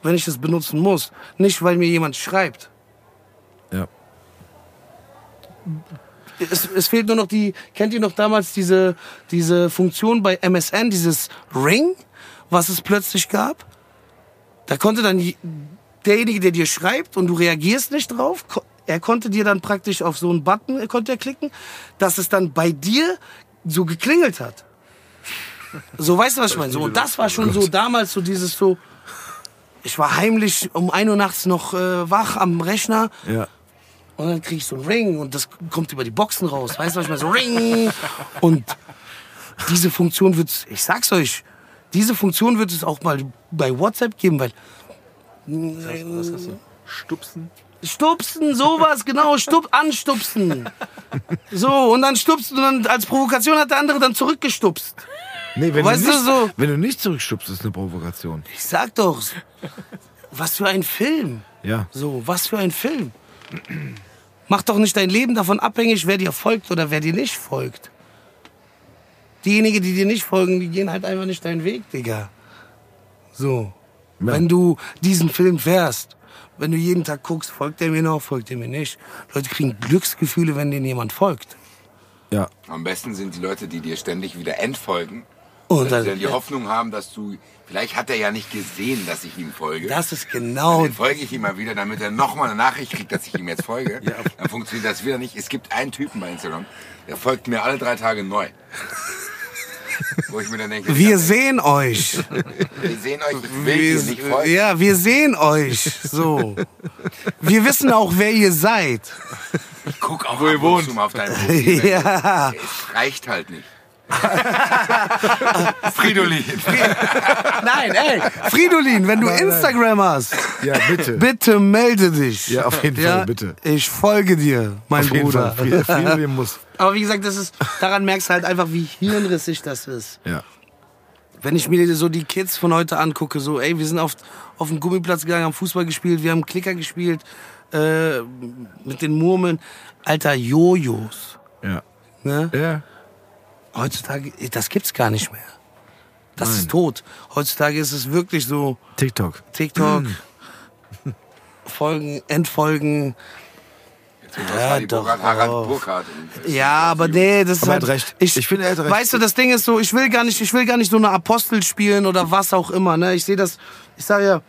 wenn ich es benutzen muss. Nicht, weil mir jemand schreibt. Ja. Es, es fehlt nur noch die, kennt ihr noch damals diese, diese Funktion bei MSN, dieses Ring, was es plötzlich gab? Da konnte dann je- derjenige, der dir schreibt und du reagierst nicht drauf, er konnte dir dann praktisch auf so einen Button, äh, konnte er klicken, dass es dann bei dir so geklingelt hat. So, weißt du, was ich meine? So, und das war schon so damals so dieses so, ich war heimlich um 1 Uhr nachts noch äh, wach am Rechner Ja. Und dann krieg ich so ein Ring und das kommt über die Boxen raus. Weißt du, was ich meine? So Ring. Und diese Funktion wird's, ich sag's euch, diese Funktion wird es auch mal bei WhatsApp geben, weil Was hast du? Stupsen? Stupsen, sowas, genau, stup, anstupsen. So, und dann stupst und dann als Provokation hat der andere dann zurückgestupst. Nee, wenn, Weißt du du, nicht, so- wenn du nicht zurückstupst, ist eine Provokation. Ich sag doch, was für ein Film. Ja. So, was für ein Film. Mach doch nicht dein Leben davon abhängig, wer dir folgt oder wer dir nicht folgt. Diejenigen, die dir nicht folgen, die gehen halt einfach nicht deinen Weg, Digga. So. Ja. Wenn du diesen Film fährst, wenn du jeden Tag guckst, folgt er mir noch, folgt er mir nicht. Leute kriegen Glücksgefühle, wenn denen jemand folgt. Ja. Am besten sind die Leute, die dir ständig wieder entfolgen. Und Und dann- dann die Hoffnung haben, dass du, vielleicht hat er ja nicht gesehen, dass ich ihm folge. Das ist genau Dann folge ich ihm mal wieder, damit er nochmal eine Nachricht kriegt, dass ich ihm jetzt folge. Dann funktioniert das wieder nicht. Es gibt einen Typen bei Instagram, der folgt mir alle drei Tage neu. Wo ich mir dann denke, Wir sehen euch. wir sehen euch, ich will dir nicht folgen. ja, wir sehen euch. So. Wir wissen auch, wer ihr seid. Ich guck auch Wo ihr wohnt. auf dein Profil. Ja. Es reicht halt nicht. Fridolin. Nein, ey, Fridolin, wenn du Instagram hast, Ja, bitte. bitte melde dich. Ja, auf jeden Fall, bitte. Ich folge dir, mein Auf jeden Bruder. Fall. Friedolin muss. Aber wie gesagt, das ist, daran merkst du halt einfach, wie hirnrissig das ist. Ja. Wenn ich mir so die Kids von heute angucke, so, ey, wir sind auf, auf den Gummiplatz gegangen, haben Fußball gespielt, wir haben Klicker gespielt, äh, mit den Murmeln. Alter, Jojos. Ja. Ne? Ja. Heutzutage, das gibt's gar nicht mehr. Das Nein. ist tot. Heutzutage ist es wirklich so TikTok. TikTok, Folgen, Endfolgen. Ja, doch, Burkhardt, Harald. Burkhardt. Ja, aber nee, das ist Aber er halt, recht. Ich, Ich finde, er hat recht. Weißt du, das Ding ist so, ich will gar nicht, ich will gar nicht so eine Apostel spielen oder was auch immer. Ne? Ich sehe das, ich sage ja,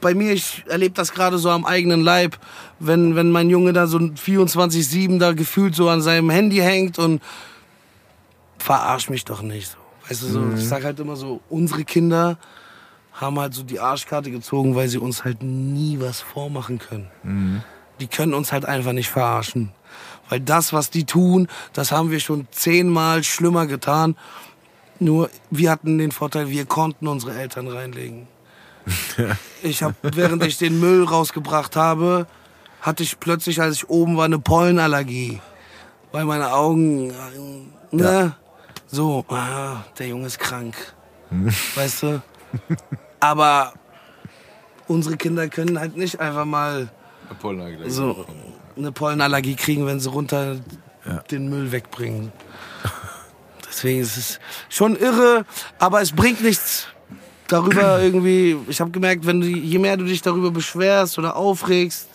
bei mir, ich erlebe das gerade so am eigenen Leib, wenn, wenn mein Junge da so 24-7 da gefühlt so an seinem Handy hängt und verarsch mich doch nicht so. Weißt du, so, Mhm. ich sag halt immer so, unsere Kinder haben halt so die Arschkarte gezogen, weil sie uns halt nie was vormachen können. Mhm. Die können uns halt einfach nicht verarschen. Weil das, was die tun, das haben wir schon zehnmal schlimmer getan. Nur wir hatten den Vorteil, wir konnten unsere Eltern reinlegen. Ich habe, während ich den Müll rausgebracht habe, hatte ich plötzlich, als ich oben war, eine Pollenallergie. Weil meine Augen, äh, ne? So, ah, der Junge ist krank. Weißt du? Aber unsere Kinder können halt nicht einfach mal so eine Pollenallergie kriegen, wenn sie runter den Müll wegbringen. Deswegen ist es schon irre, aber es bringt nichts darüber irgendwie. Ich habe gemerkt, wenn du, je mehr du dich darüber beschwerst oder aufregst,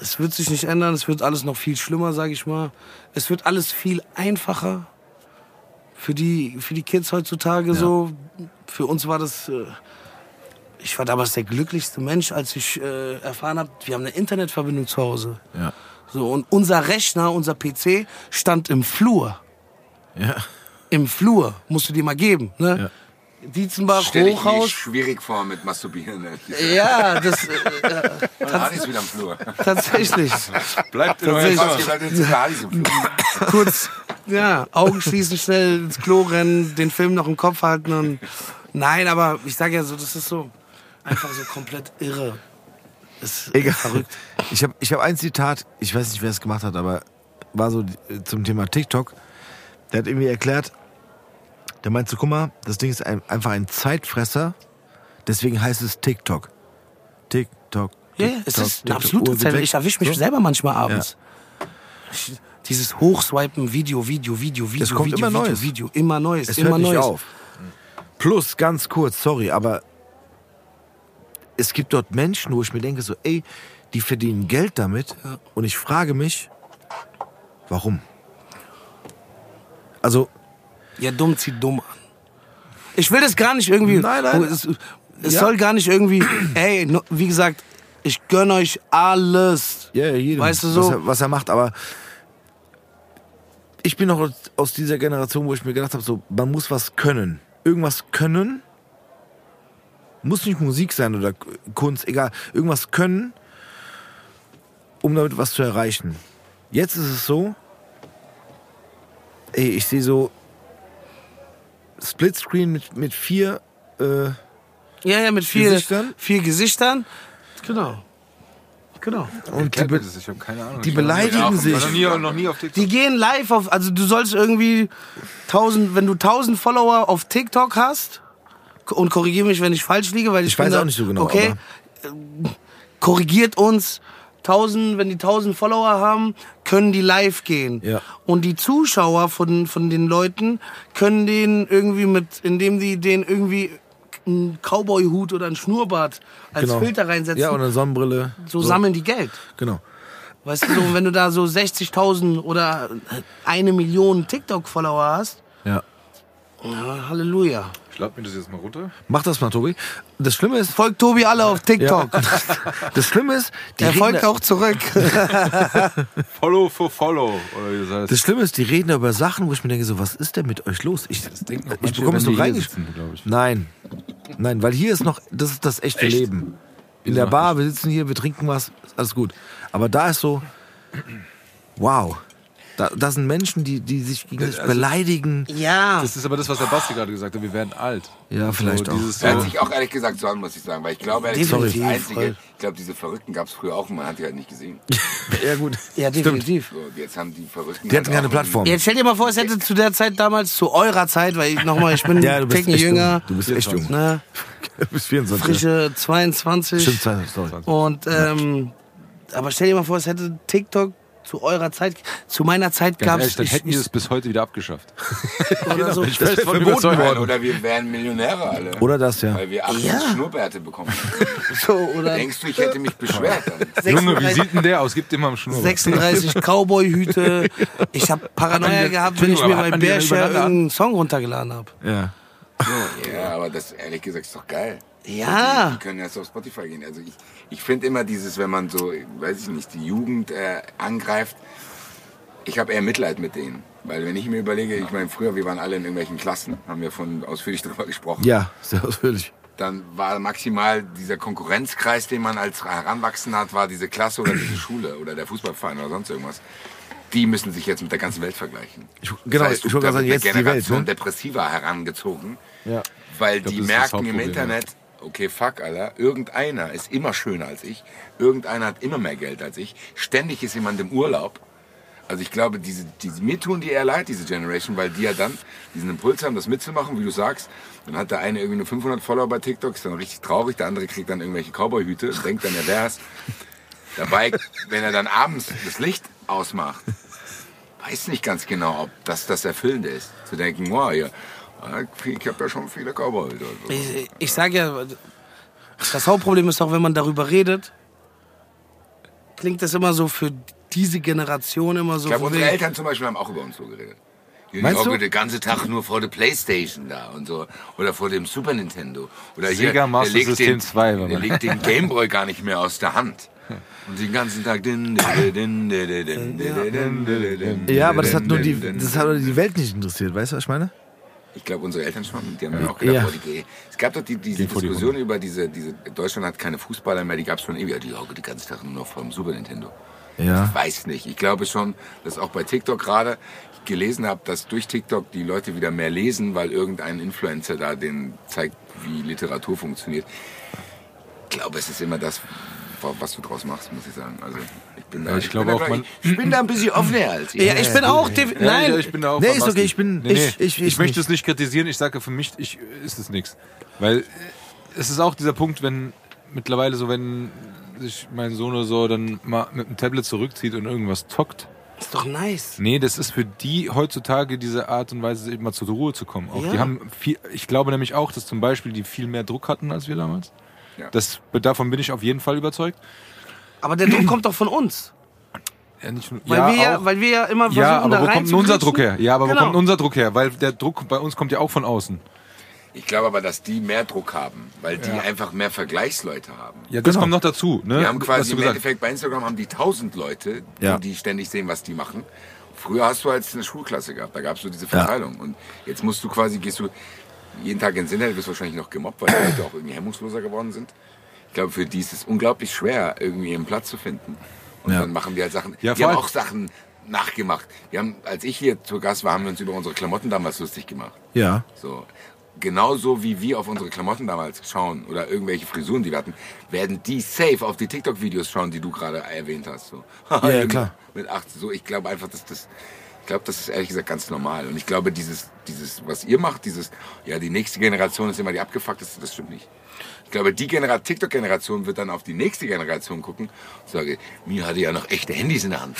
es wird sich nicht ändern. Es wird alles noch viel schlimmer, sage ich mal. Es wird alles viel einfacher für die für die Kids heutzutage so. Für uns war das. Äh, ich war damals der glücklichste Mensch, als ich äh, erfahren habe, wir haben eine Internetverbindung zu Hause. Ja. So, und unser Rechner, unser PC stand im Flur. Ja. Im Flur, musst du dir mal geben. Ne? Dietzenbach, Stell ich Hochhaus. schwierig vor mit Masturbieren. Ja, das äh, Harry ist wieder am Flur. tatsächlich. Bleibt in Tatsächlich. im Flur. Kurz, ja, Augen schließen, schnell ins Klo rennen, den Film noch im Kopf halten und. Nein, aber ich sage ja so, das ist so einfach so komplett irre. Das ist Egal. verrückt. Ich habe ich hab ein Zitat, ich weiß nicht, wer es gemacht hat, aber war so äh, zum Thema TikTok. Der hat irgendwie erklärt, der meint so, guck mal, das Ding ist ein, einfach ein Zeitfresser, deswegen heißt es TikTok. TikTok. Ja, ja, es ist TikTok. absolute Uhr geht Zeit. weg. Ich erwische mich So. selber manchmal abends. Ich, dieses Hochswipen, Video, Video, Video, Video, Es kommt Video, immer Video, Neues. Video, immer Neues, Es immer hört nicht Neues. auf. Plus, ganz kurz, sorry, aber es gibt dort Menschen, wo ich mir denke, so, ey, die verdienen Geld damit und ich frage mich, warum? Also, Ja, dumm zieht dumm an. Ich will das gar nicht irgendwie. Nein, nein. Es, es Ja. soll gar nicht irgendwie. Ey, wie gesagt, ich gönn euch alles. ja, jedem, Weißt du so? was, er, was er macht, aber ich bin noch aus- dieser Generation, wo ich mir gedacht habe, so, man muss was können. Irgendwas können. Muss nicht Musik sein oder Kunst, egal. Irgendwas können, um damit was zu erreichen. Jetzt ist es so, ey, ich sehe so Splitscreen mit, mit vier, äh, Ja, ja, mit vier Gesichtern? Vier Gesichtern. Genau. Genau. und die, be ich keine Ahnung. die beleidigen sich. noch nie, noch nie auf TikTok. Die gehen live auf, also du sollst irgendwie tausend, wenn du tausend Follower auf TikTok hast, und korrigiere mich, wenn ich falsch liege, weil ich, Ich bin weiß da- auch nicht so genau, Okay, äh, korrigiert uns. Tausend, wenn die tausend Follower haben, können die live gehen. Ja. Und die Zuschauer von, von den Leuten können den irgendwie mit, indem die den irgendwie einen Cowboy-Hut oder einen Schnurrbart als Genau. Filter reinsetzen, Ja, und eine Sonnenbrille. so, sammeln die Geld. Genau. Weißt du, so, wenn du da so 60.000 oder eine Million TikTok-Follower hast, Ja. ja, Halleluja. Ich lade mir das jetzt mal runter. Mach das mal, Tobi. Das Schlimme ist, Folgt Tobi alle auf TikTok. das Schlimme ist, die Er folgt auch zurück. Follow for Follow. Oder wie das heißt. Das Schlimme ist, die reden da über Sachen, wo ich mir denke, so, was ist denn mit euch los? Ich, ich bekomme es wenn so die hier reingesch... sitzen, glaub ich. Nein. Nein, weil hier ist noch, das ist das echte Echt? Leben. In der noch Bar, wir sitzen hier, wir trinken was, ist alles gut. Aber da ist so, wow. Da, da sind Menschen, die, die sich gegenseitig Also- beleidigen. ja. Das ist aber das, was der Basti gerade gesagt hat. Wir werden alt. Ja, vielleicht so, auch. Dieses Hört so, sich auch ehrlich gesagt so an, muss ich sagen, weil ich glaube, ehrlich Definitiv, gesagt, das voll. Einzige, ich glaube, diese Verrückten gab es früher auch und man hat die halt nicht gesehen. Ja, gut. Ja, definitiv. So, jetzt haben die Verrückten. Die hatten halt keine auch- Plattform. Jetzt stell dir mal vor, es hätte zu der Zeit damals, zu eurer Zeit, weil ich nochmal, ich bin Ja, du ein bist echt jünger, jung. Du bist echt jung. ne, Du bist 24. frische 22. Stimmt, sorry. Und ähm, aber stell dir mal vor, es hätte TikTok zu eurer Zeit, zu meiner Zeit gab es dann hätten die es bis heute wieder abgeschafft. oder so. Ich weiß von verboten überzeugt. worden. Oder wir wären Millionäre alle. Oder das, ja. Weil wir 18 Ja. Schnurrbärte bekommen. so oder Denkst du, ich hätte mich beschwert? Dann? Junge, wie 36 sieht denn der aus? Gib dir mal einen Schnurr. 36 Cowboy-Hüte. Ich habe Paranoia gehabt, wenn ich mir bei Bearshare irgendeinen Song runtergeladen habe. Ja. Ja, aber das ehrlich gesagt ist doch geil. Die, Ja. die können jetzt auf Spotify gehen. Also ich, ich finde immer dieses, wenn man so, weiß ich nicht, die Jugend äh, angreift, ich habe eher Mitleid mit denen. Weil wenn ich mir überlege, ich meine, früher, wir waren alle in irgendwelchen Klassen, haben wir von ausführlich darüber gesprochen. Ja, sehr ausführlich. Dann war maximal dieser Konkurrenzkreis, den man als Heranwachsender hat, war diese Klasse oder diese Schule oder der Fußballverein oder sonst irgendwas. Die müssen sich jetzt mit der ganzen Welt vergleichen. Ich- genau, ich du wollte gerade sagen, jetzt die eine Welt, Generation ne? Depressiver herangezogen, Ja. weil glaub, die das das merken im Internet, okay, fuck, Alter, irgendeiner ist immer schöner als ich, irgendeiner hat immer mehr Geld als ich, ständig ist jemand im Urlaub. Also ich glaube, diese, diese, mir tun die eher leid, diese Generation, weil die ja dann diesen Impuls haben, das mitzumachen, wie du sagst. Dann hat der eine irgendwie nur 500 Follower bei TikTok, ist dann richtig traurig, der andere kriegt dann irgendwelche Cowboy-Hüte und denkt dann, er wär's. Dabei, wenn er dann abends das Licht ausmacht, weiß nicht ganz genau, ob das das Erfüllende ist. Zu denken, wow, ja, ich habe ja schon viele gearbeitet. Also. Ich, ich sage ja, das Hauptproblem ist auch, wenn man darüber redet, klingt das immer so für diese Generation immer so. Ich glaube, unsere Eltern zum Beispiel haben auch über uns so geredet. Die Meinst hocken den ganzen Tag nur vor der Playstation da und so. Oder vor dem Super Nintendo. Oder Sega hier, Master der legt System den, 2. Der legt den Gameboy gar nicht mehr aus der Hand. Und den ganzen Tag. Ja, aber das hat nur die, das hat nur die Welt nicht interessiert, weißt du, was ich meine? Ich glaube, unsere Eltern schon. Die haben ja auch gedacht, Ja. boah, die, es gab doch die, diese die Diskussion über diese, diese, Deutschland hat keine Fußballer mehr, die gab es schon ewig. Die hocken den ganzen Tag nur noch vor dem Super Nintendo. Ja. Ich weiß nicht. Ich glaube schon, dass auch bei TikTok gerade ich gelesen habe, dass durch TikTok die Leute wieder mehr lesen, weil irgendein Influencer da den zeigt, wie Literatur funktioniert. Ich glaube, es ist immer das, was du draus machst, muss ich sagen. Also bin da, Ja, ich glaube bin auch, da, man- ich bin da ein bisschen offener als ihr. Ja, ich bin auch. Nein, ja, ich bin da auch Nee, ist okay, ich bin- Nee, nee, ich- ich- ich möchte nicht. es nicht kritisieren. Ich sage, für mich ich, ist es nichts. Weil äh, es ist auch dieser Punkt, wenn mittlerweile so, wenn sich mein Sohn oder so dann mal mit dem Tablet zurückzieht und irgendwas zockt. ist doch nice. Nee, das ist für die heutzutage diese Art und Weise, eben mal zur Ruhe zu kommen. Auch Ja. die haben viel, ich glaube nämlich auch, dass zum Beispiel die viel mehr Druck hatten als wir damals. Ja. Das, davon bin ich auf jeden Fall überzeugt. Aber der Druck kommt doch von uns. Ja, nicht, nur- Weil, ja, wir, ja, auch. weil wir ja immer versuchen, ja, aber da wo kommt denn unser Druck her? Ja, aber Genau. wo kommt unser Druck her? Weil der Druck bei uns kommt ja auch von außen. Ich glaube aber, dass die mehr Druck haben, weil die einfach mehr Vergleichsleute haben. Ja, das Genau. kommt noch dazu. Ne? Wir haben quasi im. Endeffekt bei Instagram haben die tausend Leute, Ja. die ständig sehen, was die machen. Früher hast du als eine Schulklasse gehabt, da gab es so diese Verteilung. Und jetzt musst du quasi, gehst du jeden Tag ins Internet, wirst wahrscheinlich noch gemobbt, weil die Leute auch irgendwie hemmungsloser geworden sind. Ich glaube, für die ist es unglaublich schwer, irgendwie ihren Platz zu finden. Und Ja. dann machen die halt Sachen. Ja, die vor haben auch Sachen nachgemacht. Wir haben, als ich hier zu Gast war, haben wir uns über unsere Klamotten damals lustig gemacht. Ja. So. Genauso wie wir auf unsere Klamotten damals schauen oder irgendwelche Frisuren, die wir hatten, werden die safe auf die TikTok-Videos schauen, die du gerade erwähnt hast. So. Ja, ja, klar. Mit 18. So, ich glaube einfach, dass das, ich glaube, das ist ehrlich gesagt ganz normal. Und ich glaube, dieses, dieses, was ihr macht, dieses, ja, die nächste Generation ist immer die abgefuckteste, das stimmt nicht. Ich glaube, die Genera TikTok-Generation wird dann auf die nächste Generation gucken und sagen, mir hatte ja noch echte Handys in der Hand.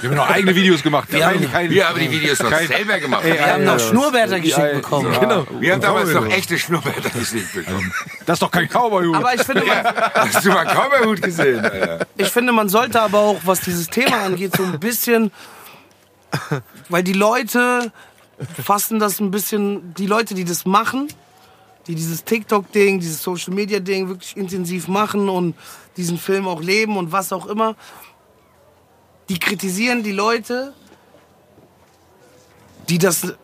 Wir haben noch eigene Videos gemacht. Wir haben- Wir haben die Videos noch Kein- selber gemacht. Wir haben noch Schnurrbärter geschenkt Ja, bekommen. Genau. Wir haben damals noch echte Schnurrbärter geschickt bekommen. Das ist doch kein Cowboy-Hut. Aber ich finde, man, Hast du mal einen Cowboy-Hut gesehen? Alter? ich finde, man sollte aber auch, was dieses Thema angeht, so ein bisschen, weil die Leute fassen das ein bisschen, die Leute, die das machen, die dieses TikTok-Ding, dieses Social-Media-Ding wirklich intensiv machen und diesen Film auch leben und was auch immer, die kritisieren die Leute, die das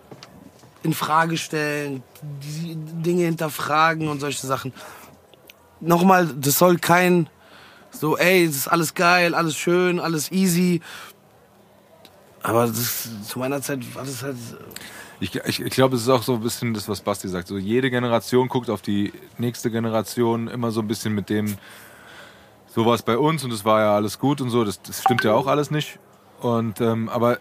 in Frage stellen, die Dinge hinterfragen und solche Sachen. Nochmal, das soll kein so, ey, es ist alles geil, alles schön, alles easy. Aber das, zu meiner Zeit war das halt. Ich, ich, ich glaube, es ist auch so ein bisschen das, was Basti sagt. So jede Generation guckt auf die nächste Generation immer so ein bisschen mit dem, so war es bei uns und es war ja alles gut und so. Das, das stimmt ja auch alles nicht. Und ähm, aber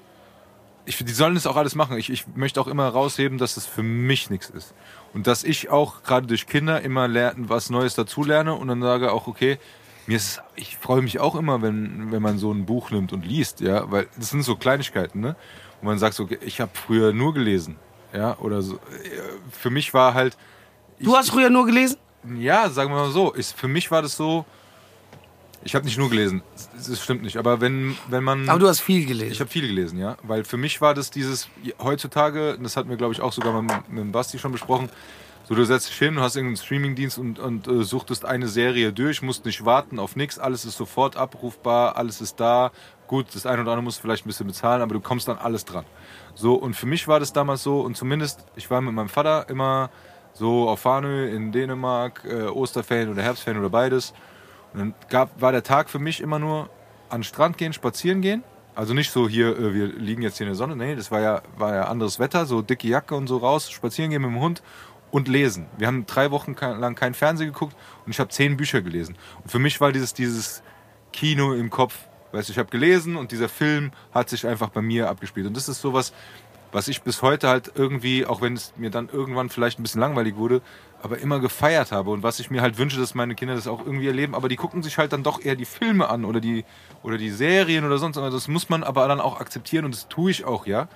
ich, die sollen das auch alles machen. Ich, ich möchte auch immer rausheben, dass es für mich nichts ist. Und dass ich auch gerade durch Kinder immer lernen, was Neues dazulerne und dann sage auch, okay, mir ist, ich freue mich auch immer, wenn, wenn man so ein Buch nimmt und liest, ja, weil das sind so Kleinigkeiten, ne? Und man sagt so, ich habe früher nur gelesen, ja, oder so. Für mich war halt. Ich, Du hast früher nur gelesen? ja, sagen wir mal so. Ich, für mich war das so. Ich habe nicht nur gelesen, das, stimmt nicht. Aber wenn, wenn man. Aber du hast viel gelesen. Ich habe viel gelesen, ja. Weil für mich war das dieses, heutzutage, das hatten wir glaube ich auch sogar mit, mit Basti schon besprochen, so du setzt dich hin, du hast irgendeinen Streamingdienst und, und äh, suchtest eine Serie durch, musst nicht warten auf nichts, alles ist sofort abrufbar, alles ist da. Gut, das eine oder andere musst du vielleicht ein bisschen bezahlen, aber du kommst dann alles dran. So, und für mich war das damals so, und zumindest, ich war mit meinem Vater immer so auf Farnö in Dänemark, äh, Osterferien oder Herbstferien oder beides. Und dann gab, war der Tag für mich immer nur an den Strand gehen, spazieren gehen. Also nicht so hier, äh, wir liegen jetzt hier in der Sonne. Nee, das war ja, war ja anderes Wetter, so dicke Jacke und so raus, spazieren gehen mit dem Hund und lesen. Wir haben drei Wochen lang kein Fernsehen geguckt und ich habe zehn Bücher gelesen. Und für mich war dieses, dieses Kino im Kopf. Weißt du, ich habe gelesen und dieser Film hat sich einfach bei mir abgespielt. Und das ist sowas, was ich bis heute halt irgendwie, auch wenn es mir dann irgendwann vielleicht ein bisschen langweilig wurde, aber immer gefeiert habe und was ich mir halt wünsche, dass meine Kinder das auch irgendwie erleben, aber die gucken sich halt dann doch eher die Filme an oder die oder die Serien oder sonst was. Das muss man aber dann auch akzeptieren und das tue ich auch, ja.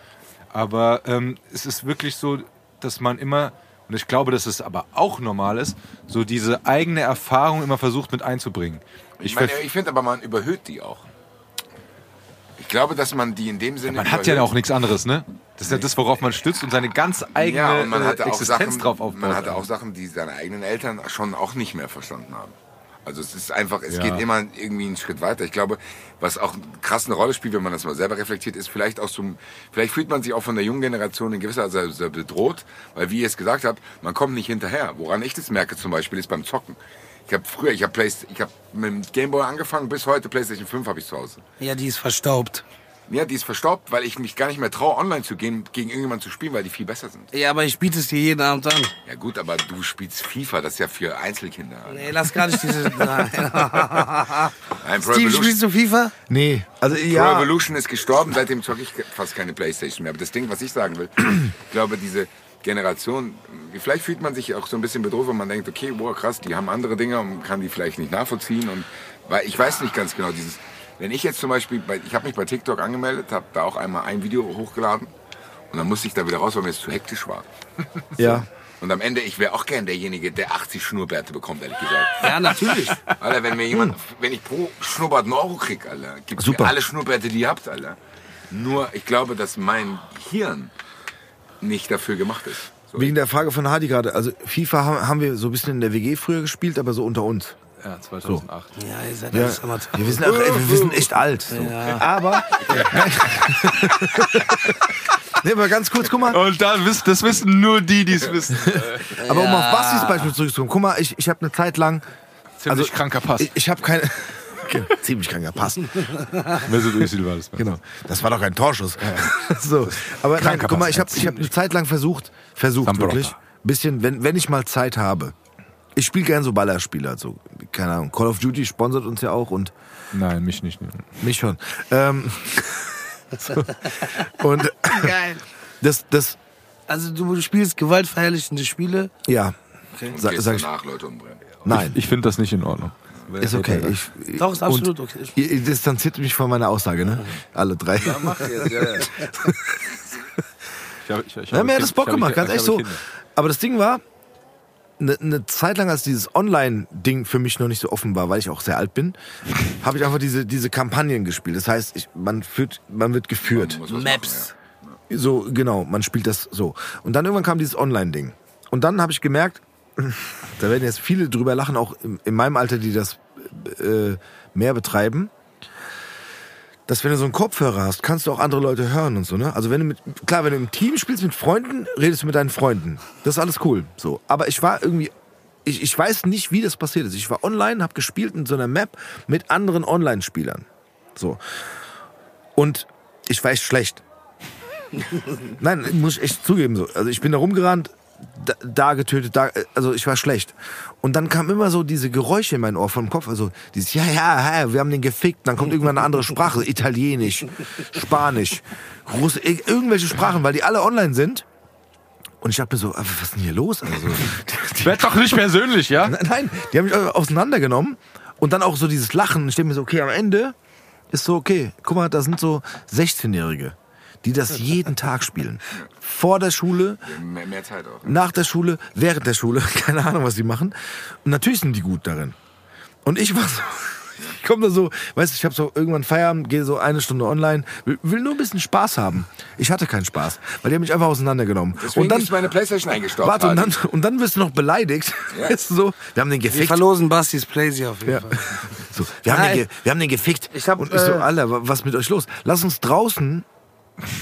Aber ähm, es ist wirklich so, dass man immer und ich glaube, dass es aber auch normal ist, so diese eigene Erfahrung immer versucht mit einzubringen. Ich, meine, ich finde aber, man überhöht die auch. Ich glaube, dass man die in dem Sinne. man hat ja auch nichts anderes, ne? Das ist ja das, worauf man stützt und seine ganz eigene Ja, man äh, hatte auch Existenz Sachen, drauf aufbaut. Man hatte auch Sachen, die seine eigenen Eltern schon auch nicht mehr verstanden haben. Also es ist einfach, es Ja. geht immer irgendwie einen Schritt weiter. Ich glaube, was auch krass eine Rolle spielt, wenn man das mal selber reflektiert, ist vielleicht auch so, vielleicht fühlt man sich auch von der jungen Generation in gewisser Weise bedroht, weil wie ihr es gesagt habt, man kommt nicht hinterher. Woran ich das merke zum Beispiel ist beim Zocken. Ich habe früher, ich habe ich habe mit dem Gameboy angefangen, bis heute PlayStation 5 habe ich zu Hause. Ja, die ist verstaubt. Ja, die ist verstaubt, weil ich mich gar nicht mehr traue, online zu gehen, gegen irgendjemanden zu spielen, weil die viel besser sind. Ja, aber ich biete es dir jeden Abend an. Ja gut, aber du spielst FIFA, das ist ja für Einzelkinder. Nee, lass gar nicht diese. Nein. Nein, Pro Steve, Evolution, spielst du FIFA? Nee, also Pro ja. Evolution ist gestorben, seitdem zocke ich fast keine Playstation mehr. Aber das Ding, was ich sagen will, ich glaube, diese Generation, vielleicht fühlt man sich auch so ein bisschen bedroht, wenn man denkt, okay, boah, krass, die haben andere Dinge und kann die vielleicht nicht nachvollziehen. Und weil ich weiß nicht ganz genau, dieses, wenn ich jetzt zum Beispiel, bei, ich habe mich bei TikTok angemeldet, habe da auch einmal ein Video hochgeladen und dann musste ich da wieder raus, weil mir es zu hektisch war. Ja. Und am Ende, ich wäre auch gern derjenige, der 80 Schnurrbärte bekommt, ehrlich gesagt. Ja, natürlich. Alter, wenn mir jemand, wenn ich pro Schnurrbart einen Euro krieg, Alter, Super. mir alle Schnurrbärte, die ihr habt, Alter. Nur, ich glaube, dass mein Hirn nicht dafür gemacht ist. So. Wegen der Frage von Hardy gerade. Also FIFA haben, haben wir so ein bisschen in der WG früher gespielt, aber so unter uns. Ja, 2008. Ja, ihr seid Ja. alles Amateur. Wir sind, auch, ey, wir sind echt alt. So. Aber. nee, aber ganz kurz, guck mal. Und da das wissen nur die, die es wissen. Aber um auf Bastis Beispiel zurückzukommen. Guck mal, ich, ich habe eine Zeit lang. Ziemlich Also, kranker Pass. Ich, ich habe keine. Okay, Ziemlich kranker Pass. Mesut Özil war das. Genau. Das war doch ein Torschuss. so. Aber nein, guck mal, ich habe ich hab eine Zeit lang versucht, versucht Sambrotta. wirklich, bisschen, wenn, wenn ich mal Zeit habe. Ich spiele gern so Ballerspiele, also keine Ahnung. Call of Duty sponsert uns ja auch und Nein, mich nicht. mich schon. Ähm, so. Und Geil. das, das, Also du spielst gewaltverherrlichende Spiele. ja, Und sa, gehst sag ich, danach Leute umbringen. nein, Ich finde das nicht in Ordnung. Ist okay. Ich, Doch, ist absolut okay. Ihr, distanziert mich von meiner Aussage, ne? Alle drei. Mach jetzt, ja, ja. Ich hab, ich, ich Ja, mir hat das Bock gemacht, ganz echt so. Kinder. Aber das Ding war, eine ne Zeit lang, als dieses Online-Ding für mich noch nicht so offen war, weil ich auch sehr alt bin, habe ich einfach diese, diese Kampagnen gespielt. Das heißt, ich, man, führt, man wird geführt. Was Maps. So, genau, man spielt das so. Und dann irgendwann kam dieses Online-Ding. Und dann habe ich gemerkt, da werden jetzt viele drüber lachen, auch in, in meinem Alter, die das äh, mehr betreiben, dass wenn du so einen Kopfhörer hast, kannst du auch andere Leute hören und so, ne? Also wenn du mit, klar, wenn du im Team spielst mit Freunden, redest du mit deinen Freunden. Das ist alles cool, so. Aber ich war irgendwie, ich, ich weiß nicht, wie das passiert ist. Ich war online, habe gespielt in so einer Map mit anderen Online-Spielern. So. Und ich war echt schlecht. Nein, muss ich echt zugeben so. Also ich bin da rumgerannt, da, da getötet, da, also ich war schlecht. Und dann kam immer so diese Geräusche in mein Ohr vom Kopf, also dieses ja, ja, ja, wir haben den gefickt. Dann kommt irgendwann eine andere Sprache, Italienisch, Spanisch, Russisch, ir- irgendwelche Sprachen, weil die alle online sind. Und ich dachte mir so, aber was ist denn hier los? Also, die, Werd doch nicht persönlich, ja? Nein, die haben mich auseinandergenommen. Und dann auch so dieses Lachen. Ich denke mir so, okay, am Ende ist so, okay, guck mal, da sind so 16-Jährige, die das jeden Tag spielen. Vor der Schule, Mehr, mehr Zeit auch. nach der Schule, während der Schule, keine Ahnung, was die machen. Und natürlich sind die gut darin. Und ich war so, ich komme da so, weißt du, ich habe so irgendwann Feierabend, gehe so eine Stunde online, will, will nur ein bisschen Spaß haben. Ich hatte keinen Spaß, weil die haben mich einfach auseinandergenommen. Deswegen und dann, ist meine Playstation eingestaubt. warte, und dann, und dann wirst du noch beleidigt. Weißt du so, wir haben den Wir gefickt. verlosen Bastis Playsy auf jeden Ja. Fall. So, wir, haben den Nein. wir haben den gefickt. Ich hab, und ich so, äh, Alter, wa- was ist mit euch los? Lass uns draußen.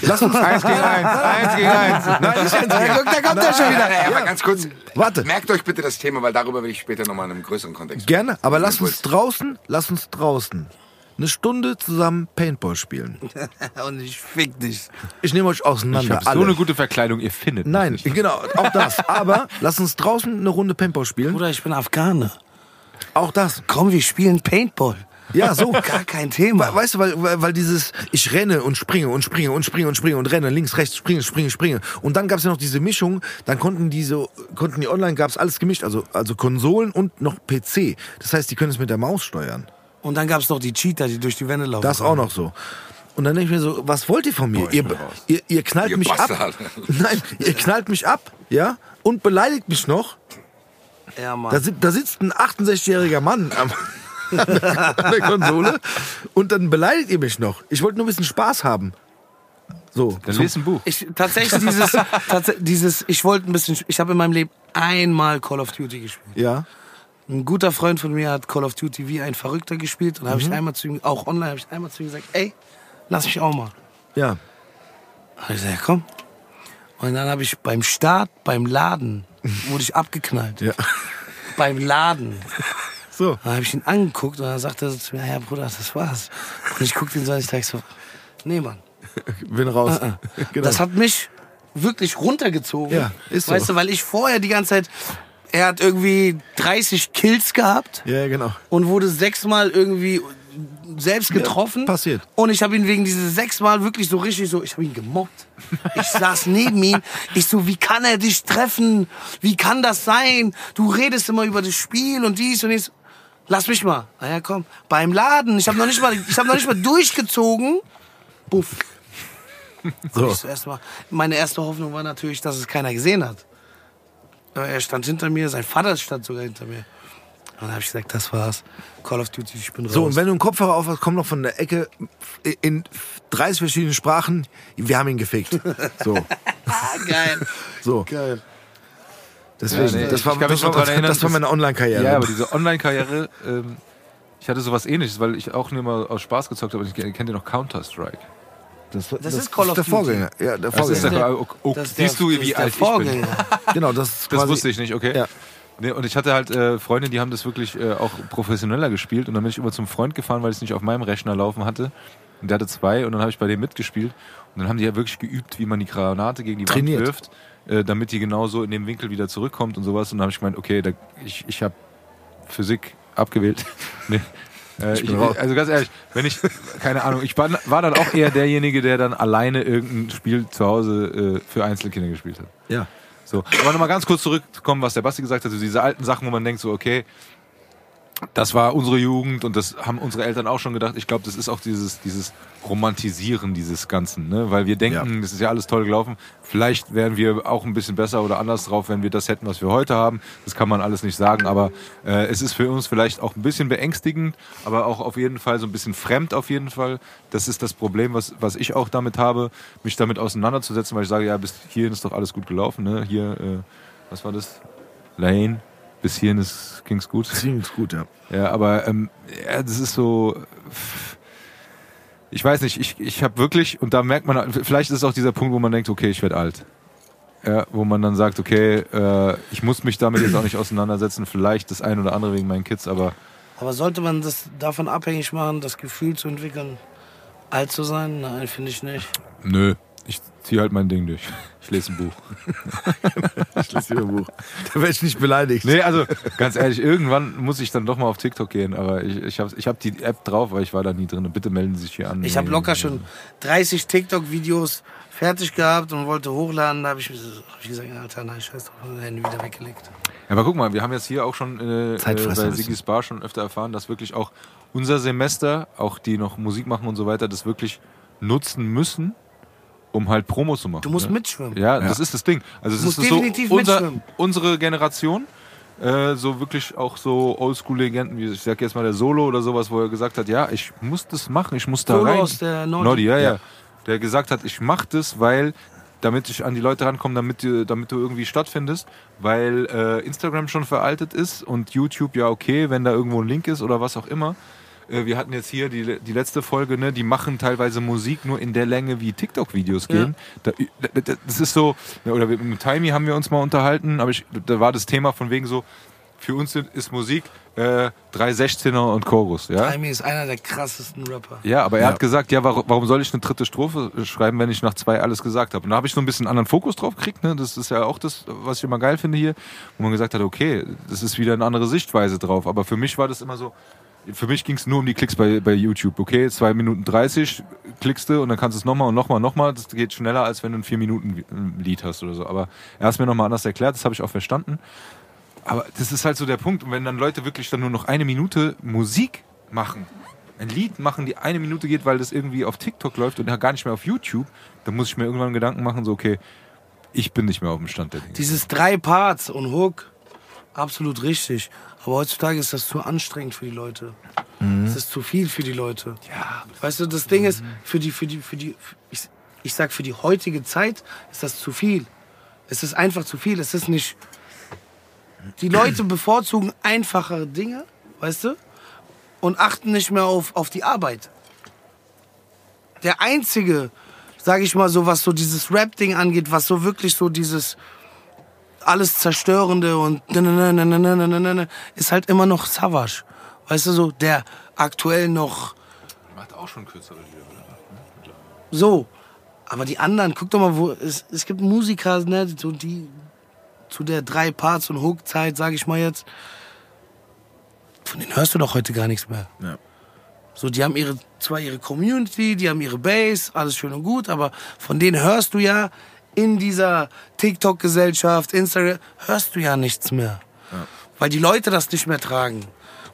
Lass uns Eins gegen eins, eins gegen eins. Nein, nicht eins gegen da kommt er schon wieder. Ja, aber ganz kurz. Warte. Merkt euch bitte das Thema, weil darüber will ich später nochmal in einem größeren Kontext. Gerne, aber lass uns draußen, lass uns draußen eine Stunde zusammen Paintball spielen. Und ich fick dich. Ich nehme euch Ich auseinander. so alle. eine gute Verkleidung, ihr findet Nein, nicht. genau, auch das. Aber lass uns draußen eine Runde Paintball spielen. Bruder, ich bin Afghane. Auch das. Komm, wir spielen Paintball. Ja, so. Gar kein Thema. We- Weißt du, weil, weil, weil dieses, ich renne und springe und springe und springe und springe und renne, links, rechts, springe, springe, springe. Und dann gab's ja noch diese Mischung, dann konnten die so, konnten die online, gab's alles gemischt, also, also Konsolen und noch PC. Das heißt, die können es mit der Maus steuern. Und dann gab's noch die Cheater, die durch die Wände laufen. Das auch noch so. Und dann denke ich mir so, was wollt ihr von mir? ihr, ihr, ihr knallt Ihr mich Bastard. ab. Nein, ihr knallt mich ab, ja? Und beleidigt mich noch. Ja, Mann. Da, da sitzt ein 68-jähriger Mann am, an, der, an der Konsole und dann beleidigt ihr mich noch. Ich wollte nur ein bisschen Spaß haben. So. Dann so. lest ein Buch. Ich, tatsächlich dieses, tats dieses, ich wollte ein bisschen, ich habe in meinem Leben einmal Call of Duty gespielt. Ja. Ein guter Freund von mir hat Call of Duty wie ein Verrückter gespielt und da habe ich einmal zu ihm, auch online, habe ich einmal zu ihm gesagt, ey, lass mich auch mal. Ja. Hab ich gesagt, ja, komm. Und dann habe ich beim Start, beim Laden, wurde ich abgeknallt. Ja. Beim Laden. So. Dann habe ich ihn angeguckt und dann sagte er so zu mir, ja Bruder, das war's. Und ich guckte ihn so an, ich dachte so, nee Mann. Bin raus. Genau. Das hat mich wirklich runtergezogen. Ja, ist so. Weißt du, weil ich vorher die ganze Zeit, er hat irgendwie 30 Kills gehabt ja, genau. und wurde sechsmal irgendwie selbst getroffen. passiert. Und ich habe ihn wegen dieses sechsmal wirklich so richtig so, ich habe ihn gemobbt. Ich saß neben ihm. Ich so, wie kann er dich treffen? Wie kann das sein? Du redest immer über das Spiel und dies und dies. Lass mich mal. Na ja, komm. Beim Laden. Ich habe noch nicht mal, ich habe noch nicht mal durchgezogen. Buff. So. Ich mal, meine erste Hoffnung war natürlich, dass es keiner gesehen hat. Aber er stand hinter mir, sein Vater stand sogar hinter mir. Und dann habe ich gesagt, das war's. Call of Duty, ich bin raus. So, und wenn du einen Kopfhörer auf hast, kommt noch von der Ecke in 30 verschiedenen Sprachen, wir haben ihn gefickt. So, ah, geil. so. Geil. Deswegen, Ja, nee, das, war, ich kann mich das, war, das, erinnern, das war meine Online-Karriere. Ja, aber diese Online-Karriere, ähm, ich hatte sowas ähnliches, weil ich auch nur mal aus Spaß gezockt habe. Ich kennt ihr noch Counter-Strike? das, Das ist Call of der Duty. Vorgänger. Ja, der Das ist Vorgänger. der, oh, oh, Das ist siehst du, das wie alt ich bin? Vorgänger. Genau, das ist Das wusste ich nicht, okay. Ja. Nee, und ich hatte halt äh, Freunde, die haben das wirklich äh, auch professioneller gespielt. Und dann bin ich immer zum Freund gefahren, weil ich es nicht auf meinem Rechner laufen hatte. Und der hatte zwei und dann habe ich bei dem mitgespielt. Und dann haben die ja wirklich geübt, wie man die Granate gegen die Trainiert. Wand wirft, äh, damit die genau so in dem Winkel wieder zurückkommt und sowas. Und dann habe ich gemeint, okay, da, ich, ich habe Physik abgewählt. nee. Äh, ich, also ganz ehrlich, wenn ich, keine Ahnung, ich war, war dann auch eher derjenige, der dann alleine irgendein Spiel zu Hause äh, für Einzelkinder gespielt hat. Ja. So, aber nochmal ganz kurz zurückkommen, was der Basti gesagt hat, also diese alten Sachen, wo man denkt so, okay, das war unsere Jugend und das haben unsere Eltern auch schon gedacht. Ich glaube, das ist auch dieses, dieses Romantisieren dieses Ganzen, ne? weil wir denken, Ja. das ist ja alles toll gelaufen. Vielleicht wären wir auch ein bisschen besser oder anders drauf, wenn wir das hätten, was wir heute haben. Das kann man alles nicht sagen, aber äh, es ist für uns vielleicht auch ein bisschen beängstigend, aber auch auf jeden Fall so ein bisschen fremd auf jeden Fall. Das ist das Problem, was, was ich auch damit habe, mich damit auseinanderzusetzen, weil ich sage, ja, bis hierhin ist doch alles gut gelaufen. Ne? Hier, äh, was war das? Lane, bis hierhin ist, ging's gut. Ziemlich gut, ja. Ja, aber ähm, ja, das ist so. Ich weiß nicht, ich, ich habe wirklich, und da merkt man, vielleicht ist es auch dieser Punkt, wo man denkt, okay, ich werde alt. Ja, wo man dann sagt, okay, äh, ich muss mich damit jetzt auch nicht auseinandersetzen, vielleicht das ein oder andere wegen meinen Kids, aber Aber sollte man das davon abhängig machen, das Gefühl zu entwickeln, alt zu sein? Nein, finde ich nicht. nö. Ich ziehe halt mein Ding durch. Ich lese ein Buch. Ich lese hier ein Buch. Da werde ich nicht beleidigt. Nee, also ganz ehrlich, irgendwann muss ich dann doch mal auf TikTok gehen, aber ich, ich habe ich hab die App drauf, weil ich war da nie drin. Bitte melden Sie sich hier an. Ich habe locker schon 30 TikTok-Videos fertig gehabt und wollte hochladen. Da habe ich, hab ich gesagt, Alter, nein, scheiß drauf, und Handy wieder weggelegt. Ja, aber guck mal, wir haben jetzt hier auch schon äh, äh, bei. Sigis Bar schon öfter erfahren, dass wirklich auch unser Semester, auch die noch Musik machen und so weiter, das wirklich nutzen müssen, um halt Promo zu machen. Du musst ne? mitschwimmen. Ja, das ist das Ding. Also es ist so definitiv unser, mitschwimmen. unsere Generation, äh, so wirklich auch so Oldschool-Legenden, wie ich sag jetzt mal der Solo oder sowas, wo er gesagt hat, ja, ich muss das machen, ich muss da Solo rein. aus der Nordi. Nordi, ja, ja, Der gesagt hat, ich mach das, weil damit ich an die Leute rankomme, damit, du- damit du irgendwie stattfindest, weil äh, Instagram schon veraltet ist und YouTube ja okay, wenn da irgendwo ein Link ist oder was auch immer. Äh, wir hatten jetzt hier die, die letzte Folge, ne, die machen teilweise Musik nur in der Länge, wie TikTok-Videos gehen. Da, da- das ist so, oder mit Timey haben wir uns mal unterhalten, aber ich, da war das Thema von wegen so, für uns ist Musik äh, 316er und Chorus, ja? Jaime ist einer der krassesten Rapper. Ja, aber er hat gesagt, ja, warum, warum soll ich eine dritte Strophe schreiben, wenn ich nach zwei alles gesagt habe? Und da habe ich so ein bisschen anderen Fokus drauf gekriegt. Ne? Das ist ja auch das, was ich immer geil finde hier, wo man gesagt hat, okay, das ist wieder eine andere Sichtweise drauf. Aber für mich war das immer so, für mich ging es nur um die Klicks bei, bei YouTube. Okay, zwei Minuten 30 klickst du und dann kannst du es nochmal und nochmal und nochmal. Das geht schneller, als wenn du ein vier Minuten Lied hast oder so. Aber er hat mir nochmal anders erklärt, das habe ich auch verstanden. Aber das ist halt so der Punkt. Und wenn dann Leute wirklich dann nur noch eine Minute Musik machen, ein Lied machen, die eine Minute geht, weil das irgendwie auf TikTok läuft und gar nicht mehr auf YouTube, dann muss ich mir irgendwann Gedanken machen, so, okay, ich bin nicht mehr auf dem Stand der Dinge. Dieses drei Parts und Hook, absolut richtig. Aber heutzutage ist das zu anstrengend für die Leute. Es ist zu viel für die Leute. Ja. Weißt du, das Ding ist, für die, für die, für die, ich, ich sag, für die heutige Zeit ist das zu viel. Es ist einfach zu viel. Es ist nicht. Die Leute bevorzugen einfachere Dinge, weißt du? Und achten nicht mehr auf, auf die Arbeit. Der einzige, sag ich mal so, was so dieses Rap-Ding angeht, was so wirklich so dieses alles Zerstörende und ist halt immer noch Savage. Weißt du, so der aktuell noch. Macht auch schon kürzere Lieder, oder? So, aber die anderen, guck doch mal, wo es, es gibt Musiker, ne, so die zu der drei Parts und Hookzeit, sag ich mal jetzt, von denen hörst du doch heute gar nichts mehr. Ja. So, die haben ihre, zwar ihre Community, die haben ihre Base, alles schön und gut, aber von denen hörst du ja in dieser TikTok-Gesellschaft, Instagram, hörst du ja nichts mehr. Weil die Leute das nicht mehr tragen.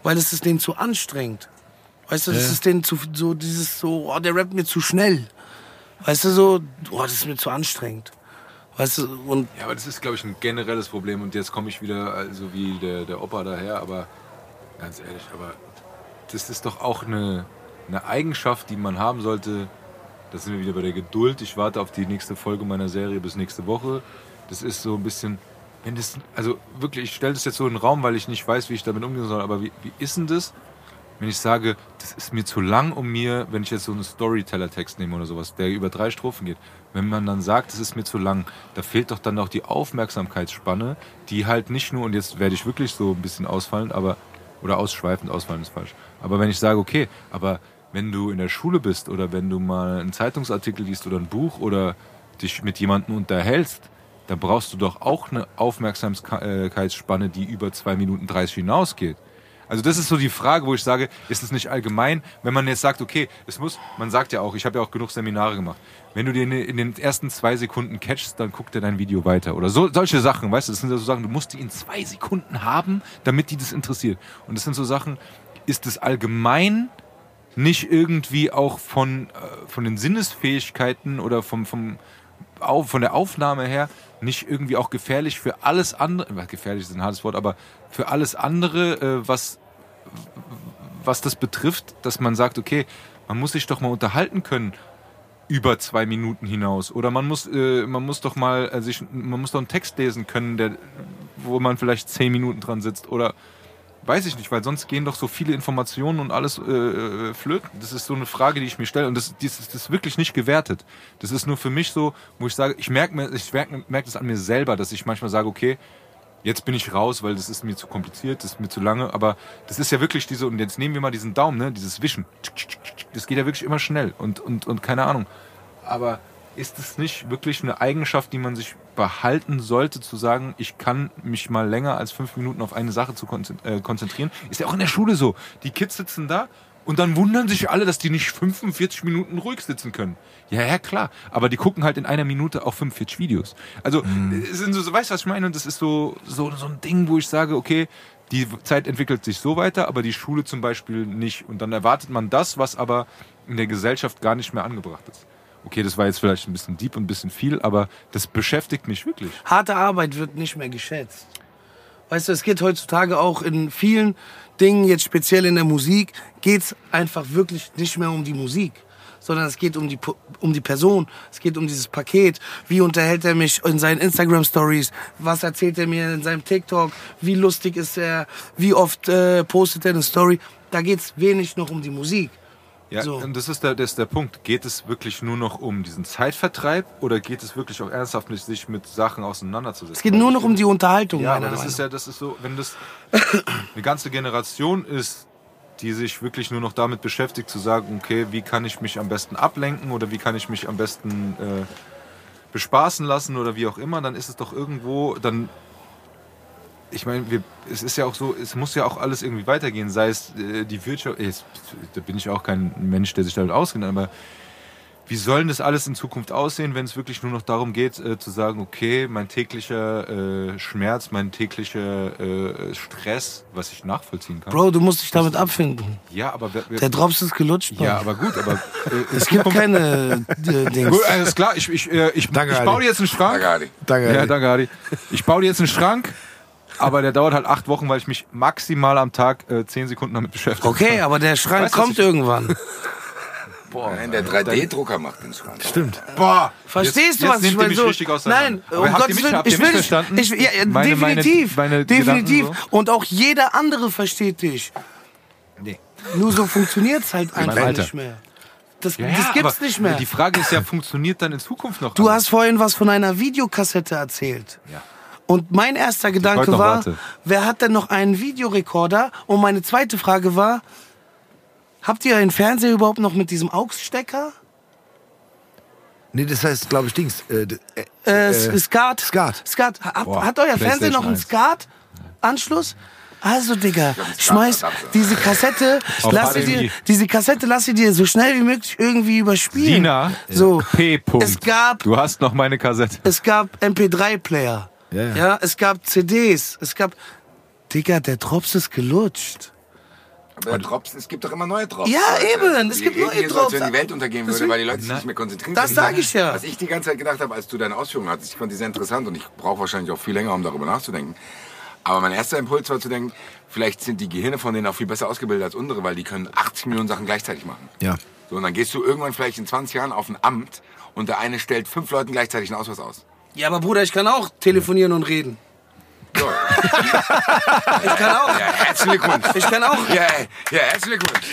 Weil es ist denen zu anstrengend. Weißt du, das ist denen zu, so dieses so, oh, der rappt mir zu schnell. Weißt du, so, oh, das ist mir zu anstrengend. Weißt du, und Ja, aber das ist, glaube ich, ein generelles Problem. Und jetzt komme ich wieder, also wie der, der Opa daher, aber ganz ehrlich, aber das ist doch auch eine, eine Eigenschaft, die man haben sollte. Da sind wir wieder bei der Geduld. Ich warte auf die nächste Folge meiner Serie bis nächste Woche. Das ist so ein bisschen, wenn das, also wirklich, ich stelle das jetzt so in den Raum, weil ich nicht weiß, wie ich damit umgehen soll. Aber wie, wie ist denn das, wenn ich sage, das ist mir zu lang, um mir, wenn ich jetzt so einen Storyteller-Text nehme oder sowas, der über drei Strophen geht, wenn man dann sagt, das ist mir zu lang, da fehlt doch dann auch die Aufmerksamkeitsspanne, die halt nicht nur, und jetzt werde ich wirklich so ein bisschen ausfallend, aber, oder ausschweifend, ausfallen ist falsch, aber wenn ich sage, okay, aber wenn du in der Schule bist oder wenn du mal einen Zeitungsartikel liest oder ein Buch oder dich mit jemandem unterhältst, dann brauchst du doch auch eine Aufmerksamkeitsspanne, die über zwei Minuten 30 hinausgeht. Also das ist so die Frage, wo ich sage, ist es nicht allgemein, wenn man jetzt sagt, okay, es muss, man sagt ja auch, ich habe ja auch genug Seminare gemacht, wenn du dir in den ersten zwei Sekunden catchst, dann guckt er dein Video weiter oder so, solche Sachen, weißt du, das sind ja so Sachen, du musst die in zwei Sekunden haben, damit die das interessiert. Und das sind so Sachen, ist es allgemein nicht irgendwie auch von, äh, von den Sinnesfähigkeiten oder vom, vom, von der Aufnahme her nicht irgendwie auch gefährlich für alles andere, äh, gefährlich ist ein hartes Wort, aber für alles andere, äh, was, was das betrifft, dass man sagt, okay, man muss sich doch mal unterhalten können über zwei Minuten hinaus. Oder man muss, äh, man muss doch mal sich, man muss doch einen Text lesen können, der, wo man vielleicht zehn Minuten dran sitzt. Oder weiß ich nicht, weil sonst gehen doch so viele Informationen und alles äh, äh, flöten. Das ist so eine Frage, die ich mir stelle. Und das, das, ist- das ist wirklich nicht gewertet. Das ist nur für mich so, wo ich sage, ich merke mir, ich merke merk das an mir selber, dass ich manchmal sage, okay, jetzt bin ich raus, weil das ist mir zu kompliziert, das ist mir zu lange. Aber das ist ja wirklich diese, und jetzt nehmen wir mal diesen Daumen, ne, dieses Wischen. Das geht ja wirklich immer schnell und, und, und keine Ahnung. Aber ist es nicht wirklich eine Eigenschaft, die man sich behalten sollte, zu sagen, ich kann mich mal länger als fünf Minuten auf eine Sache zu äh, konzentrieren? Ist ja auch in der Schule so. Die Kids sitzen da und dann wundern sich alle, dass die nicht 45 Minuten ruhig sitzen können. Ja, ja, klar. Aber die gucken halt in einer Minute auch 45 Videos. Also, es sind so, so, weißt du, was ich meine? Und das ist so, so, so ein Ding, wo ich sage, okay, die Zeit entwickelt sich so weiter, aber die Schule zum Beispiel nicht. Und dann erwartet man das, was aber in der Gesellschaft gar nicht mehr angebracht ist. Okay, das war jetzt vielleicht ein bisschen deep und ein bisschen viel, aber das beschäftigt mich wirklich. Harte Arbeit wird nicht mehr geschätzt. Weißt du, es geht heutzutage auch in vielen Dingen, jetzt speziell in der Musik, geht's einfach wirklich nicht mehr um die Musik, sondern es geht um die, um die Person, es geht um dieses Paket. Wie unterhält er mich in seinen Instagram-Stories? Was erzählt er mir in seinem TikTok? Wie lustig ist er? Wie oft äh, postet er eine Story? Da geht's wenig noch um die Musik. Ja, So. und das ist, der, das ist der Punkt. Geht es wirklich nur noch um diesen Zeitvertreib oder geht es wirklich auch ernsthaft mit sich mit Sachen auseinanderzusetzen? Es geht nur noch um die Unterhaltung, Ja, aber das Meinung ist ja, das ist so, wenn das eine ganze Generation ist, die sich wirklich nur noch damit beschäftigt, zu sagen, okay, wie kann ich mich am besten ablenken oder wie kann ich mich am besten äh, bespaßen lassen oder wie auch immer, dann ist es doch irgendwo, dann, ich meine, es ist ja auch so, es muss ja auch alles irgendwie weitergehen, sei es äh, die Wirtschaft, jetzt, da bin ich auch kein Mensch, der sich damit auskennt, aber wie soll das alles in Zukunft aussehen, wenn es wirklich nur noch darum geht, äh, zu sagen, okay, mein täglicher äh, Schmerz, mein täglicher äh, Stress, was ich nachvollziehen kann. Bro, du musst dich damit abfinden. Ja, aber wer, wer, Der Drops ist gelutscht, Mann. ja, aber gut, aber äh, Es gibt keine äh, Dings. gut, alles klar. Ich, ich, äh, ich, Danke, ich Adi. baue dir jetzt einen Schrank. Danke, Adi. Danke. Ja, danke, Adi. Ich baue dir jetzt einen Schrank, aber der dauert halt acht Wochen, weil ich mich maximal am Tag äh, zehn Sekunden damit beschäftige. Okay, aber der Schrank Weißt kommt ich- irgendwann. Nein, der 3D-Drucker macht den Schrank. Stimmt. Boah, Verstehst jetzt, du, jetzt was nehmt ich meine? So, richtig auseinander. nein, Aber um Gottes Willen, ich will, verstanden? ich, ja, ja, Meine- meine- definitiv, meine definitiv. Gedanken Und auch jeder andere versteht dich. Nee. Nur so funktioniert's halt einfach nicht mehr. Das, Ja, das gibt's nicht mehr. Die Frage ist ja, funktioniert dann in Zukunft noch Du alles? hast vorhin was von einer Videokassette erzählt. Ja. Und mein erster Gedanke war, warte. wer hat denn noch einen Videorekorder? Und meine zweite Frage war, habt ihr einen Fernseher überhaupt noch mit diesem AUX-Stecker? Nee, das heißt, glaube ich, Dings. Äh, äh, Äh, äh, Skat. Skat. Skat. Hat, Boah, hat euer Fernseher noch einen Skat-Anschluss? Also, Digga, schmeiß diese Kassette, lass sie dir, diese Kassette lass sie dir so schnell wie möglich irgendwie überspielen. Sina, so, P. -Punkt. es gab, Du hast noch meine Kassette. es gab MP3-Player. Ja, ja. ja, es gab CDs, es gab, Digga, der Drops ist gelutscht. Aber Drops, es gibt doch immer neue Drops. Ja, Leute. eben, es Die gibt neue hier so, als wenn Drops. die Welt untergehen würde, weil die Leute sich nicht mehr konzentrieren Das können. sag ich ja. Was ich die ganze Zeit gedacht habe, als du deine Ausführungen hattest, ich fand die sehr interessant und ich brauche wahrscheinlich auch viel länger, um darüber nachzudenken. Aber mein erster Impuls war zu denken, vielleicht sind die Gehirne von denen auch viel besser ausgebildet als unsere, weil die können 80 Millionen Sachen gleichzeitig machen. ja. So, und dann gehst du irgendwann vielleicht in 20 Jahren auf ein Amt und der eine stellt fünf Leuten gleichzeitig einen Ausweis aus. Ja, aber Bruder, ich kann auch telefonieren und reden. So. Ich kann auch, Ja, herzlichen Glückwunsch. ich kann auch, Ja, ja, herzlichen Glückwunsch.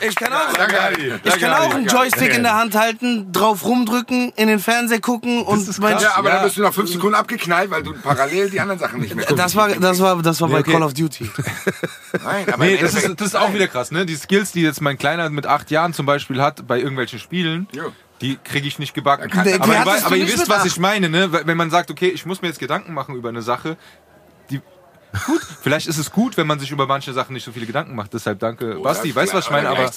ich kann auch, Danke, Adi. ich kann Danke, auch Adi. einen Joystick in der Hand halten, drauf rumdrücken, in den Fernseher gucken und mein, Ja, aber Ja. dann wirst du nach fünf Sekunden abgeknallt, weil du parallel die anderen Sachen nicht mehr das war, das war, das war bei okay. Call of Duty. Nein, aber Nee, das ist, das ist auch wieder krass, ne? Die Skills, die jetzt mein Kleiner mit acht Jahren zum Beispiel hat, bei irgendwelchen Spielen, Ja. Die kriege ich nicht gebacken. kann- aber du aber ihr wisst, was ich meine, ne? Wenn man sagt, okay, ich muss mir jetzt Gedanken machen über eine Sache, die. Gut, vielleicht ist es gut, wenn man sich über manche Sachen nicht so viele Gedanken macht. Deshalb danke, Basti. Weißt du, was ich meine? Aber Aber.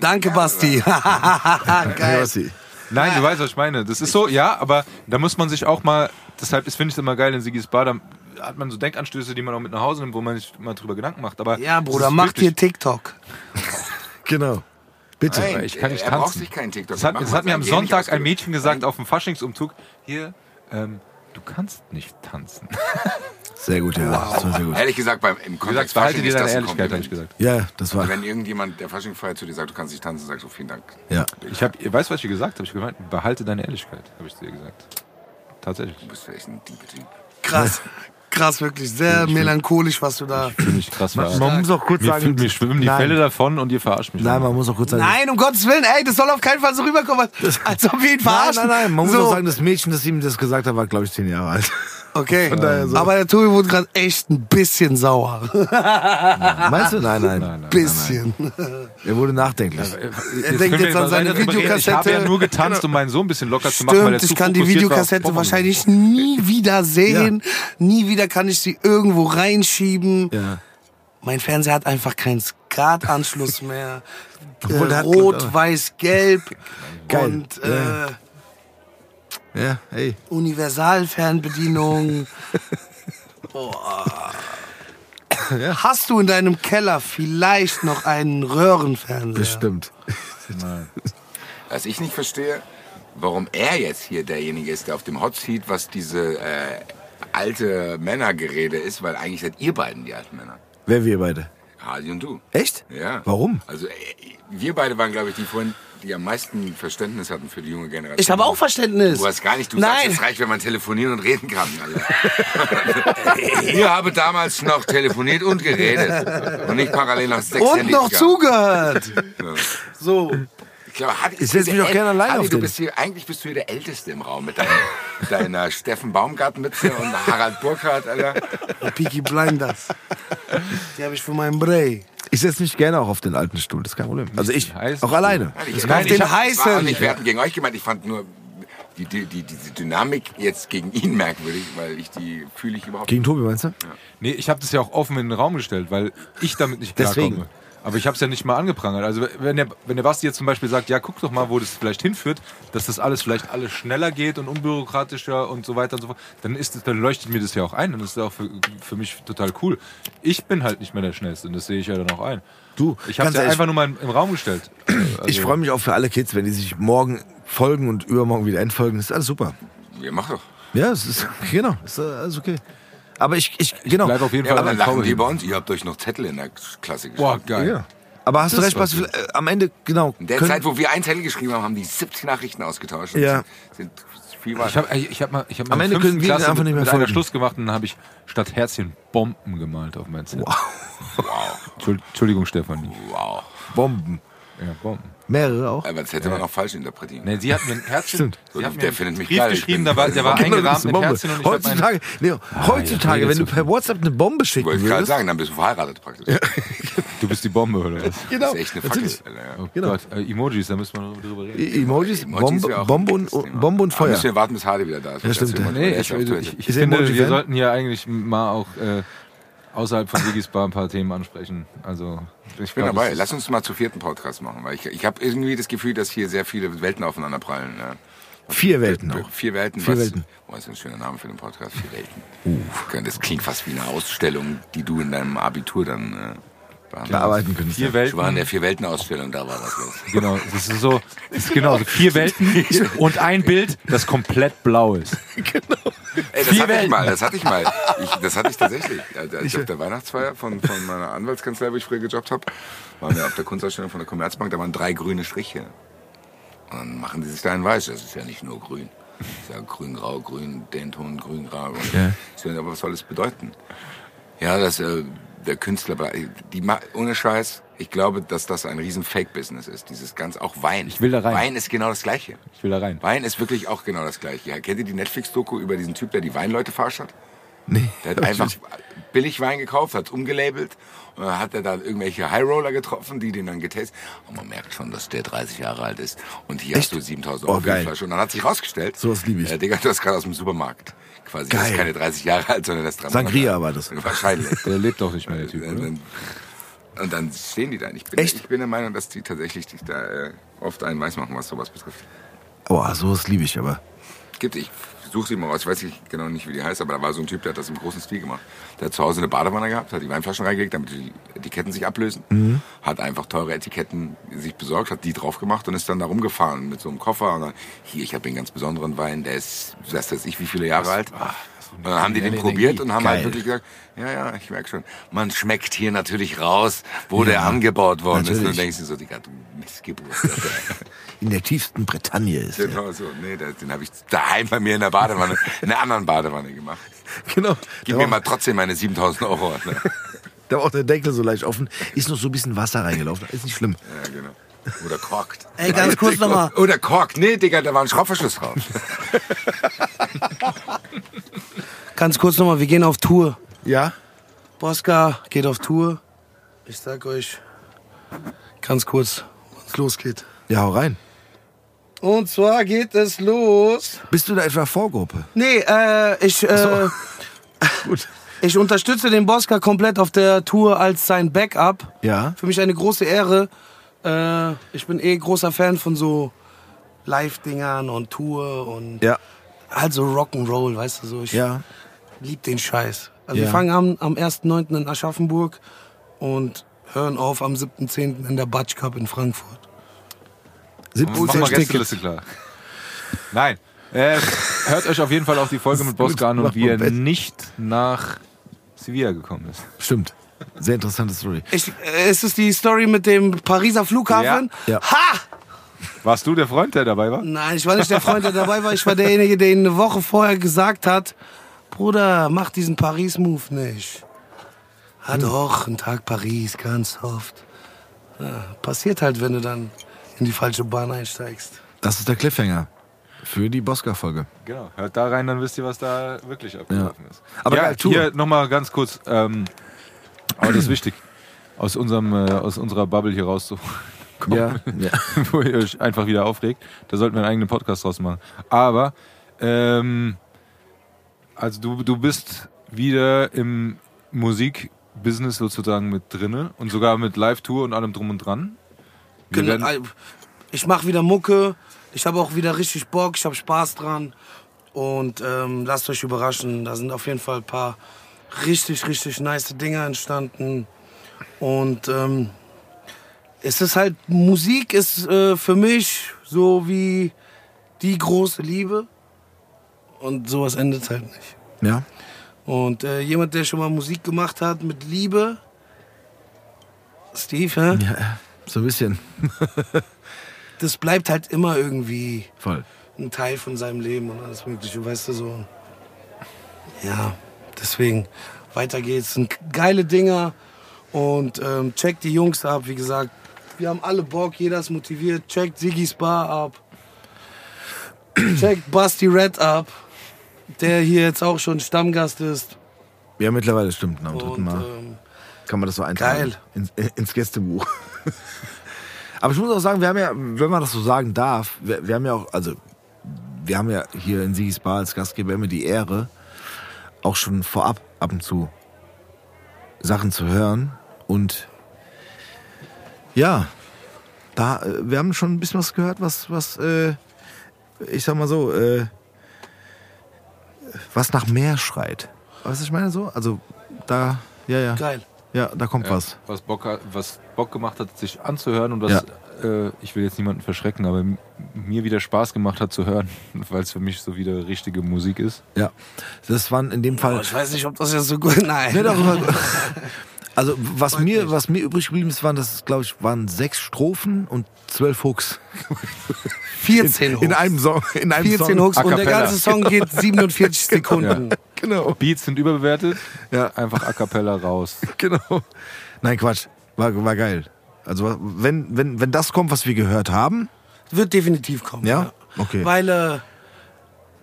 Danke, Basti. Geil. was sie. nein, du weißt, was ich meine. Das ist so, ja, aber da muss man sich auch mal. Deshalb ist- finde ich es immer geil in Sigis Bar. Da hat man so Denkanstöße, die man auch mit nach Hause nimmt, wo man sich mal drüber Gedanken macht. Aber Ja, Bruder, mach dir TikTok. Genau. Bitte. Nein, ich kann nicht er braucht tanzen. sich keinen TikTok. Das hat, mal hat mir am Sonntag ein. Mädchen gesagt auf dem Faschingsumzug. Hier, ähm, du kannst nicht tanzen. Sehr gut, ja. Das war sehr gut. Ehrlich gesagt, beim, im gesagt, Kontext behalte Fasching dir ist deine das Ehrlichkeit, habe ich gesagt. Ja, das war. Wenn irgendjemand, der Fasching feiert, zu dir sagt, du kannst nicht tanzen, sagst du vielen Dank. Ja. Ich habe, ihr weißt, was ich dir gesagt habe? Ich gemeint, behalte deine Ehrlichkeit, habe ich zu dir gesagt. Tatsächlich. Du bist vielleicht ein Typ. Krass. Krass, wirklich. Sehr melancholisch, was du da. Finde ich krass. Man, man muss auch kurz mir, sagen. mir schwimmen die nein, Fälle davon und ihr verarscht mich. Nein, man muss auch kurz sagen. Nein, um Gottes Willen, ey, das soll auf keinen Fall so rüberkommen, als, als ob wir ihn nein, verarschen. nein, nein. Man muss so. auch sagen, das Mädchen, das ihm das gesagt hat, war, glaube ich, zehn Jahre alt. Okay. Von daher so. Aber der Tobi wurde gerade echt ein bisschen sauer. Meinst du? Nein, nein. Nein, nein. bisschen. Er wurde nachdenklich. Er denkt jetzt an seine Ich habe Videokassette. ja nur getanzt, um meinen Sohn ein bisschen locker zu machen, weil er Stimmt, zu ich kann die Videokassette wahrscheinlich nie wieder sehen. Nie wieder kann ich sie irgendwo reinschieben. Ja. Mein Fernseher hat einfach keinen SCART-Anschluss mehr. Äh, Rot, weiß, gelb. Geil. Und äh, Ja, hey. Universalfernbedienung. Boah. Hast du in deinem Keller vielleicht noch einen Röhrenfernseher? Bestimmt. Was ich nicht verstehe, warum er jetzt hier derjenige ist, der auf dem Hot Seat, was diese äh, alte Männergerede ist, weil eigentlich seid ihr beiden die alten Männer. Wer wir beide? Hasi und du. Echt? Ja. Warum? Also äh, wir beide waren, glaube ich, die vorhin, die am meisten Verständnis hatten für die junge Generation. Ich habe auch Verständnis. Du hast gar nicht, du sagst, Nein. es reicht, wenn man telefonieren und reden kann. Alter. Ihr habe damals noch telefoniert und geredet. Und nicht parallel nach sechs Und Handys noch gehabt. zugehört. So. Ich glaube, Hadi, Ich setz mich doch gerne alleine Hadi, auf du den. bist hier, eigentlich bist du hier der Älteste im Raum mit deiner, deiner Steffen Baumgartmütze und Harald Burkhardt, Alter. Und Peaky Blinders. Die habe ich für meinen Bray. Ich setze mich gerne auch auf den alten Stuhl, das ist kein Problem. Also ich, auch alleine. Ich, Auf den ich heißen. nicht werten gegen euch gemeint. Ich fand nur die, die, die, diese Dynamik jetzt gegen ihn merkwürdig, weil ich die fühle ich überhaupt Gegen Tobi, meinst du? Nee, ich habe das ja auch offen in den Raum gestellt, weil ich damit nicht Deswegen. Aber ich habe es ja nicht mal angeprangert. Also wenn der, wenn der Basti jetzt zum Beispiel sagt, ja, guck doch mal, wo das vielleicht hinführt, dass das alles vielleicht alles schneller geht und unbürokratischer und so weiter und so fort, dann ist das, dann leuchtet mir das ja auch ein. Dann ist das auch für, für mich total cool. Ich bin halt nicht mehr der Schnellste und das sehe ich ja dann auch ein. Du, Ich habe ja ehrlich, einfach nur mal im, Raum gestellt. Also, Ich freue mich auch für alle Kids, wenn die sich morgen folgen und übermorgen wieder entfolgen. Das ist alles super. Ja, mach doch. Ja, es ist, genau, ist alles okay. Aber ich, ich genau. bleib auf jeden Ja, Fall aber dann ein lachen die bei uns. Ihr habt euch noch Zettel in der Klasse Boah, geschrieben. geil. ja. Aber hast du Das recht, war Basti, äh, am Ende, genau. In der Zeit, wo wir einen Zettel geschrieben haben, haben die 70 Nachrichten ausgetauscht. Ja. Sind viel weiter. Ich habe ich hab mal, ich hab mal Am Ende können wir Klasse einfach nicht mit, mehr mit folgen. Schluss gemacht und dann habe ich statt Herzchen Bomben gemalt auf mein Zettel. Wow. Entschuldigung, Stefanie. wow. Bomben. Ja, Bomben. Mehrere auch. Aber das hätte man auch falsch interpretieren. Nee, sie hat mir ein Herzchen. Mir Der einen findet mich Brief geil, ich geschrieben, da war, der war Genau, eingerahmt mit. Herzchen und ich heutzutage, nee, heutzutage, ja, wenn du per WhatsApp eine Bombe Ich schicken wollte gerade würdest. sagen, dann bist du verheiratet praktisch. Du bist die Bombe, oder was? Genau. Das ist echt eine Fackel. Oh Genau. Gott, äh, Emojis, da müssen wir drüber reden. E- Emojis, Emojis Bombe, Bombe, und, Thema. Bombe und Aber müssen Feuer. wir warten, bis Hardy wieder da ist. Ja, stimmt, Nee, ich, ich, ich finde, wir sollten hier eigentlich mal auch äh, außerhalb von Sigis Bar ein paar Themen ansprechen. Also, ich, Ich bin glaub, dabei. Lass uns mal zu vierten Podcast machen, weil ich, ich habe irgendwie das Gefühl, dass hier sehr viele Welten aufeinander prallen. Ja. Vier Welten auch. Vier Welten. Vier was, Welten. Oh, ist ein schöner Name für den Podcast. Vier Welten. Das klingt fast wie eine Ausstellung, die du in deinem Abitur dann äh. Bearbeiten können. Vier Ich war in Welten. der Vier-Welten-Ausstellung, da war was los. Genau, das ist so, das ist genau, so vier Welten und ein Bild, das komplett blau ist. Ey, das Vier hatte ich Welten. mal, das hatte ich mal. Ich, das hatte ich tatsächlich. Als ich auf der Weihnachtsfeier von, von meiner Anwaltskanzlei, wo ich früher gejobbt habe, waren wir auf der Kunstausstellung von der Commerzbank, da waren drei grüne Striche. Und dann machen die sich da ein Weiß. Das ist ja nicht nur grün. Das ist ja grün, grau, grün, den Ton, grün, grau. Und ich so, aber was soll das bedeuten? Ja, dass äh, der Künstler, die, ohne Scheiß, ich glaube, dass das ein riesen Fake-Business ist. Dieses ganz, auch Wein. Ich will da rein. Wein ist genau das Gleiche. Ich will da rein. Wein ist wirklich auch genau das Gleiche. Ja, kennt ihr die Netflix-Doku über diesen Typ, der die Weinleute verarscht hat? Nee. Der hat einfach billig Wein gekauft, hat umgelabelt und dann hat er da irgendwelche High Roller getroffen, die den dann getestet. Und man merkt schon, dass der 30 Jahre alt ist. Und hier Echt? hast du 7000 Oh, Euro für die geil. Flasche. Und dann hat sich rausgestellt, Sowas lieb ich. Äh, Digga, du hast gerade aus dem Supermarkt. Quasi, Geil. ist keine 30 Jahre alt, sondern der ist Sangria war das. Wahrscheinlich. Der lebt doch nicht mehr, der Typ, Und oder? dann, und dann stehen die da. Ich bin, Echt? ich bin der Meinung, dass die tatsächlich dich da äh, oft einen weiß machen, was sowas betrifft. Boah, sowas liebe ich aber. Gibt, ich suche sie mal raus, ich weiß nicht genau nicht, wie die heißt, aber da war so ein Typ, der hat das im großen Stil gemacht. Der hat zu Hause eine Badewanne gehabt, hat die Weinflaschen reingelegt, damit die Etiketten sich ablösen. Mhm. Hat einfach teure Etiketten sich besorgt, hat die drauf gemacht und ist dann da rumgefahren mit so einem Koffer. Und dann, hier, ich habe einen ganz besonderen Wein, der ist, was weiß ich, wie viele Jahre alt. Und dann haben die den probiert und haben Geil. halt wirklich gesagt, ja, ja, ich merke schon, man schmeckt hier natürlich raus, wo der angebaut worden ist. Und natürlich. dann denkst du so, Digga, du Missgeburt. In der tiefsten Bretagne ist genau so. Nee, den habe ich daheim bei mir in der Badewanne, in einer anderen Badewanne gemacht. Genau. Gib mir mal trotzdem meine 7000 Euro. Ne? da war auch der Deckel so leicht offen. Ist noch so ein bisschen Wasser reingelaufen. Ist nicht schlimm. Ja, genau. Oder korkt. Ey, ganz kurz nochmal. Oder korkt. Nee, Digga, da war ein Schraubverschluss drauf. Ganz kurz nochmal, wir gehen auf Tour. Ja? Bosca geht auf Tour. Ich sag euch ganz kurz, wann es losgeht. Ja, hau rein. Und zwar geht es los. Bist du da etwa Vorgruppe? Nee, äh, ich, äh, Gut. ich unterstütze den Bosca komplett auf der Tour als sein Backup. Ja. Für mich eine große Ehre. Äh, ich bin eh großer Fan von so Live-Dingern und Tour und Ja. halt so Rock'n'Roll, weißt du so. Ich Ja. Lieb den Scheiß. Also Ja. wir fangen an am 1.9. in Aschaffenburg und hören auf am 7.10. in der Batsch Cup in Frankfurt. 17 Mach mal. Gästeliste klar. Nein. Äh, hört euch auf jeden Fall auch die Folge mit Bosca an und wie er nicht nach Sevilla gekommen ist. Stimmt. Sehr interessante Story. Ich, äh, ist es die Story mit dem Pariser Flughafen? Ja. Ja. Ha! Warst du der Freund, der dabei war? Nein, ich war nicht der Freund, der dabei war. Ich war derjenige, der ihn eine Woche vorher gesagt hat, Bruder, mach diesen Paris-Move nicht. Ah doch, ein Tag Paris, ganz oft. Ja, passiert halt, wenn du dann in die falsche Bahn einsteigst. Das ist der Cliffhanger für die Bosca-Folge. Genau. Hört da rein, dann wisst ihr, was da wirklich abgelaufen ist. Aber ja, hier nochmal ganz kurz. Ähm, aber das ist wichtig, aus, unserem, äh, aus unserer Bubble hier rauszukommen. Ja. ja. wo ihr euch einfach wieder aufregt. Da sollten wir einen eigenen Podcast draus machen. Aber, ähm, also du, du bist wieder im Musikbusiness sozusagen mit drinne und sogar mit Live-Tour und allem drum und dran. Genau, ich mache wieder Mucke. Ich habe auch wieder richtig Bock. Ich habe Spaß dran. Und ähm, lasst euch überraschen. Da sind auf jeden Fall ein paar richtig, richtig nice Dinge entstanden. Und ähm, es ist halt, Musik ist äh, für mich so wie die große Liebe. Und sowas endet halt nicht. ja. Und äh, jemand, der schon mal Musik gemacht hat mit Liebe, Steve, hä? Ja, so ein bisschen. das bleibt halt immer irgendwie Voll. ein Teil von seinem Leben und alles Mögliche, weißt du so. Ja, deswegen weiter geht's. Sind geile Dinger und ähm, checkt die Jungs ab, wie gesagt. Wir haben alle Bock, jeder ist motiviert. Checkt Siggy's Bar ab. Checkt Basti Red ab, der hier jetzt auch schon Stammgast ist. Ja, mittlerweile stimmt. Am dritten Mal ähm, kann man das so eintragen. geil. Ins, ins Gästebuch. Aber ich muss auch sagen, wir haben ja, wenn man das so sagen darf, wir, wir haben ja auch, also wir haben ja hier in Sigis Bar als Gastgeber immer die Ehre, auch schon vorab ab und zu Sachen zu hören. Und ja, da, äh, wir haben schon ein bisschen was gehört, was, was, äh, ich sag mal so, äh, was nach mehr schreit. Weißt du, ich meine so? Also da, ja, ja. geil. Ja, da kommt ja, was. was, Bock, hat- was Bock gemacht hat, sich anzuhören und was, äh, ich will jetzt niemanden verschrecken, aber mir wieder Spaß gemacht hat zu hören, weil es für mich so wieder richtige Musik ist. Ja. Das waren in dem Fall. Aber ich weiß nicht, ob das jetzt so gut. Nein. Nee, darüber, also was Freut mir, mich. was mir übrig geblieben ist, waren das, glaube ich, waren sechs Strophen und zwölf Hooks. 14 In einem Song. In einem 14 Song. Hooks und der ganze Song geht 47 Sekunden. Genau. Beats sind überbewertet, Ja, einfach a cappella raus. genau. Nein, Quatsch. War, war geil. Also wenn, wenn, wenn das kommt, was wir gehört haben, Wird definitiv kommen. Ja? Okay. Weil äh,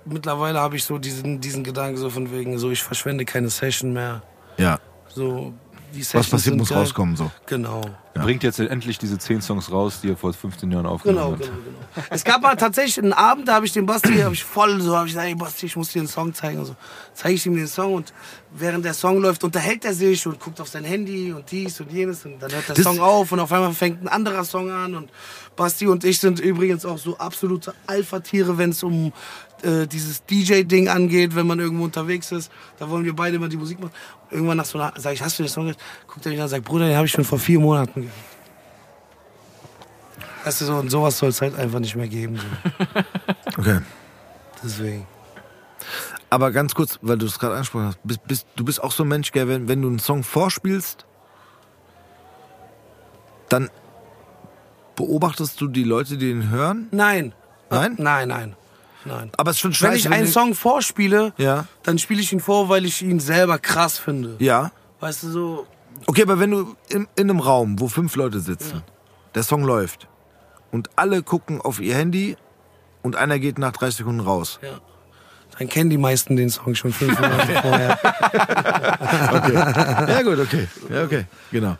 mittlerweile habe ich so diesen, diesen Gedanken so von wegen, so ich verschwende keine Session mehr. ja, So die Sessions was passiert, sind muss geil. rauskommen so. Genau. Bringt jetzt endlich diese 10 Songs raus, die er vor 15 Jahren aufgenommen Genau, hat. genau, genau. Es gab mal tatsächlich einen Abend, da habe ich den Basti, habe ich voll so, habe ich gesagt, ey Basti, ich muss dir einen Song zeigen und so. Zeige ich ihm den Song und während der Song läuft, unterhält er sich und guckt auf sein Handy und dies und jenes und dann hört der Das- Song auf und auf einmal fängt ein anderer Song an und Basti und ich sind übrigens auch so absolute Alpha-Tiere, wenn es um äh, dieses DJ-Ding angeht, wenn man irgendwo unterwegs ist. Da wollen wir beide immer die Musik machen. Irgendwann nach so einer, sag ich, hast du den Song gehört? Guckt er mich an und sagt, Bruder, den habe ich schon vor vier Monaten gehört. Weißt du, so, und sowas soll es halt einfach nicht mehr geben. So. Okay. Deswegen. Aber ganz kurz, weil du es gerade angesprochen hast, bist, bist, du bist auch so ein Mensch, gell, wenn, wenn du einen Song vorspielst, dann beobachtest du die Leute, die den hören. Nein. Nein? Nein, nein. Nein. Aber es ist schon scheiße. Wenn ich einen Song vorspiele, Ja. dann spiele ich ihn vor, weil ich ihn selber krass finde. Ja. Weißt du, so. Okay, aber wenn du in, in einem Raum, wo fünf Leute sitzen, der Song läuft und alle gucken auf ihr Handy und einer geht nach 30 Sekunden raus. Ja. Dann kennen die meisten den Song schon fünf Monate vorher. Ja, gut, okay. Ja, okay, genau.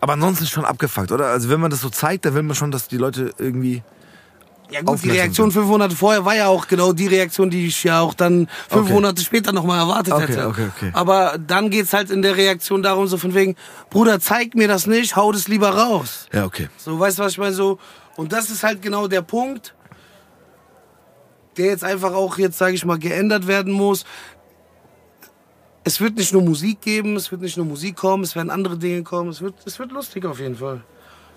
Aber ansonsten ist schon abgefuckt, oder? Also wenn man das so zeigt, dann will man schon, dass die Leute irgendwie. Ja gut, die Reaktion fünf Monate vorher war ja auch genau die Reaktion, die ich ja auch dann fünf Okay. Monate später nochmal erwartet Okay, hätte. okay, okay. Aber dann geht's halt in der Reaktion darum, so von wegen, Bruder, zeig mir das nicht, hau das lieber raus. Ja, okay. So, weißt du, was ich meine? So, und das ist halt genau der Punkt, der jetzt einfach auch jetzt, sage ich mal, geändert werden muss. Es wird nicht nur Musik geben, es wird nicht nur Musik kommen, es werden andere Dinge kommen. Es wird, es wird lustig auf jeden Fall.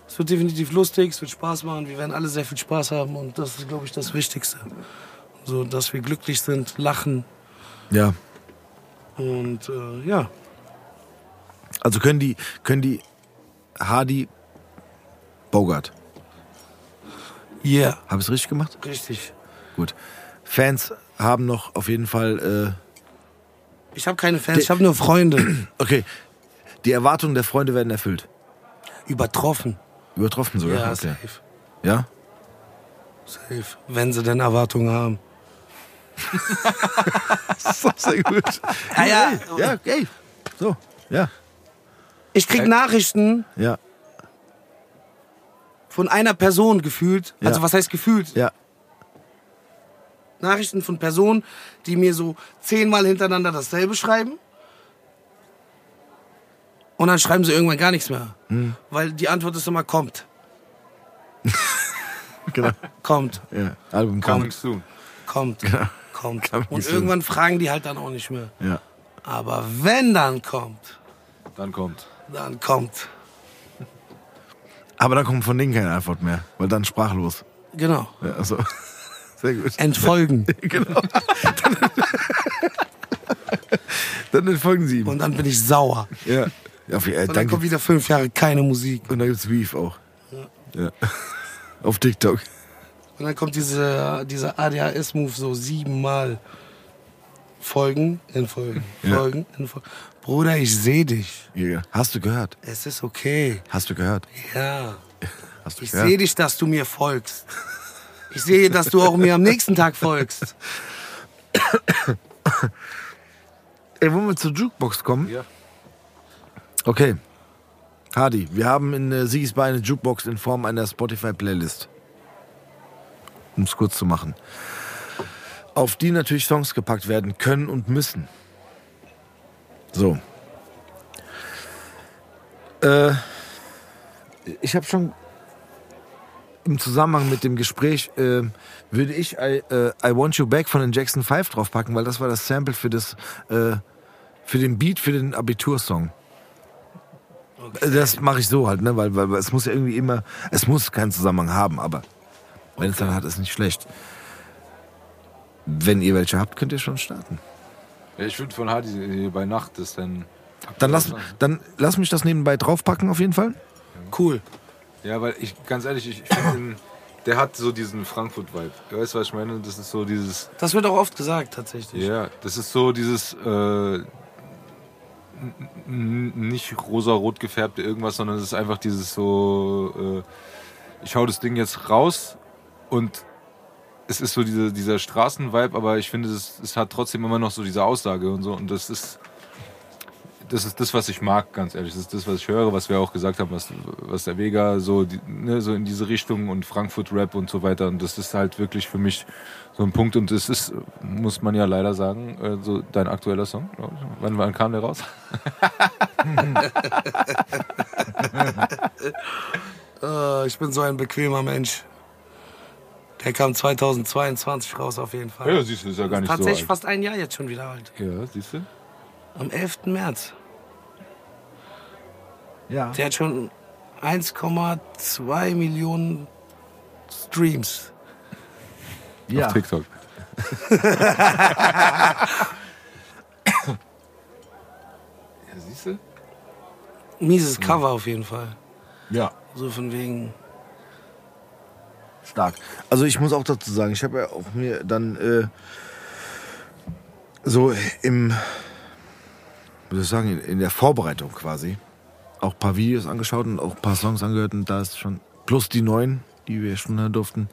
Es wird definitiv lustig, es wird Spaß machen. Wir werden alle sehr viel Spaß haben und das ist, glaube ich, das Wichtigste. So, dass wir glücklich sind, lachen Ja. und äh, ja. Also können die, können die Hardy Bogart. Yeah, Habe ich es richtig gemacht? richtig. Gut. Fans haben noch auf jeden Fall. Ich habe keine Fans, ich habe nur Freunde. Äh, okay. Die Erwartungen der Freunde werden erfüllt. Übertroffen. Übertroffen sogar. Ja, okay. safe. Ja? Safe. Wenn sie denn Erwartungen haben. So, sehr gut. Ja, ja. Ja, okay. So, ja. Ich krieg Nachrichten Ja, von einer Person gefühlt. Ja. Also was heißt gefühlt? ja. Nachrichten von Personen, die mir so zehnmal hintereinander dasselbe schreiben. Und dann schreiben sie irgendwann gar nichts mehr. Hm. Weil die Antwort ist immer kommt. Genau. Kommt, ja. Album kommt. soon. kommt, kommt. Coming Und soon. irgendwann fragen die halt dann auch nicht mehr. Ja. Aber wenn dann kommt, Dann kommt. dann kommt. Aber dann kommt von denen keine Antwort mehr, weil dann sprachlos. Genau. Ja, also. Sehr gut. Entfolgen. Dann entfolgen sie ihm. Und dann bin ich sauer. ja. Ja auf, äh, Und dann dann kommt wieder fünf Jahre keine Musik. und dann gibt's Beef auch. Ja. Auf TikTok. Und dann kommt diese, dieser ADHS-Move so siebenmal. Folgen, entfolgen, Ja. folgen, entfolgen. Bruder, ich sehe dich. Ja. Hast du gehört? Es ist okay. Hast du gehört? Ja. Hast du Ich sehe dich, dass du mir folgst. Ich sehe, dass du auch mir am nächsten Tag folgst. Ey, wollen wir zur Jukebox kommen? Ja. Okay. Hardy, wir haben in äh, Sigis Bar eine Jukebox in Form einer Spotify-Playlist. Um es kurz zu machen. Auf die natürlich Songs gepackt werden können und müssen. So. Äh, ich habe schon im Zusammenhang mit dem Gespräch äh, würde ich I, äh, I Want You Back von den Jackson 5 draufpacken, weil das war das Sample für das äh, für den Beat für den Abitursong. Das mache ich so halt, ne, weil, weil, weil es muss ja irgendwie immer, es muss keinen Zusammenhang haben, aber wenn es dann hat, ist nicht schlecht. Wenn ihr welche habt, könnt ihr schon starten. Ja, ich würde von Hardy hier bei Nacht das dann. Dann lass, dann lass mich das nebenbei draufpacken auf jeden Fall. Cool. Ja, weil ich, ganz ehrlich, ich, ich finde, der hat so diesen Frankfurt-Vibe. Weißt du, was ich meine? Das ist so dieses. Das wird auch oft gesagt, tatsächlich. Ja, das ist so dieses. Äh, nicht rosa-rot gefärbte irgendwas, sondern es ist einfach dieses so. Äh, ich hau das Ding jetzt raus und es ist so diese, dieser Straßenvibe, aber ich finde, es, es hat trotzdem immer noch so diese Aussage und so. Und das ist. Das ist das, was ich mag, ganz ehrlich. Das ist das, was ich höre, was wir auch gesagt haben, was, was der Vega so, die, ne, so in diese Richtung und Frankfurt-Rap und so weiter. Und das ist halt wirklich für mich so ein Punkt. Und es ist, muss man ja leider sagen, äh, so dein aktueller Song. glaub ich. Wann, wann kam der raus? Äh, ich bin so ein bequemer Mensch. Der kam 2022 raus auf jeden Fall. Ja, siehst du, ist ja gar nicht Tatsächlich so alt. fast ein Jahr jetzt schon wieder alt. Ja, siehst du? Am 11. März. Ja. Der hat schon 1,2 Millionen Streams. Ja. Auf TikTok. ja, siehst du? Mieses Cover auf jeden Fall. ja. So von wegen. Stark. Also ich muss auch dazu sagen, ich habe ja auch mir dann äh, so im, soll ich sagen, in, in der Vorbereitung quasi auch ein paar Videos angeschaut und auch ein paar Songs angehört und da ist schon, plus die neuen, die wir schon hören durften.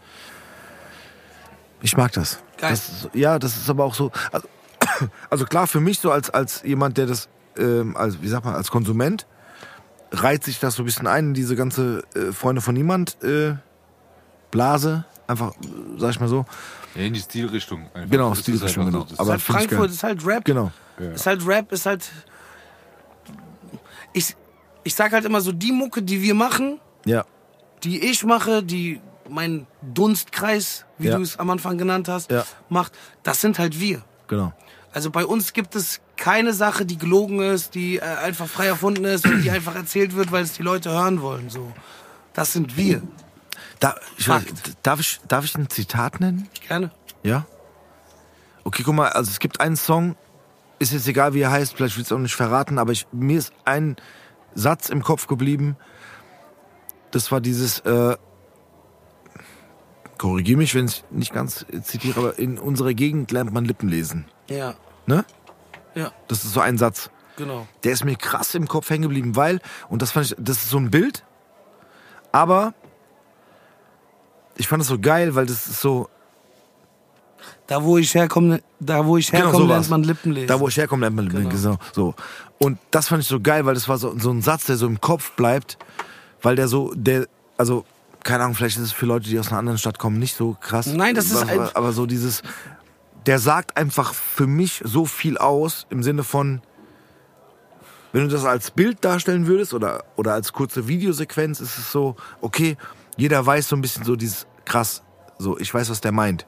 Ich mag das. Geil. das ist, ja, das ist aber auch so. Also, also klar, für mich so als, als jemand, der das, ähm, als, wie sagt man, als Konsument, reiht sich das so ein bisschen ein in diese ganze äh, Freunde von niemand äh, Blase. Einfach, sag ich mal so. Ja, in die Stilrichtung. Einfach. Genau, Das ist Stilrichtung, einfach genau. so, Aber ist halt Frankfurt, ist halt Rap. Genau. Ist halt Rap, ist halt. Ich, ich sag halt immer so, die Mucke, die wir machen, Ja. die ich mache, die mein Dunstkreis, wie Ja. du es am Anfang genannt hast, Ja. macht, das sind halt wir. Genau. Also bei uns gibt es keine Sache, die gelogen ist, die äh, einfach frei erfunden ist oder die einfach erzählt wird, weil es die Leute hören wollen. So, das sind wir. Da, ich weiß, darf, ich, darf ich ein Zitat nennen? Gerne. Ja? Okay, guck mal, also es gibt einen Song, ist jetzt egal, wie er heißt, vielleicht will ich es auch nicht verraten, aber ich, mir ist ein Satz im Kopf geblieben. Das war dieses, äh, korrigiere mich, wenn ich nicht ganz zitiere, aber in unserer Gegend lernt man Lippen lesen. Ja, Ne? ja, Das ist so ein Satz. genau. Der ist mir krass im Kopf hängen geblieben, weil, und das fand ich, das ist so ein Bild, aber ich fand das so geil, weil das ist so, Da wo ich herkomme, da wo ich herkomme, Genau, lernt man Lippen lesen. Da, wo ich herkomme, lernt man Genau. genau. so. Und das fand ich so geil, weil das war so, so ein Satz, der so im Kopf bleibt, weil der so, der, also, keine Ahnung, vielleicht ist es für Leute, die aus einer anderen Stadt kommen, nicht so krass. Nein, das ist aber, aber so dieses, der sagt einfach für mich so viel aus, im Sinne von, wenn du das als Bild darstellen würdest oder, oder als kurze Videosequenz, ist es so, okay, jeder weiß so ein bisschen so dieses, krass, so, ich weiß, was der meint.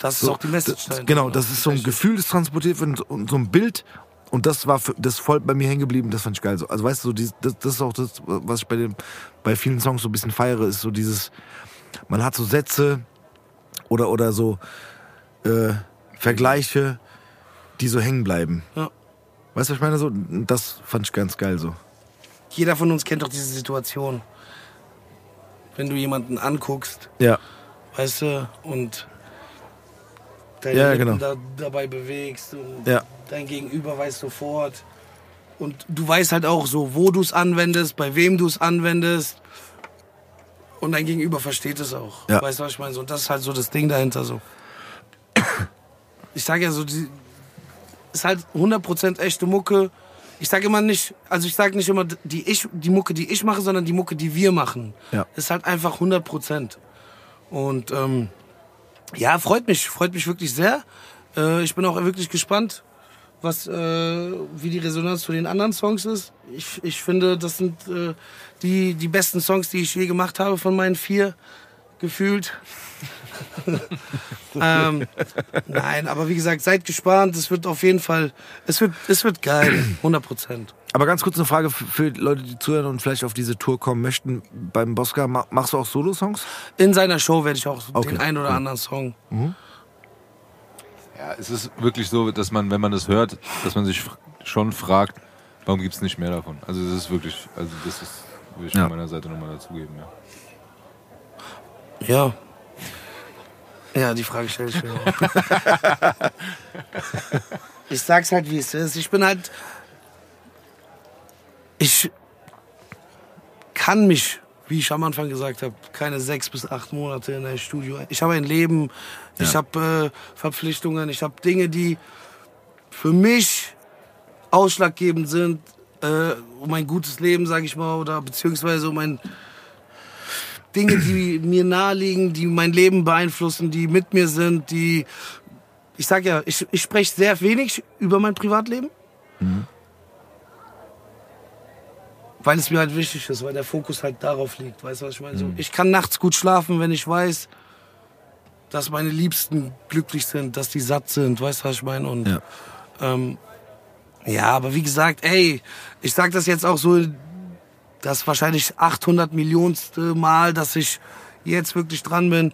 Das ist So, auch die Message das. Genau, das ist so ein Gefühl, das transportiert wird und so ein Bild. Und das war für, das voll bei mir hängen geblieben, das fand ich geil. So. Also weißt du, so dieses, das, das ist auch das, was ich bei, den, bei vielen Songs so ein bisschen feiere, ist so dieses, man hat so Sätze oder, oder so äh, Vergleiche, die so hängen bleiben. Ja. Weißt du, was ich meine? So, das fand ich ganz geil so. Jeder von uns kennt doch diese Situation. Wenn du jemanden anguckst, Ja. weißt du, und deine Ja, Lippen genau. da, dabei bewegst und Ja. dein Gegenüber weiß sofort. Und du weißt halt auch so, wo du es anwendest, bei wem du es anwendest. Und dein Gegenüber versteht es auch. Ja. Weißt du, was ich meine? So, das ist halt so das Ding dahinter so. Ich sage ja so, die ist halt 100% echte Mucke. Ich sage immer nicht, also ich sage nicht immer die, ich, die Mucke, die ich mache, sondern die Mucke, die wir machen. Ja. Ist halt einfach 100%. Und ähm, ja, freut mich, freut mich wirklich sehr. Äh, ich bin auch wirklich gespannt, was, äh, wie die Resonanz zu den anderen Songs ist. Ich, ich finde, das sind äh, die, die besten Songs, die ich je gemacht habe von meinen vier, gefühlt. ähm, nein, aber wie gesagt, seid gespannt. Es wird auf jeden Fall, es wird, es wird geil, 100 Prozent. Aber ganz kurz eine Frage für, Leute, die zuhören und vielleicht auf diese Tour kommen möchten. Beim Bosca ma- machst du auch Solo-Songs? In seiner Show werde ich auch Okay, den einen oder anderen Song. Ja, es ist wirklich so, dass man, wenn man das hört, dass man sich schon fragt, warum gibt es nicht mehr davon? Also es ist wirklich, also das ist, würde ich Ja. von meiner Seite nochmal dazugeben, ja. Ja. Ja, die Frage stelle ich mir auch. ich sag's halt, wie es ist. Ich bin halt. Ich kann mich, wie ich am Anfang gesagt habe, keine sechs bis acht Monate in ein Studio. Ich habe ein Leben, ich habe äh, Verpflichtungen, ich habe Dinge, die für mich ausschlaggebend sind, äh, um ein gutes Leben, sage ich mal, oder beziehungsweise um ein Dinge, die mir naheliegen, die mein Leben beeinflussen, die mit mir sind, die. Ich sag ja, ich, ich spreche sehr wenig über mein Privatleben. Weil es mir halt wichtig ist, weil der Fokus halt darauf liegt. Weißt du, was ich meine? So, ich kann nachts gut schlafen, wenn ich weiß, dass meine Liebsten glücklich sind, dass die satt sind. Weißt du, was ich meine? Und Ja. ähm, ja, aber wie gesagt, ey, ich sag das jetzt auch so, das wahrscheinlich 800 Millionste Mal, dass ich jetzt wirklich dran bin.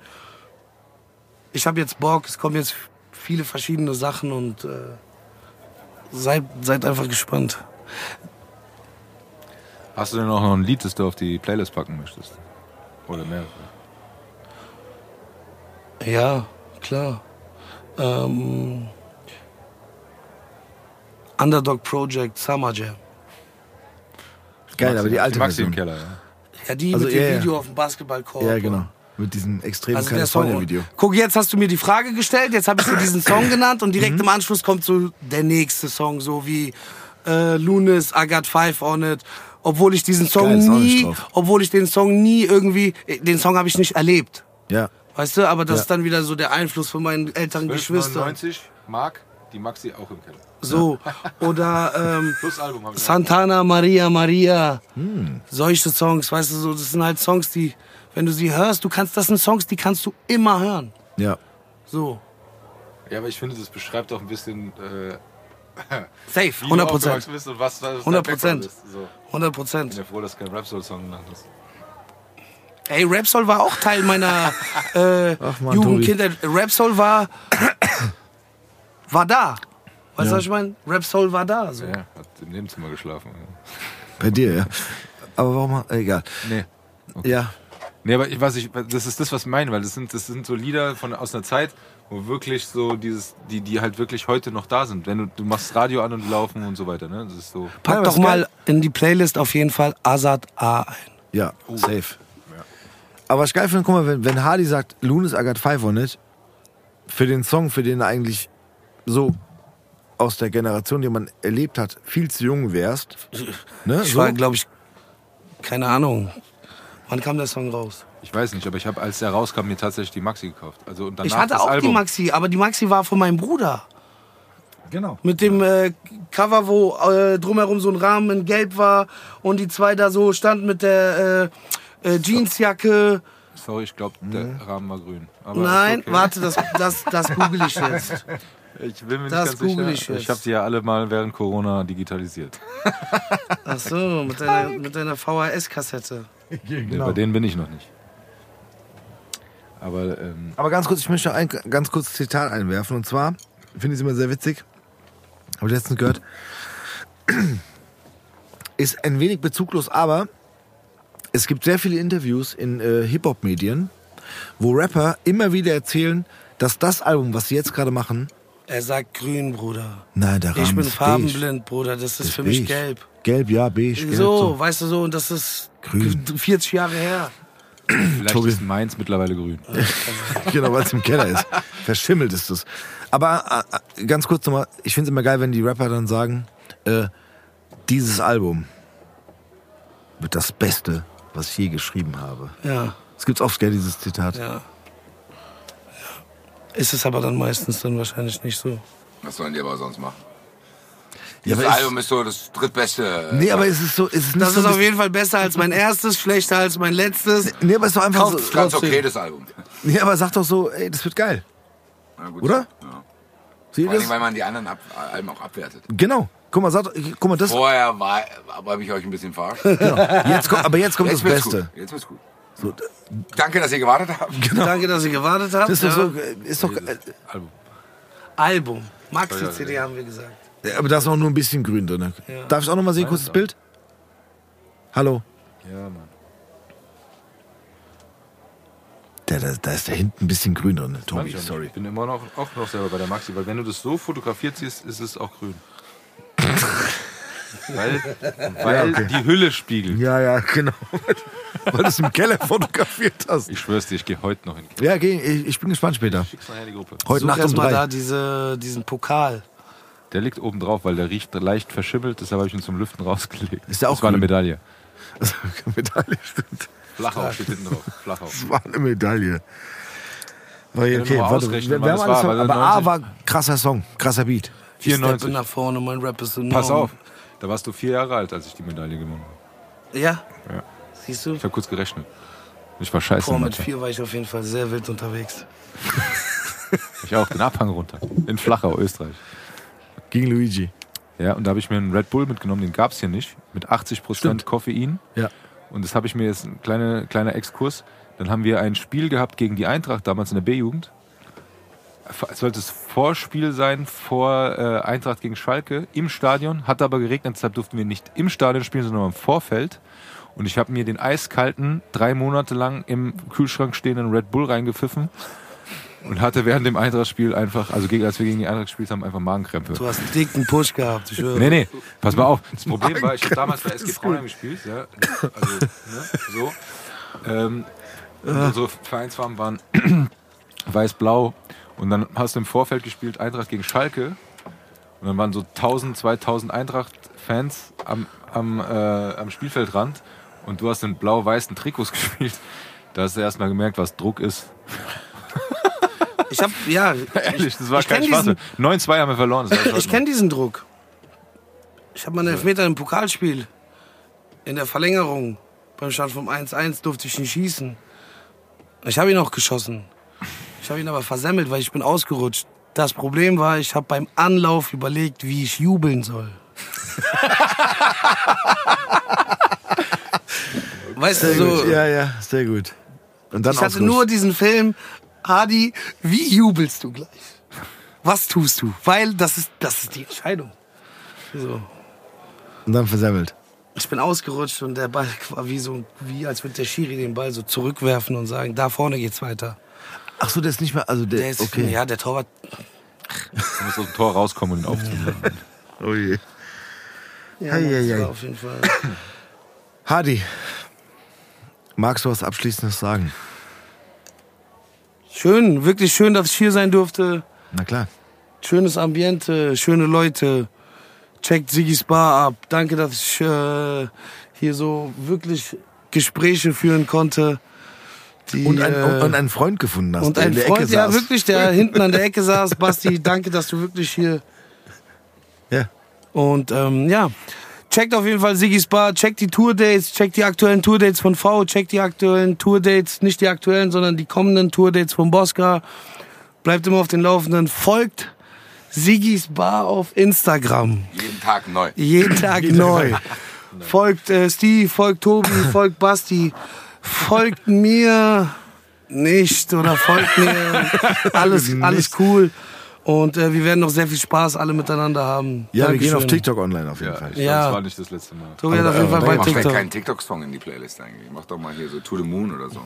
Ich habe jetzt Bock, es kommen jetzt viele verschiedene Sachen und äh, seid, seid einfach gespannt. Hast du denn auch noch ein Lied, das du auf die Playlist packen möchtest? Oder mehrere? Ja, klar. Ähm, Underdog Project Summer Jam. Geil, aber die alte Maxi im Version. Keller, ja. Ja, die Also, mit dem ja. Video auf dem Basketballkorb. Ja, genau. Mit diesem extremen Also. California-Video. Guck, jetzt hast du mir die Frage gestellt, jetzt habe ich so diesen Song genannt und Mhm. direkt im Anschluss kommt so der nächste Song, so wie äh, Lunis, I Got Five on It. Obwohl ich diesen Song Geil, nie, obwohl ich den Song nie irgendwie, äh, den Song habe ich nicht erlebt. Ja. Weißt du, aber das Ja. ist dann wieder so der Einfluss von meinen älteren Geschwistern. 12,99 Mark, die Maxi auch im Keller. So. Oder ähm, ich. Santana, Maria, Maria. Hm. Solche Songs, weißt du, so, das sind halt Songs, die, wenn du sie hörst, du kannst, das sind Songs, die kannst du immer hören. Ja. So. Ja, aber ich finde, das beschreibt auch ein bisschen, äh, Safe, wie 100 du aufgewachsen Prozent. bist und was, was dein 100 Background Prozent. ist. So. 100 Ich Prozent. bin ja froh, dass du keinen Rap-Soul-Song genannt hast. Ey, Rapsoul war auch Teil meiner äh, Jugend. Kindheit. Rapsoul war, war da. Weißt du, Ja. was ich meine? Rapsoul war da. So. Ja, hat im Nebenzimmer geschlafen. Bei dir, ja. Aber warum? Egal. Nee. Ja. Nee, aber ich, was ich, das ist das, was ich meine, weil das sind, das sind so Lieder von, aus einer Zeit, wo wirklich so dieses, die, die halt wirklich heute noch da sind. Wenn du, du machst Radio an und laufen und so weiter, ne? Das ist so. Pack Ja, doch mal geil. in die Playlist auf jeden Fall Azad A ein. Ja, safe. Aber was ich geil finde, guck mal, wenn, wenn Hardy sagt, Lunis I got five on it, für den Song, für den du eigentlich so aus der Generation, die man erlebt hat, viel zu jung wärst. Ne? Ich So? war, glaube ich, keine Ahnung. Wann kam der Song raus? Ich weiß nicht, aber ich habe, als der rauskam, mir tatsächlich die Maxi gekauft. Also und danach ich hatte das auch Album. die Maxi, aber die Maxi war von meinem Bruder. Genau. Mit dem äh, Cover, wo äh, drumherum so ein Rahmen in Gelb war und die zwei da so standen mit der äh, äh, Jeansjacke. Sorry, ich glaube, der Rahmen war grün. Aber Nein, okay. warte, das, das, das google ich jetzt. Ich bin mir Das nicht ganz google sicher. ich jetzt. Ich habe die ja alle mal während Corona digitalisiert. Ach so, mit deiner, mit deiner VHS-Kassette. Nee, Genau. bei denen bin ich noch nicht. Aber ähm, Aber ganz kurz, ich möchte ein ganz kurzes Zitat einwerfen. Und zwar, finde ich es immer sehr witzig, habe ich letztens gehört, ist ein wenig bezuglos, aber es gibt sehr viele Interviews in äh, Hip-Hop-Medien, wo Rapper immer wieder erzählen, dass das Album, was sie jetzt gerade machen, Er sagt grün, Bruder. nein, der Rahmen Ich bin ist farbenblind, Bruder. Das ist beige. für Das mich beige. gelb. Gelb, ja, beige, gelb. So, So. weißt du so, und das ist Grün. 40 Jahre her. vielleicht Tobi. ist meins mittlerweile grün. genau, weil es im Keller ist. Verschimmelt ist es. Aber äh, äh, ganz kurz nochmal, ich finde es immer geil, wenn die Rapper dann sagen, äh, dieses Album wird das Beste, was ich je geschrieben habe. Ja, Es gibt oft, gell, dieses Zitat. ja. Ist es aber dann meistens dann wahrscheinlich nicht so. Was sollen die aber sonst machen? Ja, Das Album ist so das drittbeste. Nee, aber es ist so, es ist nicht Das so ist auf jeden Fall besser als mein erstes, schlechter als mein letztes. Nee, aber es ist doch einfach so. Kauft's ganz trotzdem. okay, das Album. Nee, aber sag doch so, ey, das wird geil. Na gut. Oder? Ja. Seht Vor allem, das? weil man die anderen Ab Alben auch abwertet. Genau. Guck mal, sag, doch- guck mal, das. Vorher war, aber habe ich euch ein bisschen verarscht. Jetzt kommt, aber jetzt kommt Jetzt das Beste. gut. Jetzt wird's gut. So, Danke, dass ihr gewartet habt. Danke, dass ihr gewartet habt. das ist doch Ja. so, äh, ist doch, äh, Album. Album. Maxi-CD haben wir gesagt. Ja, Aber da ist auch nur ein bisschen grün drin. Ja. Darf ich auch noch mal sehen, kurzes Bild? Hallo? Ja, Mann. Da, da, da ist da hinten ein bisschen grün drin, Tobi, ich sorry. Ich bin immer noch, auch noch selber bei der Maxi, weil wenn du das so fotografiert siehst, ist es auch grün. weil weil die Hülle spiegelt. Ja, ja, genau. Weil du es im Keller fotografiert hast. Ich schwör's dir, ich gehe heute noch in die Ja, geh, ich, ich bin gespannt später. Schick's nachher die Gruppe. Heute Such Nacht um erst mal drei. da diese, diesen Pokal. Der liegt oben drauf, weil der riecht leicht verschimmelt, deshalb habe ich ihn zum Lüften rausgelegt. Ist der auch das war eine? Medaille. Medaille stimmt. Flachau steht hinten drauf. Flachau. Das war eine Medaille. War ja okay, nur warte, ausrechnen, wir, wir haben das alles war, aber A 90 war krasser Song, krasser Beat. Ich steppe 94. nach vorne, mein Rap ist enorm. Pass auf, da warst du vier Jahre alt, als ich die Medaille gewonnen habe. Ja? Ja. Siehst du? Ich habe kurz gerechnet. Ich war scheiße Boah, mit Mathe. vier war ich auf jeden Fall sehr wild unterwegs. Ich auch, den Abhang runter. In Flachau, Österreich. Gegen Luigi. Ja, und da habe ich mir einen Red Bull mitgenommen, den gab's hier nicht, mit 80% Stimmt. Koffein. Ja. Und das habe ich mir jetzt ein kleiner, kleiner Exkurs. Dann haben wir ein Spiel gehabt gegen die Eintracht, damals in der B-Jugend. Es sollte das Vorspiel sein vor äh, Eintracht gegen Schalke im Stadion. Hat aber geregnet, deshalb durften wir nicht im Stadion spielen, sondern im Vorfeld. Und ich habe mir den eiskalten, drei Monate lang im Kühlschrank stehenden Red Bull reingepfiffen. Und hatte während dem Eintracht-Spiel einfach, also gegen, als wir gegen die Eintracht gespielt haben, einfach Magenkrämpfe. Du hast einen dicken Push gehabt, ich schwöre. Nee, nee, pass mal auf. Das Problem war, ich habe damals bei SG Frauenheim gespielt, ja. Also, ne, so. Ähm, Unsere Vereinsfarben waren weiß-blau. Und dann hast du im Vorfeld gespielt Eintracht gegen Schalke. Und dann waren so 1000, 2000 Eintracht-Fans am, am, äh, am Spielfeldrand. Und du hast in blau-weißen Trikots gespielt. Da hast du erstmal gemerkt, was Druck ist. Ich hab, ja, Ehrlich, das war ich kein Spaß. diesen- 9-2 haben wir verloren. Ich kenne diesen Druck. Ich habe mal einen Elfmeter im Pokalspiel. In der Verlängerung. Beim Stand vom 1-1 durfte ich nicht schießen. Ich habe ihn auch geschossen. Ich habe ihn aber versemmelt, weil ich bin ausgerutscht. Das Problem war, ich habe beim Anlauf überlegt, wie ich jubeln soll. weißt du, Sehr so, gut. Ja, ja, sehr gut. Und dann ich hatte nur diesen Film, Hadi, wie jubelst du gleich? Was tust du? Weil das ist, das ist die Entscheidung. So. Und dann versemmelt. Ich bin ausgerutscht und der Ball war wie so, wie als würde der Schiri den Ball so zurückwerfen und sagen, da vorne geht's weiter. Ach so, der ist nicht mehr, also der, Der ist, okay. ja, der Torwart, Du musst aus dem Tor rauskommen und ihn aufziehen. Oh je. ja, Mann, das war auf jeden Fall. Hadi, magst du was Abschließendes sagen? Schön, wirklich schön, dass ich hier sein durfte. Na klar. Schönes Ambiente, schöne Leute. Checkt Sigis Bar ab. Danke, dass ich äh, hier so wirklich Gespräche führen konnte. Die, Und, ein, äh, und einen Freund gefunden hast, Und der ein in der Freund, Ecke ja saß. wirklich, der hinten an der Ecke saß. Basti, danke, dass du wirklich hier. Ja. Und ähm, ja, checkt auf jeden Fall Sigis Bar, checkt die Tourdates, checkt die aktuellen Tourdates von V, checkt die aktuellen Tourdates, nicht die aktuellen, sondern die kommenden Tourdates von Bosca. Bleibt immer auf den Laufenden, folgt Sigis Bar auf Instagram. Jeden Tag neu. Jeden Tag neu. Folgt äh, Steve, folgt Tobi, folgt Basti, folgt mir nicht oder folgt mir. Alles, alles cool. Und äh, wir werden noch sehr viel Spaß alle miteinander haben. Ja, wir gehen auf Dankeschön. TikTok online auf jeden Ja, Fall. ich Ja. glaub, das war nicht das letzte Mal. Tobi hat auf jeden Fall Aber bei Mach vielleicht TikTok. keinen TikTok-Song in die Playlist eigentlich. Mach doch mal hier so To the Moon oder so.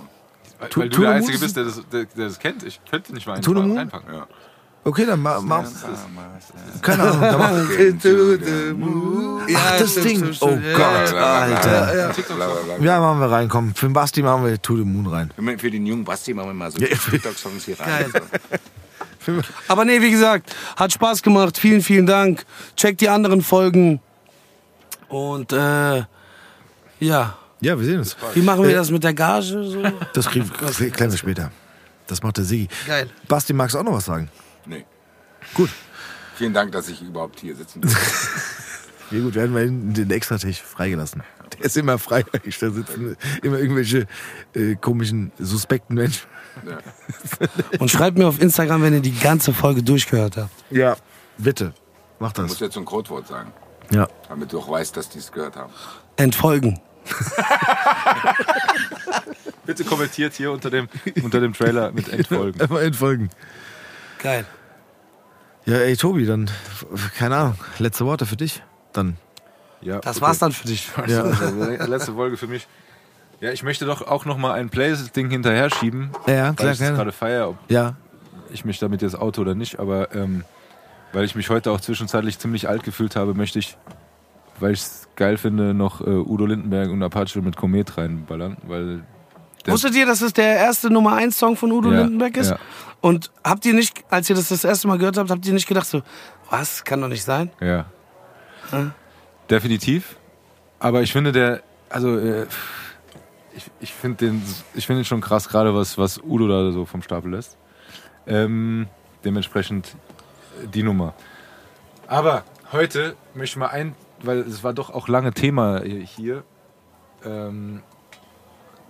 Weil, Tu- weil du tu der Einzige bist, der das, der, der das kennt. Ich könnte nicht mal To the einen Moon? einpacken. Ja. Okay, dann ma, ma, keine Ahnung. Dann mach, Ach, das Ding. Oh Gott, Alter. Ja. Machen wir rein. Komm, für den Basti machen wir To the Moon rein. Für den jungen Basti machen wir mal so. TikTok-Songs hier rein. Geil. Aber nee, wie gesagt, hat Spaß gemacht. Vielen, vielen Dank. Checkt die anderen Folgen. Und äh, ja, Ja, wir sehen uns. wie machen wir das mit der Gage? So? Das kriegen, klären wir später. Das macht der Sigi. Geil. Basti, magst du auch noch was sagen? Nee. Gut. Vielen Dank, dass ich überhaupt hier sitzen darf. Ja gut, werden wir in den Extratisch freigelassen. Der ist immer frei. Da sitzen immer irgendwelche äh, komischen, suspekten Menschen. Ja. Und schreibt mir auf Instagram, wenn ihr die ganze Folge durchgehört habt. Ja. Bitte. Mach Du das. musst jetzt so ein Codewort sagen, Ja. damit du auch weißt, dass die es gehört haben. Entfolgen. Bitte kommentiert hier unter dem, unter dem Trailer mit Endfolgen. Einfach entfolgen. Geil. Ja, ey, Tobi, dann, keine Ahnung, letzte Worte für dich. Dann. Ja, Das okay. war's dann für dich. Ja. Letzte Folge für mich. Ja, ich möchte doch auch noch mal ein Playlist-Ding hinterher schieben. Ja, weil klar, ich das gerne. gerade feiere, ob Ja. ich mich damit jetzt auto oder nicht. Aber ähm, weil ich mich heute auch zwischenzeitlich ziemlich alt gefühlt habe, möchte ich, weil ich es geil finde, noch äh, Udo Lindenberg und Apache mit Komet reinballern. Weil Wusstet ihr, dass das der erste Nummer 1 Song von Udo Ja, Lindenberg ist? ja. Und habt ihr nicht, als ihr das das erste Mal gehört habt, habt ihr nicht gedacht so, was, kann doch nicht sein? Ja. Definitiv. Aber ich finde der, also äh, ich, ich finde den, ich finde den schon krass, gerade was, was Udo da so vom Stapel lässt. Ähm, dementsprechend äh, die Nummer. Aber heute möchte ich mal ein, weil es war doch auch lange Thema hier. Ähm,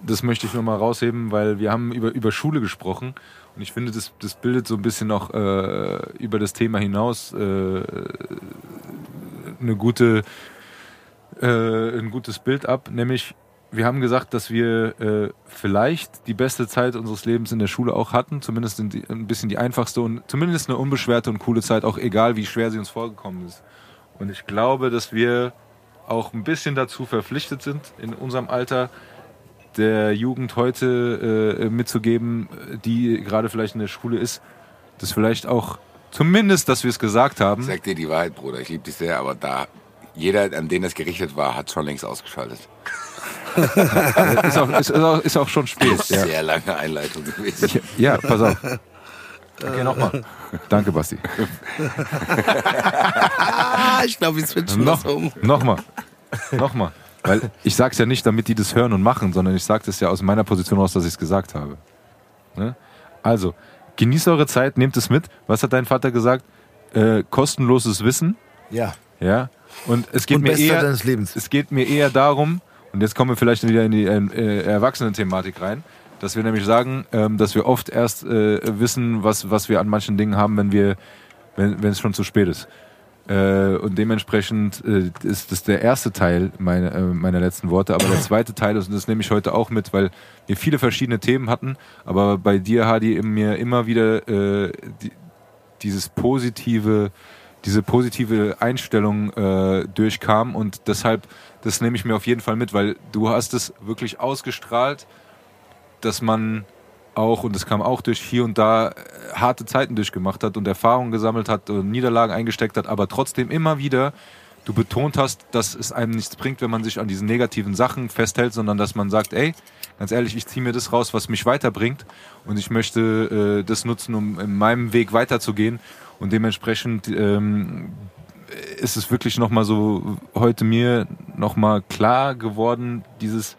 das möchte ich nur mal rausheben, weil wir haben über, über Schule gesprochen und ich finde, das, das bildet so ein bisschen noch äh, über das Thema hinaus äh, eine gute, äh, ein gutes Bild ab. Nämlich, wir haben gesagt, dass wir äh, vielleicht die beste Zeit unseres Lebens in der Schule auch hatten, zumindest ein bisschen die einfachste und zumindest eine unbeschwerte und coole Zeit, auch egal wie schwer sie uns vorgekommen ist. Und ich glaube, dass wir auch ein bisschen dazu verpflichtet sind, in unserem Alter der Jugend heute äh, mitzugeben, die gerade vielleicht in der Schule ist, dass vielleicht auch zumindest, dass wir es gesagt haben. Ich sag dir die Wahrheit, Bruder. Ich liebe dich sehr, aber da jeder, an den das gerichtet war, hat schon längst ausgeschaltet. ist, auch, ist, ist, auch, ist auch schon spät. Ja. Sehr lange Einleitung gewesen. ja, pass auf. Okay, nochmal. Danke, Basti. Ich glaube, wir switchen Noch, das um. nochmal. Nochmal. Weil ich sag's ja nicht, damit die das hören und machen, sondern ich sage das ja aus meiner Position aus, dass ich es gesagt habe. Ne? Also, genießt eure Zeit, nehmt es mit. Was hat dein Vater gesagt? Äh, kostenloses Wissen. Ja. Ja. Und es geht Und mir eher, deines Lebens. es geht mir eher darum, und jetzt kommen wir vielleicht wieder in die äh, Erwachsenen-Thematik rein, dass wir nämlich sagen, ähm, dass wir oft erst äh, wissen, was, was wir an manchen Dingen haben, wenn wir, wenn es schon zu spät ist. Äh, und dementsprechend äh, ist das der erste Teil meiner, äh, meiner letzten Worte. Aber der zweite Teil ist, und das nehme ich heute auch mit, weil wir viele verschiedene Themen hatten, aber bei dir, Hadi, mir immer wieder äh, die, dieses positive, diese positive Einstellung äh, durchkam und deshalb, das nehme ich mir auf jeden Fall mit, weil du hast es wirklich ausgestrahlt, dass man auch, und das kam auch durch hier und da, äh, harte Zeiten durchgemacht hat und Erfahrungen gesammelt hat und Niederlagen eingesteckt hat, aber trotzdem immer wieder du betont hast, dass es einem nichts bringt, wenn man sich an diesen negativen Sachen festhält, sondern dass man sagt, ey, ganz ehrlich, ich ziehe mir das raus, was mich weiterbringt und ich möchte äh, das nutzen, um in meinem Weg weiterzugehen und dementsprechend ähm, ist es wirklich nochmal so heute mir nochmal klar geworden, dieses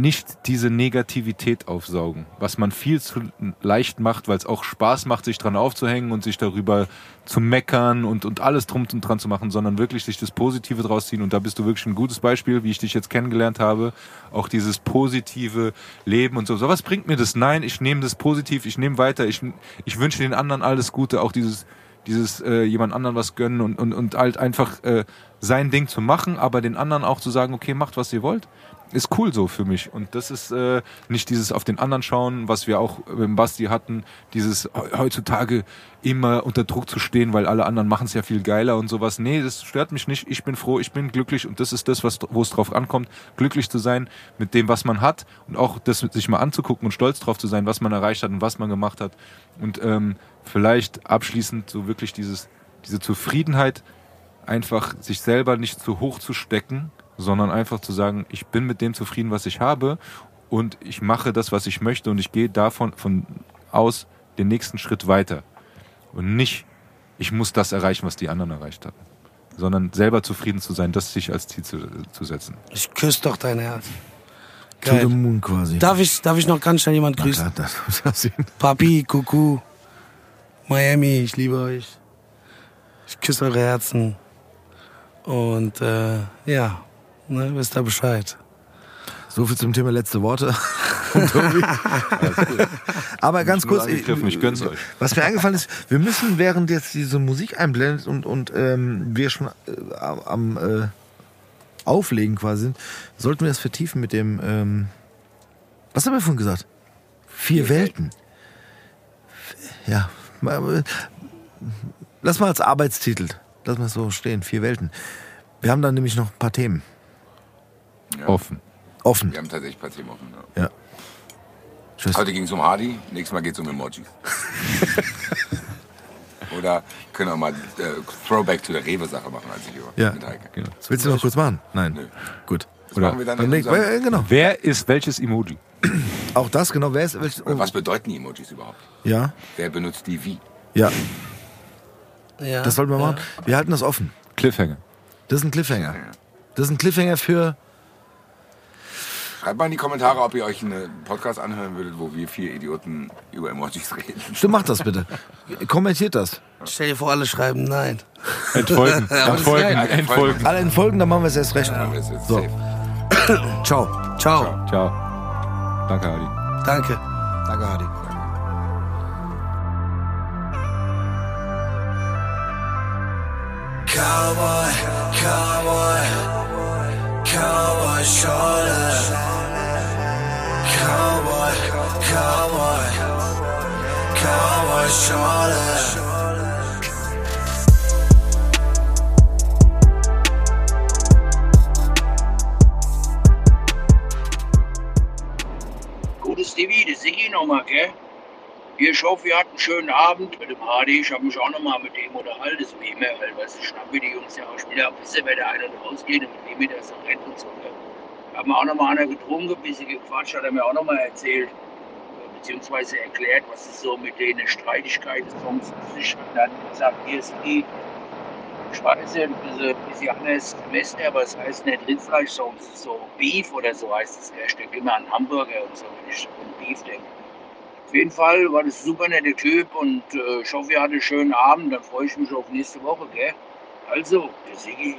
nicht diese Negativität aufsaugen, was man viel zu leicht macht, weil es auch Spaß macht, sich dran aufzuhängen und sich darüber zu meckern und, und alles drum und dran zu machen, sondern wirklich sich das Positive draus ziehen. Und da bist du wirklich ein gutes Beispiel, wie ich dich jetzt kennengelernt habe. Auch dieses positive Leben und so. So was bringt mir das? Nein, ich nehme das positiv, ich nehme weiter, ich, ich wünsche den anderen alles Gute, auch dieses dieses äh, jemand anderen was gönnen und, und, und halt einfach äh, sein Ding zu machen, aber den anderen auch zu sagen, okay, macht was ihr wollt ist cool so für mich. Und das ist äh, nicht dieses auf den anderen schauen, was wir auch beim Basti hatten, dieses heutzutage immer unter Druck zu stehen, weil alle anderen machen es ja viel geiler und sowas. Nee, das stört mich nicht. Ich bin froh, ich bin glücklich und das ist das, wo es drauf ankommt, glücklich zu sein mit dem, was man hat und auch das sich mal anzugucken und stolz drauf zu sein, was man erreicht hat und was man gemacht hat. Und ähm, vielleicht abschließend so wirklich dieses, diese Zufriedenheit, einfach sich selber nicht zu hoch zu stecken, sondern einfach zu sagen, ich bin mit dem zufrieden, was ich habe und ich mache das, was ich möchte und ich gehe davon von aus den nächsten Schritt weiter. Und nicht, ich muss das erreichen, was die anderen erreicht haben. Sondern selber zufrieden zu sein, das sich als Ziel zu, zu setzen. Ich küsse doch dein Herz. To the Geil. moon quasi. Darf ich, darf ich noch ganz schnell jemand Na grüßen? klar, das, das Papi, Kuku, Miami, ich liebe euch. Ich küsse eure Herzen. Und äh, ja, ne, wisst ihr Bescheid. So viel zum Thema letzte Worte. Aber ganz kurz, angegriffen, ich gönn's euch. was mir eingefallen ist, wir müssen während jetzt diese Musik einblendet und, und ähm, wir schon äh, am äh, Auflegen quasi sind, sollten wir das vertiefen mit dem, ähm, was haben wir vorhin gesagt? Vier Welten. Ja, lass mal als Arbeitstitel, lass mal so stehen, vier Welten. Wir haben dann nämlich noch ein paar Themen Offen. offen. Wir haben tatsächlich paar Themen offen. Ja. Ja. Tschüss. Heute ging es um Hardy, nächstes Mal geht es um Emojis. Oder können auch mal äh, Throwback zu der Rewe-Sache machen, als ich hier. Ja. Mit Heike. Genau. Willst du noch kurz machen? Nein. Nö. Gut. Das Oder- machen wir dann, Dann unserem, äh, genau. Wer ist welches Emoji? Auch das, genau. Wer ist, welches, Was bedeuten die Emojis überhaupt? ja, Wer benutzt die wie? ja, Ja, das sollten wir ja. machen. Wir halten das offen. Cliffhanger. Das ist ein Cliffhanger. Das ist ein Cliffhanger für. Schreibt mal in die Kommentare, ob ihr euch einen Podcast anhören würdet, wo wir vier Idioten über Emojis reden. Du mach das bitte. Kommentiert das. Stell dir vor, alle schreiben nein. Entfolgen. Ja, Entfolgen. Entfolgen. Alle in Folgen, dann machen wir es erst recht. Dann ist jetzt So. safe. Ciao. Ciao. Ciao. Danke, Adi. Danke. Danke, Hadi. Cowboy, cowboy, cowboy shoulder. Cowboy, cowboy, cowboy. Gutes Stevie, das Siggi nochmal, gell? Ich hoffe, ihr hattet einen schönen Abend mit dem Hardy. Ich habe mich auch nochmal mit dem unterhalten. Das wie immer, halt, weißt du, schnappen wir die Jungs ja auch später. Wisst ihr, wer der eine rausgeht und mit wem der so rennt und so, gell? Haben wir auch nochmal einer getrunken, ein bisschen gequatscht, hat er mir auch nochmal erzählt, äh, beziehungsweise erklärt, was es so mit den Streitigkeiten Songs auf sich hat. Er hat gesagt, hier ist die, ja, ein bisschen, bisschen anders gemessen, aber es heißt nicht Rindfleisch-Songs, es ist so Beef oder so heißt es. Ich denke immer an Hamburger und so, wenn ich an Beef denke. Auf jeden Fall war das ein super netter Typ und äh, ich hoffe, ihr hattet einen schönen Abend. Dann freue ich mich auf nächste Woche, gell? Also, der Sigi.